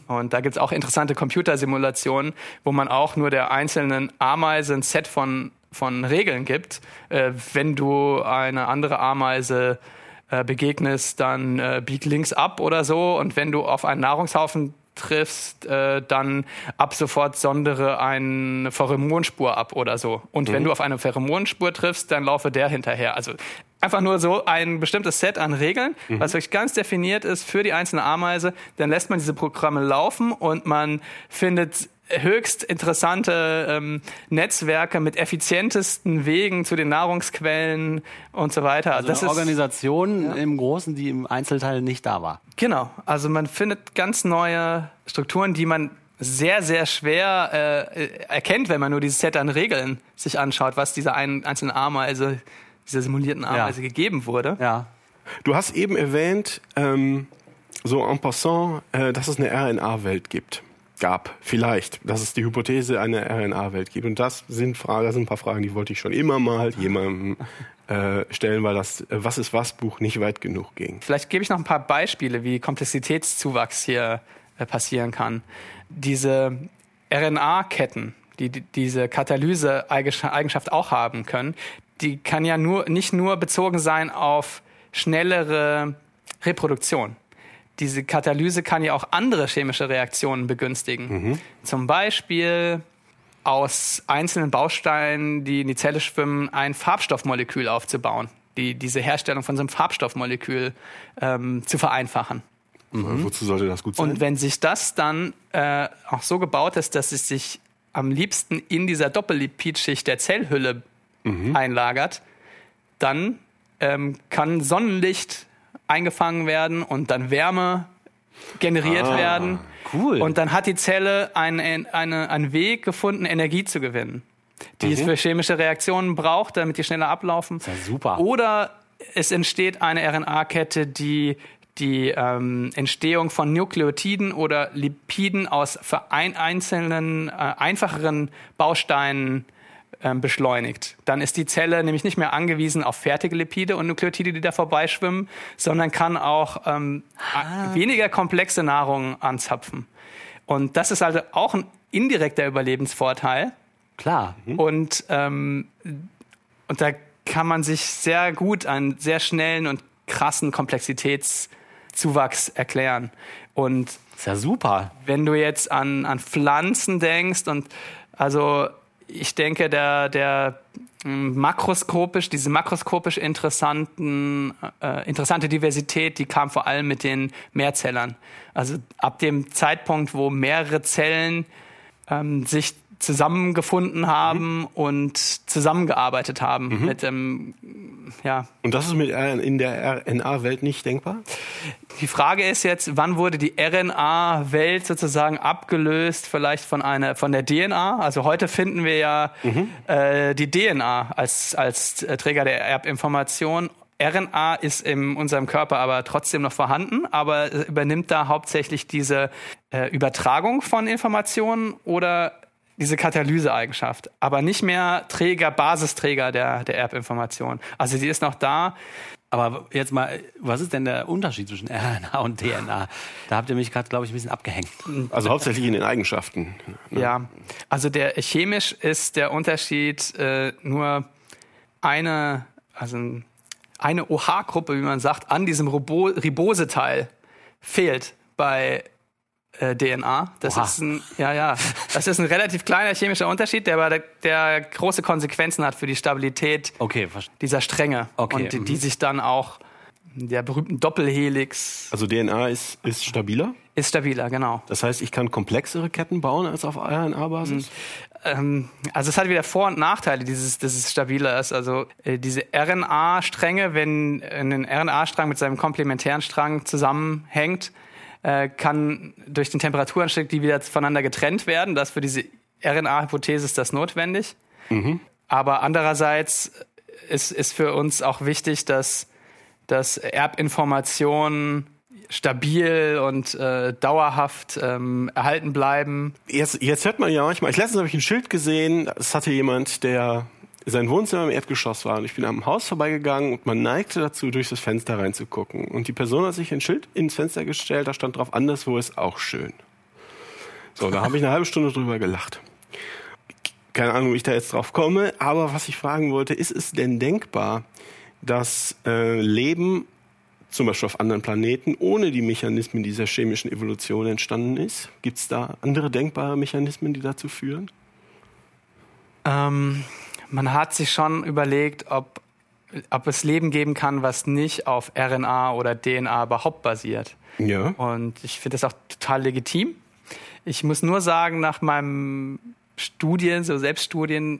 Und da gibt's auch interessante Computersimulationen, wo man auch nur der einzelnen Ameise ein Set von, von Regeln gibt. Äh, wenn du eine andere Ameise äh, begegnest, dann äh, bieg links ab oder so. Und wenn du auf einen Nahrungshaufen triffst, äh, dann ab sofort sondere eine Pheromonspur ab oder so. Und wenn du auf eine Pheromonspur triffst, dann laufe der hinterher. Also einfach nur so ein bestimmtes Set an Regeln, was wirklich ganz definiert ist für die einzelne Ameise. Dann lässt man diese Programme laufen und man findet höchst interessante ähm, Netzwerke mit effizientesten Wegen zu den Nahrungsquellen und so weiter. Also eine Organisation im Großen, die im Einzelteil nicht da war. Genau, also man findet ganz neue Strukturen, die man sehr, sehr schwer äh, erkennt, wenn man nur dieses Set an Regeln sich anschaut, was dieser ein, einzelnen Ameise, dieser simulierten Ameise gegeben wurde. Ja. Du hast eben erwähnt, ähm, so en passant, äh, dass es eine RNA-Welt gibt. Gab, vielleicht, dass es die Hypothese einer RNA-Welt gibt. Und das sind Fragen, das sind ein paar Fragen, die wollte ich schon immer mal jemandem äh, stellen, weil das äh, Was ist was Buch nicht weit genug ging. Vielleicht gebe ich noch ein paar Beispiele, wie Komplexitätszuwachs hier äh, passieren kann. Diese RNA-Ketten, die, die diese Katalyse-Eigenschaft auch haben können, die kann ja nur, nicht nur bezogen sein auf schnellere Reproduktion. Diese Katalyse kann ja auch andere chemische Reaktionen begünstigen. Zum Beispiel aus einzelnen Bausteinen, die in die Zelle schwimmen, ein Farbstoffmolekül aufzubauen, die, diese Herstellung von so einem Farbstoffmolekül ähm, zu vereinfachen. Wozu sollte das gut sein? Und wenn sich das dann äh, auch so gebaut ist, dass es sich am liebsten in dieser Doppellipidschicht der Zellhülle einlagert, dann ähm, kann Sonnenlicht eingefangen werden und dann Wärme generiert werden. Cool. Und dann hat die Zelle einen, eine, einen Weg gefunden, Energie zu gewinnen, die es für chemische Reaktionen braucht, damit die schneller ablaufen. ja super. Oder es entsteht eine RNA-Kette, die die ähm, Entstehung von Nukleotiden oder Lipiden aus verein einzelnen, äh, einfacheren Bausteinen beschleunigt. Dann ist die Zelle nämlich nicht mehr angewiesen auf fertige Lipide und Nukleotide, die da vorbeischwimmen, sondern kann auch ähm, a- weniger komplexe Nahrung anzapfen. Und das ist also auch ein indirekter Überlebensvorteil. Klar. Und ähm, und da kann man sich sehr gut einen sehr schnellen und krassen Komplexitätszuwachs erklären. Und Ist ja super. wenn du jetzt an, an Pflanzen denkst und also ich denke, der, der mm, makroskopisch, diese makroskopisch interessanten, äh, interessante Diversität, die kam vor allem mit den Mehrzellern. Also ab dem Zeitpunkt, wo mehrere Zellen ähm, sich zusammengefunden haben und zusammengearbeitet haben mit dem, ja, Und das ist mit in der RNA-Welt nicht denkbar? die Frage ist jetzt, wann wurde die RNA-Welt sozusagen abgelöst, vielleicht von einer von der DNA? Also heute finden wir ja äh, die DNA als als äh, Träger der Erbinformation. RNA ist in unserem Körper aber trotzdem noch vorhanden, aber äh, übernimmt da hauptsächlich diese äh, Übertragung von Informationen oder diese Katalyseeigenschaft, aber nicht mehr Träger, Basisträger der, der Erbinformation. Also die ist noch da, Aber jetzt mal, was ist denn der Unterschied zwischen RNA und DNA? Da habt ihr mich gerade, glaube ich, ein bisschen abgehängt. Also hauptsächlich in den Eigenschaften. Ja, also der chemisch ist der Unterschied äh, nur eine, also ein- eine OH-Gruppe, wie man sagt, an diesem Ribo Riboseteil fehlt bei äh, DNA. Das Oha. ist ein, ja, ja, das ist ein relativ kleiner chemischer Unterschied, der aber der, der große Konsequenzen hat für die Stabilität Okay, dieser Stränge Okay, und die, mhm. die sich dann auch der berühmten Doppelhelix Also DNA ist, ist stabiler. ist stabiler, genau. Das heißt, ich kann komplexere Ketten bauen als auf RNA-Basis. Ähm, also es hat wieder Vor- und Nachteile, dieses, dass es stabiler ist. Also äh, diese RNA-Stränge, wenn ein RNA-Strang mit seinem komplementären Strang zusammenhängt, äh, kann durch den Temperaturanstieg die wieder voneinander getrennt werden. Das für diese RNA-Hypothese ist das notwendig. Aber andererseits ist, ist für uns auch wichtig, dass, dass Erbinformationen stabil und äh, dauerhaft ähm, erhalten bleiben. Jetzt, jetzt hört man ja manchmal, ich letztens habe ich ein Schild gesehen, es hatte jemand, der sein Wohnzimmer im Erdgeschoss war und ich bin am Haus vorbeigegangen und man neigte dazu, durch das Fenster reinzugucken. Und die Person hat sich ein Schild ins Fenster gestellt, da stand drauf, anderswo ist auch schön. So, da habe ich eine halbe Stunde drüber gelacht. Keine Ahnung, wie ich da jetzt drauf komme, aber was ich fragen wollte, ist es denn denkbar, dass äh, Leben zum Beispiel auf anderen Planeten ohne die Mechanismen dieser chemischen Evolution entstanden ist? Gibt es da andere denkbare Mechanismen, die dazu führen? Ähm, man hat sich schon überlegt, ob, ob es Leben geben kann, was nicht auf RNA oder DNA überhaupt basiert. Ja. Und ich finde das auch total legitim. Ich muss nur sagen, nach meinem Studien, so Selbststudien,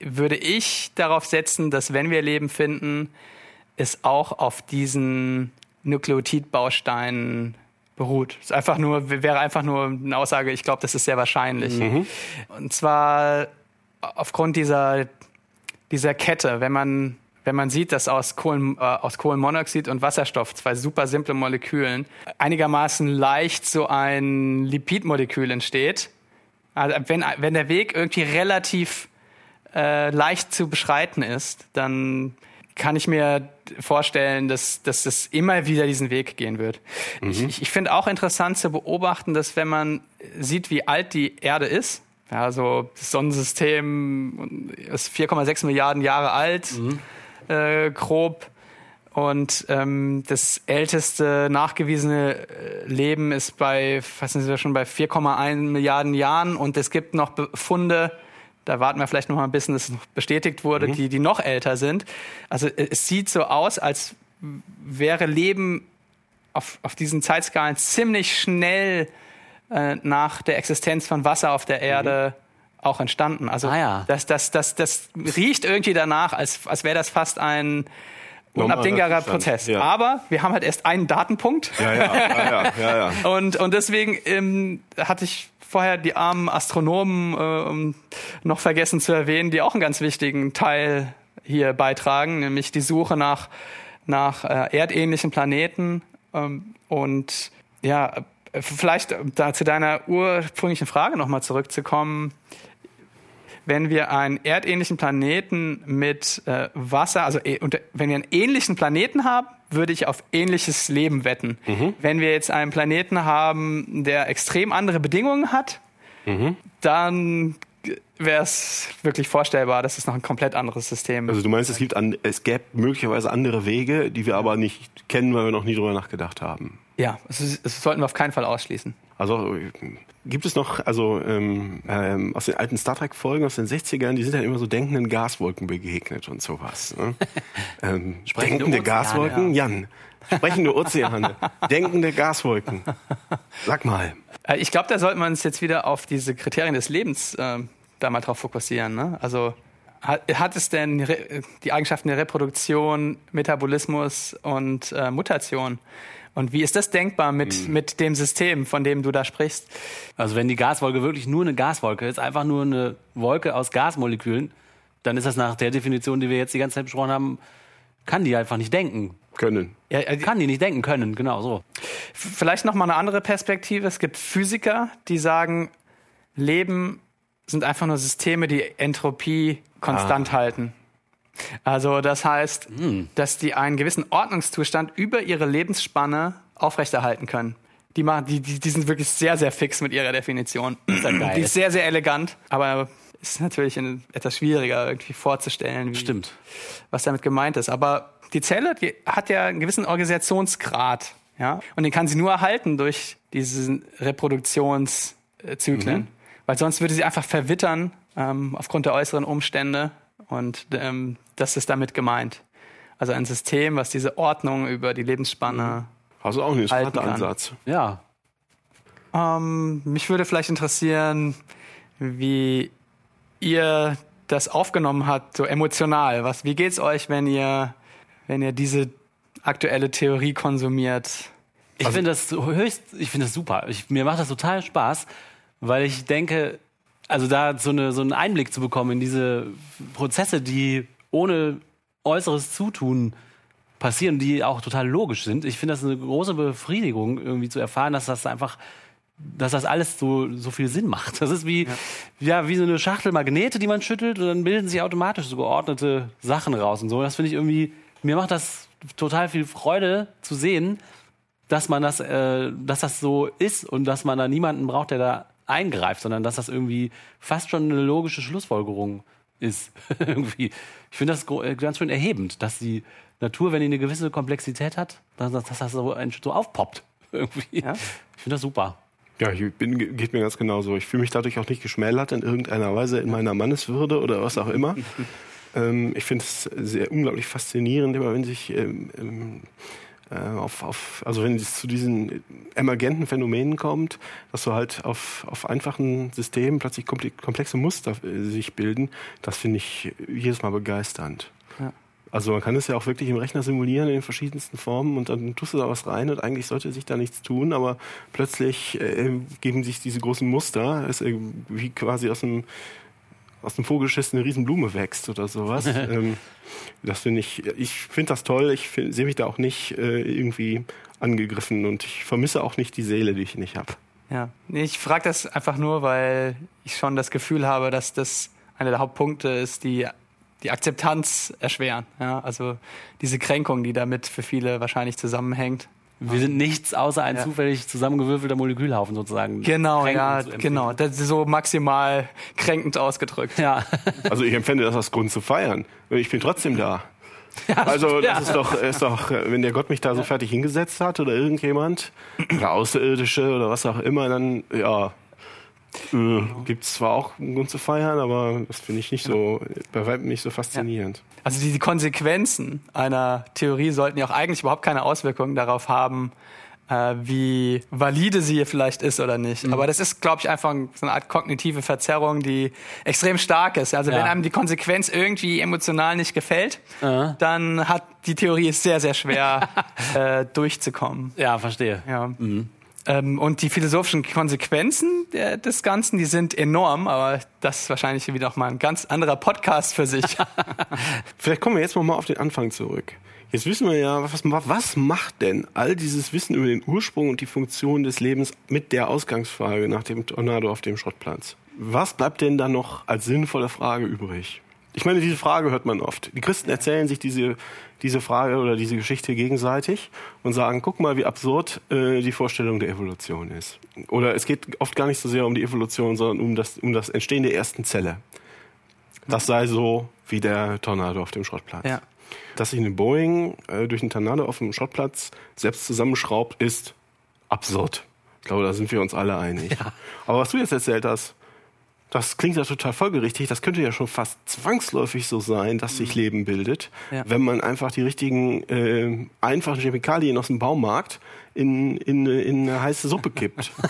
würde ich darauf setzen, dass wenn wir Leben finden, es auch auf diesen Nukleotidbausteinen beruht. Es einfach nur, wäre einfach nur eine Aussage, ich glaube, das ist sehr wahrscheinlich. Und zwar aufgrund dieser, dieser Kette, wenn man, wenn man sieht, dass aus, Kohlen, äh, aus Kohlenmonoxid und Wasserstoff, zwei super simple Molekülen, einigermaßen leicht so ein Lipidmolekül entsteht. Also wenn, wenn der Weg irgendwie relativ äh, leicht zu beschreiten ist, dann kann ich mir vorstellen, dass, dass es immer wieder diesen Weg gehen wird. Ich, ich, ich finde auch interessant zu beobachten, dass wenn man sieht, wie alt die Erde ist, ja, also das Sonnensystem ist 4,6 Milliarden Jahre alt, äh, grob. Und ähm, das älteste nachgewiesene äh, Leben ist bei, was sind wir schon bei 4,1 Milliarden Jahren und es gibt noch Befunde, da warten wir vielleicht noch mal ein bisschen, dass es noch bestätigt wurde, die, die noch älter sind. Also äh, es sieht so aus, als wäre Leben auf, auf diesen Zeitskalen ziemlich schnell äh, nach der Existenz von Wasser auf der Erde auch entstanden. Also Ah ja. das, das, das, das riecht irgendwie danach, als, als wäre das fast ein unabdingbarer Prozess. ja. Aber wir haben halt erst einen Datenpunkt. Ja, ja, ja, ja, ja, ja. Und, und deswegen ähm, hatte ich vorher die armen Astronomen ähm, noch vergessen zu erwähnen, die auch einen ganz wichtigen Teil hier beitragen, nämlich die Suche nach, nach äh, erdähnlichen Planeten. Ähm, und ja, äh, vielleicht da zu deiner ursprünglichen Frage nochmal zurückzukommen. Wenn wir einen erdähnlichen Planeten mit äh, Wasser, also äh, und wenn wir einen ähnlichen Planeten haben, würde ich auf ähnliches Leben wetten. Wenn wir jetzt einen Planeten haben, der extrem andere Bedingungen hat, dann wäre es wirklich vorstellbar, dass es noch ein komplett anderes System Also du meinst, es gibt an, es gäbe möglicherweise andere Wege, die wir aber nicht kennen, weil wir noch nie drüber nachgedacht haben. Ja, das, das sollten wir auf keinen Fall ausschließen. Also gibt es noch, also ähm, ähm, aus den alten Star Trek-Folgen aus den 60ern, die sind ja immer so denkenden Gaswolken begegnet und sowas. Ne? ähm, Sprechende denkende Ozeane, Gaswolken, Jan. Sprechende Ozeane, denkende Gaswolken. Sag mal. Äh, Ich glaube, da sollte man uns jetzt wieder auf diese Kriterien des Lebens ähm, da mal drauf fokussieren. Ne? Also hat, hat es denn die Eigenschaften der Reproduktion, Metabolismus und äh, Mutation? Und wie ist das denkbar mit, mit dem System, von dem du da sprichst? Also wenn die Gaswolke wirklich nur eine Gaswolke ist, einfach nur eine Wolke aus Gasmolekülen, dann ist das nach der Definition, die wir jetzt die ganze Zeit besprochen haben, kann die einfach nicht denken. Können. Ja, äh, Kann die nicht denken können, genau so. Vielleicht noch mal eine andere Perspektive. Es gibt Physiker, die sagen, Leben sind einfach nur Systeme, die Entropie konstant halten. Also das heißt, dass die einen gewissen Ordnungszustand über ihre Lebensspanne aufrechterhalten können. Die, machen, die, die, die sind wirklich sehr, sehr fix mit ihrer Definition. geil. Die ist sehr, sehr elegant, aber ist natürlich in, etwas schwieriger irgendwie vorzustellen, wie, Stimmt. was damit gemeint ist. Aber die Zelle die hat ja einen gewissen Organisationsgrad. Ja? Und den kann sie nur erhalten durch diese Reproduktionszyklen. Weil sonst würde sie einfach verwittern ähm, aufgrund der äußeren Umstände. Und ähm, das ist damit gemeint. Also ein System, was diese Ordnung über die Lebensspanne. Hast du auch interessanten kann. Ansatz. Ja. Ähm, mich würde vielleicht interessieren, wie ihr das aufgenommen habt, so emotional. Was, wie geht's euch, wenn ihr, wenn ihr diese aktuelle Theorie konsumiert? Ich finde das höchst, ich finde das super. Ich, mir macht das total Spaß, weil ich denke, also da so, eine, so einen Einblick zu bekommen in diese Prozesse, die ohne äußeres Zutun passieren, die auch total logisch sind. Ich finde das eine große Befriedigung, irgendwie zu erfahren, dass das einfach, dass das alles so, so viel Sinn macht. Das ist wie, ja. wie so eine Schachtel Magnete, die man schüttelt und dann bilden sich automatisch so geordnete Sachen raus und so. Das finde ich irgendwie, mir macht das total viel Freude zu sehen, dass man das, äh, dass das so ist und dass man da niemanden braucht, der da eingreift, sondern dass das irgendwie fast schon eine logische Schlussfolgerung ist. irgendwie. Ich finde das äh, ganz schön erhebend, dass die Natur, wenn die eine gewisse Komplexität hat, dass, das so, ein, so aufpoppt. Irgendwie. Ich finde das super. Ja, ich bin, geht mir ganz genauso. Ich fühle mich dadurch auch nicht geschmälert in irgendeiner Weise in meiner Manneswürde oder was auch immer. ähm, ich finde es sehr unglaublich faszinierend, immer wenn sich ähm, ähm, äh, auf, auf, also wenn es zu diesen emergenten Phänomenen kommt, dass so halt auf, auf einfachen Systemen plötzlich komple- komplexe Muster äh, sich bilden, das finde ich jedes Mal begeisternd. Ja. Also man kann es ja auch wirklich im Rechner simulieren in den verschiedensten Formen und dann tust du da was rein und eigentlich sollte sich da nichts tun, aber plötzlich äh, geben sich diese großen Muster, es äh, wie quasi aus dem aus dem Vogelschiss eine Riesenblume wächst oder sowas. ähm, das finde ich, ich finde das toll. Ich sehe mich da auch nicht äh, irgendwie angegriffen und ich vermisse auch nicht die Seele, die ich nicht habe. Ja, ich frage das einfach nur, weil ich schon das Gefühl habe, dass das einer der Hauptpunkte ist, die die Akzeptanz erschweren. Ja, also diese Kränkung, die damit für viele wahrscheinlich zusammenhängt. Wir sind nichts außer ein Ja. zufällig zusammengewürfelter Molekülhaufen sozusagen. Genau, ja, genau. Das ist so maximal kränkend ausgedrückt. Ja. Also ich empfände das als Grund zu feiern. Ich bin trotzdem da. Also das ist doch, ist doch, wenn der Gott mich da so fertig hingesetzt hat oder irgendjemand oder Außerirdische oder was auch immer, dann ja, äh, gibt es zwar auch einen Grund zu feiern, aber das finde ich nicht so, bei weitem nicht so faszinierend. Also die, die Konsequenzen einer Theorie sollten ja auch eigentlich überhaupt keine Auswirkungen darauf haben, äh, wie valide sie vielleicht ist oder nicht. Mhm. Aber das ist, glaube ich, einfach so eine Art kognitive Verzerrung, die extrem stark ist. Also Ja. wenn einem die Konsequenz irgendwie emotional nicht gefällt, Ja. dann hat die Theorie es sehr, sehr schwer äh, durchzukommen. Ja, verstehe. Ja. Ähm, und die philosophischen Konsequenzen der, des Ganzen, die sind enorm, aber das ist wahrscheinlich wieder auch mal ein ganz anderer Podcast für sich. Vielleicht kommen wir jetzt noch mal auf den Anfang zurück. Jetzt wissen wir ja, was, was macht denn all dieses Wissen über den Ursprung und die Funktion des Lebens mit der Ausgangsfrage nach dem Tornado auf dem Schrottplatz? Was bleibt denn da noch als sinnvolle Frage übrig? Ich meine, diese Frage hört man oft. Die Christen erzählen sich diese, diese Frage oder diese Geschichte gegenseitig und sagen, guck mal, wie absurd äh, die Vorstellung der Evolution ist. Oder es geht oft gar nicht so sehr um die Evolution, sondern um das, um das Entstehen der ersten Zelle. Das sei so wie der Tornado auf dem Schrottplatz. Ja. Dass sich eine Boeing äh, durch einen Tornado auf dem Schrottplatz selbst zusammenschraubt, ist absurd. Ich glaube, da sind wir uns alle einig. Aber was du jetzt erzählt hast, das klingt ja total folgerichtig. Das könnte ja schon fast zwangsläufig so sein, dass sich Leben bildet, Ja. wenn man einfach die richtigen äh, einfachen Chemikalien aus dem Baumarkt in, in, in eine heiße Suppe kippt.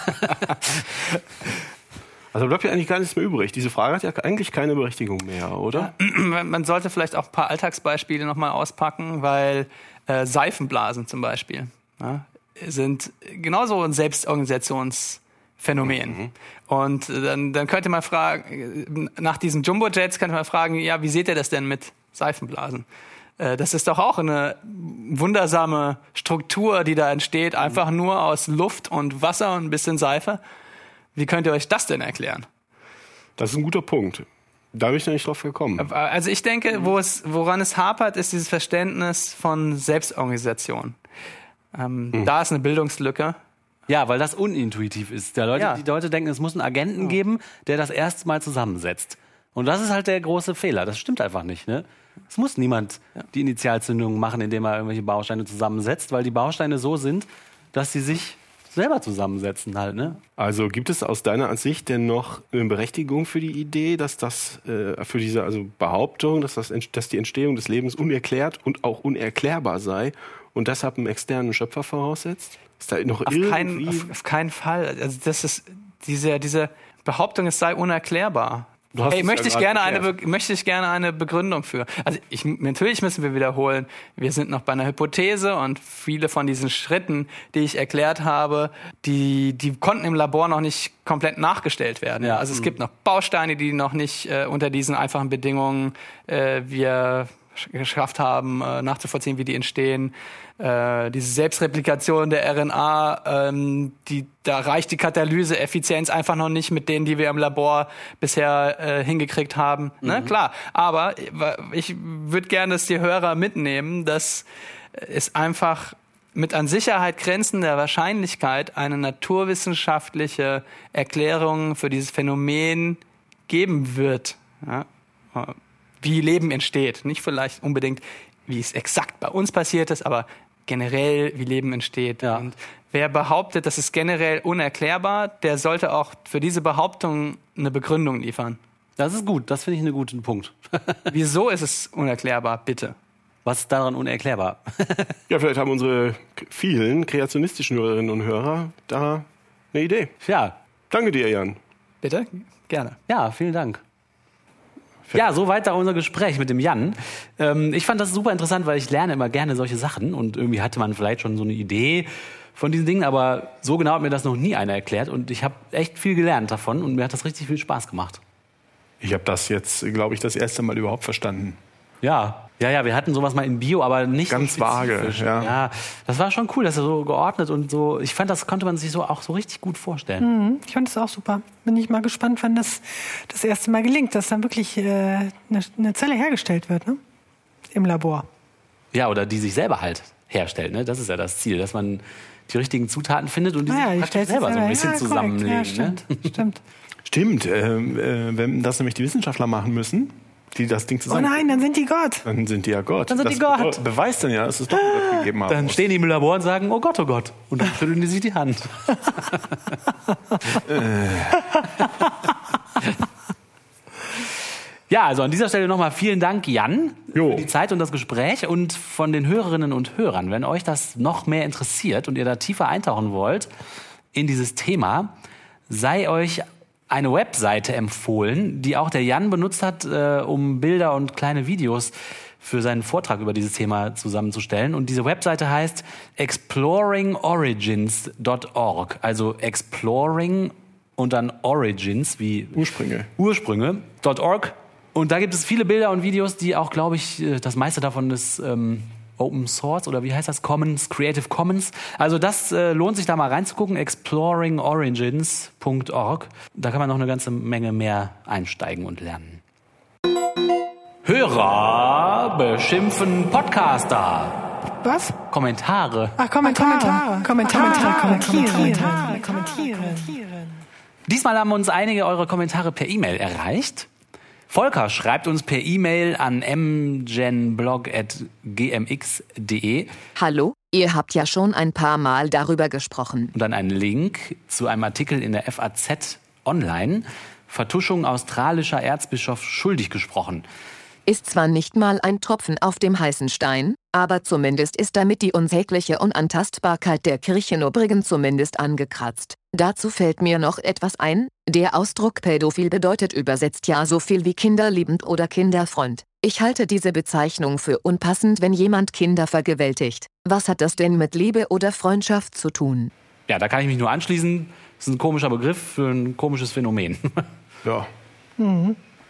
also bleibt ja eigentlich gar nichts mehr übrig. Diese Frage hat ja eigentlich keine Berechtigung mehr, oder? Man sollte vielleicht auch ein paar Alltagsbeispiele nochmal auspacken, weil äh, Seifenblasen zum Beispiel ja, sind genauso ein Selbstorganisationsphänomen. Und äh, dann, dann könnte man fragen, äh, nach diesen Jumbo-Jets könnte man fragen, ja, wie seht ihr das denn mit Seifenblasen? Äh, Das ist doch auch eine wundersame Struktur, die da entsteht, einfach nur aus Luft und Wasser und ein bisschen Seife. Wie könnt ihr euch das denn erklären? Das ist ein guter Punkt. Da bin ich noch nicht drauf gekommen. Also ich denke, wo es, woran es hapert, ist dieses Verständnis von Selbstorganisation. Ähm, Da ist eine Bildungslücke. Ja, weil das unintuitiv ist. Der Leute, Ja. Die Leute denken, es muss einen Agenten geben, der das erste Mal zusammensetzt. Und das ist halt der große Fehler. Das stimmt einfach nicht. Ne? Es muss niemand die Initialzündung machen, indem er irgendwelche Bausteine zusammensetzt, weil die Bausteine so sind, dass sie sich selber zusammensetzen halt. Ne? Also gibt es aus deiner Ansicht denn noch eine Berechtigung für die Idee, dass das äh, für diese also Behauptung, dass das dass die Entstehung des Lebens unerklärt und auch unerklärbar sei und deshalb einen externen Schöpfer voraussetzt? Ist da noch Auf keinen, auf, auf keinen Fall. Also das ist diese, diese Behauptung, es sei unerklärbar. Ey, möchte ja ich gerne eine, möchte ich gerne eine Begründung für. Also ich, natürlich müssen wir wiederholen, wir sind noch bei einer Hypothese und viele von diesen Schritten, die ich erklärt habe, die, die konnten im Labor noch nicht komplett nachgestellt werden. Ja. Also es gibt noch Bausteine, die noch nicht äh, unter diesen einfachen Bedingungen äh, wir geschafft haben, äh, nachzuvollziehen, wie die entstehen. Äh, diese Selbstreplikation der RNA, ähm, die, da reicht die Katalyse-Effizienz einfach noch nicht mit denen, die wir im Labor bisher äh, hingekriegt haben. Ne? Klar, aber ich würde gerne, dass die Hörer mitnehmen, dass es einfach mit an Sicherheit grenzender Wahrscheinlichkeit eine naturwissenschaftliche Erklärung für dieses Phänomen geben wird. Ja? Wie Leben entsteht. Nicht vielleicht unbedingt, wie es exakt bei uns passiert ist, aber generell, wie Leben entsteht. Ja. Und wer behauptet, das ist generell unerklärbar, der sollte auch für diese Behauptung eine Begründung liefern. Das ist gut. Das finde ich einen guten Punkt. Wieso ist es unerklärbar, bitte? Was ist daran unerklärbar? Ja, vielleicht haben unsere vielen kreationistischen Hörerinnen und Hörer da eine Idee. ja, Danke dir, Jan. Bitte? Gerne. Ja, vielen Dank. Ja, so weiter unser Gespräch mit dem Jan. Ähm, ich fand das super interessant, weil ich lerne immer gerne solche Sachen und irgendwie hatte man vielleicht schon so eine Idee von diesen Dingen, aber so genau hat mir das noch nie einer erklärt und ich habe echt viel gelernt davon und mir hat das richtig viel Spaß gemacht. Ich habe das jetzt, glaube ich, das erste Mal überhaupt verstanden. Ja, ja, ja, wir hatten sowas mal in Bio, aber nicht Ganz so vage, ja. ja, das war schon cool, dass er so geordnet und so. Ich fand, das konnte man sich so auch so richtig gut vorstellen. Ich fand es auch super. Bin ich mal gespannt, wann das das erste Mal gelingt, dass dann wirklich äh, eine, eine Zelle hergestellt wird, ne? Im Labor. Ja, oder die sich selber halt herstellt. Ne? Das ist ja das Ziel, dass man die richtigen Zutaten findet und die Naja, sich die praktisch stellt sich selber so ein selber- bisschen ja, zusammenlegen. Ja, ne? stimmt. stimmt. Stimmt, ähm, äh, wenn das nämlich die Wissenschaftler machen müssen, die das Ding Oh zusammen... nein, dann sind die Gott. Dann sind die ja Gott. Dann sind das die Gott. be- beweist dann ja, dass es doch Gott gegeben haben Dann muss. stehen die im Labor und sagen, oh Gott, oh Gott. Und dann schütteln die sich die Hand. Ja, also an dieser Stelle nochmal vielen Dank, Jan, Jo. für die Zeit und das Gespräch und von den Hörerinnen und Hörern. Wenn euch das noch mehr interessiert und ihr da tiefer eintauchen wollt in dieses Thema, sei euch eine Webseite empfohlen, die auch der Jan benutzt hat, äh, um Bilder und kleine Videos für seinen Vortrag über dieses Thema zusammenzustellen. Und diese Webseite heißt exploringorigins.org. Also exploring und dann Origins wie Ursprünge. Ursprünge.org. Und da gibt es viele Bilder und Videos, die auch, glaube ich, äh, das meiste davon ist ähm, Open Source oder wie heißt das? Commons, Creative Commons. Also das äh, lohnt sich da mal reinzugucken, exploringorigins.org. Da kann man noch eine ganze Menge mehr einsteigen und lernen. Hörer beschimpfen Podcaster. Was? Kommentare. Ach, Kommentare. Kommentare. Kommentieren. Kommentieren. Diesmal haben uns einige eure Kommentare per E-Mail erreicht. Volker schreibt uns per E-Mail an mgenblog.gmx.de Hallo, ihr habt ja schon ein paar Mal darüber gesprochen. und dann einen Link zu einem Artikel in der FAZ Online. Vertuschung australischer Erzbischof schuldig gesprochen. Ist zwar nicht mal ein Tropfen auf dem heißen Stein, aber zumindest ist damit die unsägliche Unantastbarkeit der Kirchenobrigen zumindest angekratzt. Dazu fällt mir noch etwas ein, der Ausdruck pädophil bedeutet übersetzt ja so viel wie kinderliebend oder kinderfreund. Ich halte diese Bezeichnung für unpassend, wenn jemand Kinder vergewaltigt. Was hat das denn mit Liebe oder Freundschaft zu tun? Ja, da kann ich mich nur anschließen. Das ist ein komischer Begriff für ein komisches Phänomen. Ja.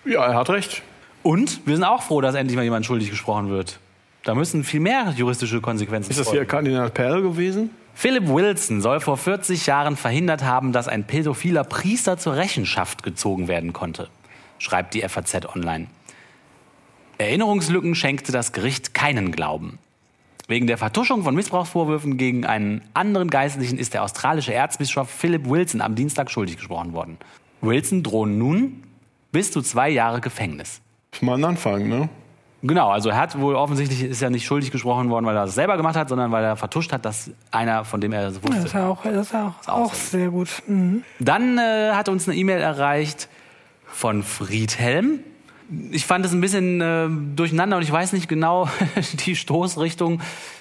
Ja, er hat recht. Und wir sind auch froh, dass endlich mal jemand schuldig gesprochen wird. Da müssen viel mehr juristische Konsequenzen Ist das folgen. hier Kardinal Perl gewesen? Philip Wilson soll vor 40 Jahren verhindert haben, dass ein pädophiler Priester zur Rechenschaft gezogen werden konnte, schreibt die FAZ online. Erinnerungslücken schenkte das Gericht keinen Glauben. Wegen der Vertuschung von Missbrauchsvorwürfen gegen einen anderen Geistlichen ist der australische Erzbischof Philip Wilson am Dienstag schuldig gesprochen worden. Wilson drohen nun bis zu zwei Jahre Gefängnis. Ist mal ein Anfang, ne? Genau, also er hat wohl offensichtlich ist er nicht schuldig gesprochen worden, weil er das selber gemacht hat, sondern weil er vertuscht hat, dass einer, von dem er es Das wusste. ist ja auch, das ist ja auch, auch auch sehr gut. Mhm. Dann äh, hat uns eine E-Mail erreicht von Friedhelm. Ich fand es ein bisschen äh, durcheinander und ich weiß nicht genau die Stoßrichtung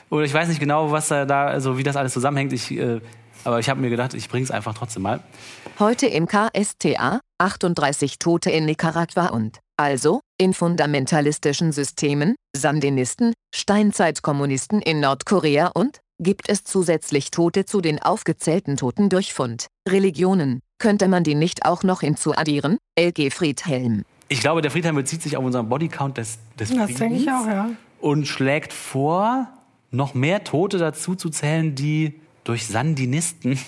oder ich weiß nicht genau, was er da, also wie das alles zusammenhängt. Ich, äh, aber ich habe mir gedacht, ich bringe es einfach trotzdem mal. Heute im KSTA, 38 Tote in Nicaragua und, also, in fundamentalistischen Systemen, Sandinisten, Steinzeitkommunisten in Nordkorea und, gibt es zusätzlich Tote zu den aufgezählten Toten durch Fund. Religionen, könnte man die nicht auch noch hinzuaddieren? LG Friedhelm. Ich glaube, der Friedhelm bezieht sich auf unseren Bodycount des, des Das denke ich auch, ja. und schlägt vor, noch mehr Tote dazu zu zählen, die durch Sandinisten.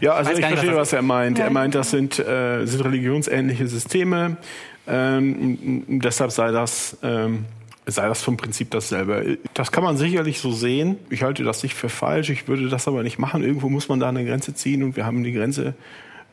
Ja, also ich nicht, verstehe, was was er meint. Er meint, das sind, äh, sind religionsähnliche Systeme. Ähm, deshalb sei das, ähm, sei das vom Prinzip dasselbe. Das kann man sicherlich so sehen. Ich halte das nicht für falsch. Ich würde das aber nicht machen. Irgendwo muss man da eine Grenze ziehen und wir haben die Grenze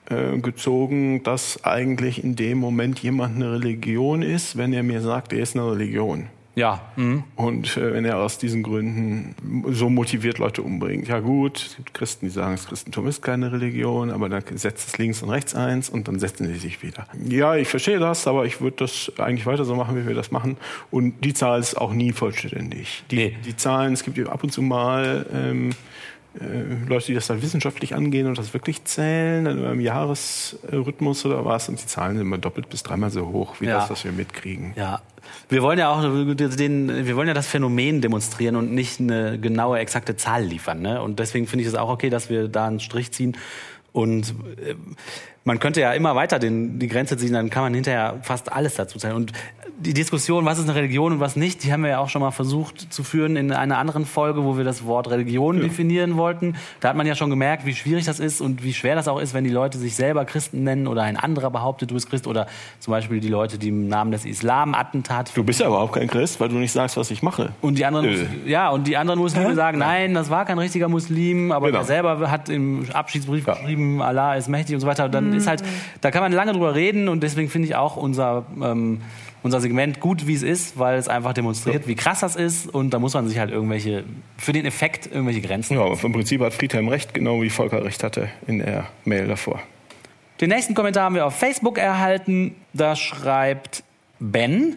äh, gezogen, dass eigentlich in dem Moment jemand eine Religion ist, wenn er mir sagt, er ist eine Religion. Ja, mhm. Und äh, wenn er aus diesen Gründen so motiviert Leute umbringt. Ja gut, es gibt Christen, die sagen, das Christentum ist keine Religion, aber dann setzt es links und rechts eins und dann setzen sie sich wieder. Ja, ich verstehe das, aber ich würde das eigentlich weiter so machen, wie wir das machen. Und die Zahl ist auch nie vollständig. Die, Nee. die Zahlen, es gibt ab und zu mal ähm, äh, Leute, die das dann wissenschaftlich angehen und das wirklich zählen, dann immer im Jahresrhythmus oder was. Und die Zahlen sind immer doppelt bis dreimal so hoch, wie Ja. das, was wir mitkriegen. Ja, wir wollen ja auch den, wir wollen ja das Phänomen demonstrieren und nicht eine genaue, exakte Zahl liefern. Ne? Und deswegen finde ich es auch okay, dass wir da einen Strich ziehen. Und äh, man könnte ja immer weiter den, die Grenze ziehen, dann kann man hinterher fast alles dazu zählen. Und die Diskussion, was ist eine Religion und was nicht, die haben wir ja auch schon mal versucht zu führen in einer anderen Folge, wo wir das Wort Religion definieren wollten. Da hat man ja schon gemerkt, wie schwierig das ist und wie schwer das auch ist, wenn die Leute sich selber Christen nennen oder ein anderer behauptet, du bist Christ oder zum Beispiel die Leute, die im Namen des Islam Attentat Du bist ja überhaupt kein Christ, weil du nicht sagst, was ich mache. und die anderen, Äh. ja, und die anderen Muslime sagen, nein, das war kein richtiger Muslim, aber Genau. er selber hat im Abschiedsbrief geschrieben, Allah ist mächtig und so weiter. Dann ist halt, da kann man lange drüber reden und deswegen finde ich auch unser, ähm, unser Segment gut, wie es ist, weil es einfach demonstriert, wie krass das ist und da muss man sich halt irgendwelche, für den Effekt irgendwelche Grenzen. Ja, aber im Prinzip hat Friedhelm recht, genau wie Volker recht hatte in der Mail davor. Den nächsten Kommentar haben wir auf Facebook erhalten. Da schreibt Ben,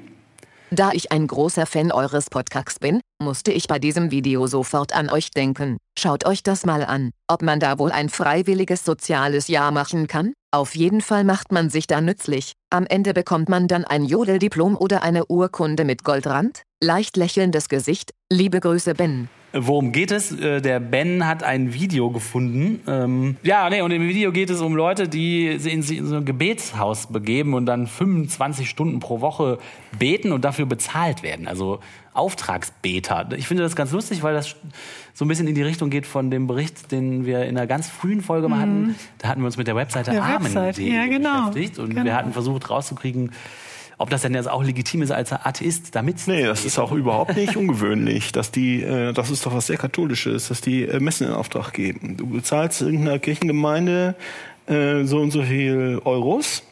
Da ich ein großer Fan eures Podcasts bin, musste ich bei diesem Video sofort an euch denken. Schaut euch das mal an, ob man da wohl ein freiwilliges soziales Jahr machen kann. Auf jeden Fall macht man sich da nützlich. Am Ende bekommt man dann ein Jodeldiplom oder eine Urkunde mit Goldrand. Leicht lächelndes Gesicht. Liebe Grüße Ben. Worum geht es? Äh, Der Ben hat ein Video gefunden. Ähm, ja, nee, und im Video geht es um Leute, die in so ein Gebetshaus begeben und dann 25 Stunden pro Woche beten und dafür bezahlt werden. Also Auftragsbeter. Ich finde das ganz lustig, weil das so ein bisschen in die Richtung geht von dem Bericht, den wir in einer ganz frühen Folge mal hatten. Da hatten wir uns mit der Webseite Der Website, ja, genau. beschäftigt und Genau. wir hatten versucht rauszukriegen, ob das denn jetzt auch legitim ist als Atheist, damit Nee, das ist auch überhaupt nicht ungewöhnlich, dass die, äh, das ist doch was sehr Katholisches, dass die äh, Messen in Auftrag geben. Du bezahlst irgendeiner Kirchengemeinde äh, so und so viel Euros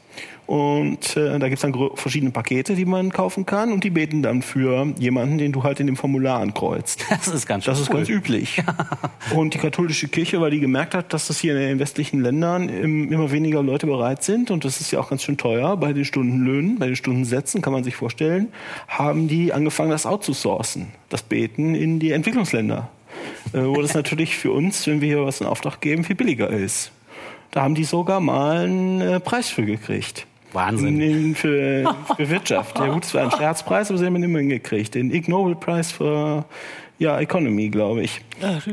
und äh, da gibt's dann verschiedene Pakete, die man kaufen kann und die beten dann für jemanden, den du halt in dem Formular ankreuzt. Das ist ganz schön Das ist cool. ganz üblich. Und die katholische Kirche, weil die gemerkt hat, dass das hier in den westlichen Ländern im- immer weniger Leute bereit sind und das ist ja auch ganz schön teuer bei den Stundenlöhnen, bei den Stundensätzen, kann man sich vorstellen, haben die angefangen, das outzusourcen, das Beten in die Entwicklungsländer. Äh, Wo das natürlich für uns, wenn wir hier was in Auftrag geben, viel billiger ist. Da haben die sogar mal einen äh, Preis für gekriegt. Wahnsinn. In, für, für Wirtschaft. Ja gut, es war ein Scherzpreis, aber sie haben ihn immerhin gekriegt. Den Ig Nobel Prize für ja, Economy, glaube ich.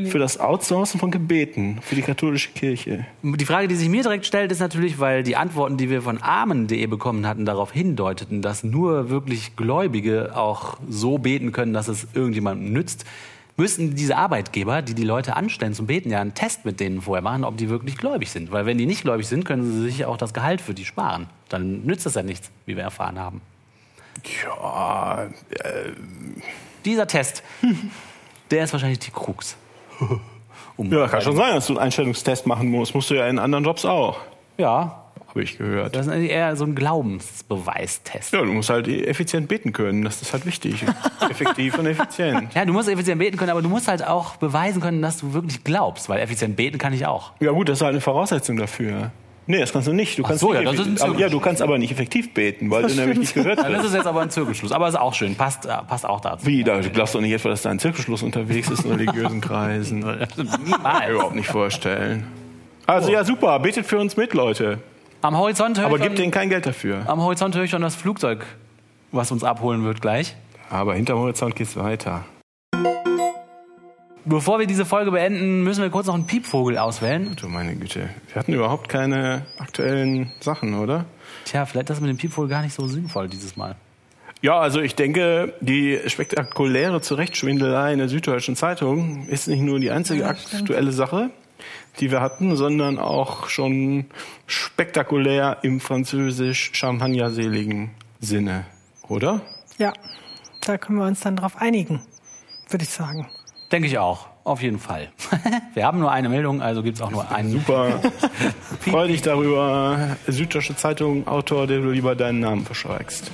für das Outsourcen von Gebeten für die katholische Kirche. Die Frage, die sich mir direkt stellt, ist natürlich, weil die Antworten, die wir von Armen.de bekommen hatten, darauf hindeuteten, dass nur wirklich Gläubige auch so beten können, dass es irgendjemandem nützt. Müssten diese Arbeitgeber, die die Leute anstellen zum Beten, ja einen Test mit denen vorher machen, ob die wirklich gläubig sind. Weil wenn die nicht gläubig sind, können sie sich auch das Gehalt für die sparen. Dann nützt das ja nichts, wie wir erfahren haben. Ja, Dieser Test, der ist wahrscheinlich die Krux. Um ja, kann schon sein, dass du einen Einstellungstest machen musst. Musst du ja in anderen Jobs auch. Ja, Habe ich gehört. das ist eher so ein Glaubensbeweistest. Ja, du musst halt effizient beten können. Das ist halt wichtig. Effektiv und effizient. Ja, du musst effizient beten können, aber du musst halt auch beweisen können, dass du wirklich glaubst, weil effizient beten kann ich auch. Ja gut, das ist halt eine Voraussetzung dafür. Nee, das kannst du nicht. Du kannst so, nicht ja, das ist ein effektiv- aber, ja, du kannst aber nicht effektiv beten, weil du nämlich nicht gehört Ja, das ist jetzt aber ein Zirkelschluss, aber ist auch schön, passt, äh, passt auch dazu. Wie, da, du glaubst doch nicht etwa, dass da ein Zirkelschluss unterwegs ist in religiösen Kreisen. Kann ich mir Niemals. überhaupt nicht vorstellen. Also ja, super, betet für uns mit, Leute. Am Horizont höre Aber ich, schon, denen kein Geld dafür. am Horizont höre ich schon das Flugzeug, was uns abholen wird gleich. Aber hinterm Horizont geht's weiter. Bevor wir diese Folge beenden, müssen wir kurz noch einen Piepvogel auswählen. Du meine Güte. Wir hatten überhaupt keine aktuellen Sachen, oder? Tja, vielleicht ist das mit dem Piepvogel gar nicht so sinnvoll dieses Mal. Ja, also ich denke, die spektakuläre Zurechtschwindelei in der Süddeutschen Zeitung ist nicht nur die einzige aktuelle Sache, die wir hatten, sondern auch schon spektakulär im französisch-champagnerseligen Sinne, oder? Ja, da können wir uns dann drauf einigen, würde ich sagen. Denke ich auch, auf jeden Fall. wir haben nur eine Meldung, also gibt es auch nur einen. Super. Freu dich darüber, Süddeutsche Zeitung, Autor, der du lieber deinen Namen verschweigst.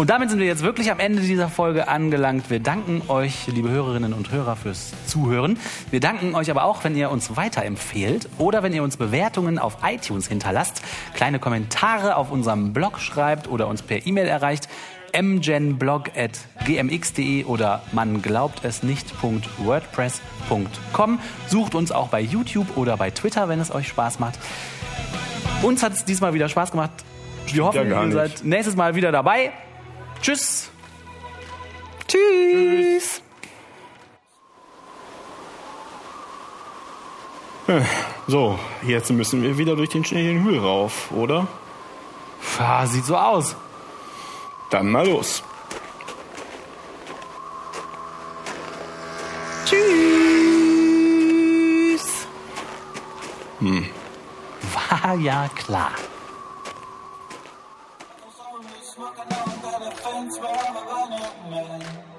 Und damit sind wir jetzt wirklich am Ende dieser Folge angelangt. Wir danken euch, liebe Hörerinnen und Hörer, fürs Zuhören. Wir danken euch aber auch, wenn ihr uns weiterempfehlt oder wenn ihr uns Bewertungen auf iTunes hinterlasst, kleine Kommentare auf unserem Blog schreibt oder uns per E-Mail erreicht mgenblog.gmx.de oder man glaubt es nicht.wordpress.com. Sucht uns auch bei YouTube oder bei Twitter, wenn es euch Spaß macht. Uns hat es diesmal wieder Spaß gemacht. Wir hoffen, ja ihr seid nächstes Mal wieder dabei. Tschüss. Tschüss! So, jetzt müssen wir wieder durch den Schnee den Hügel rauf, oder? Ah, sieht so aus. Dann mal los. Tschüss! War ja klar. by my old man.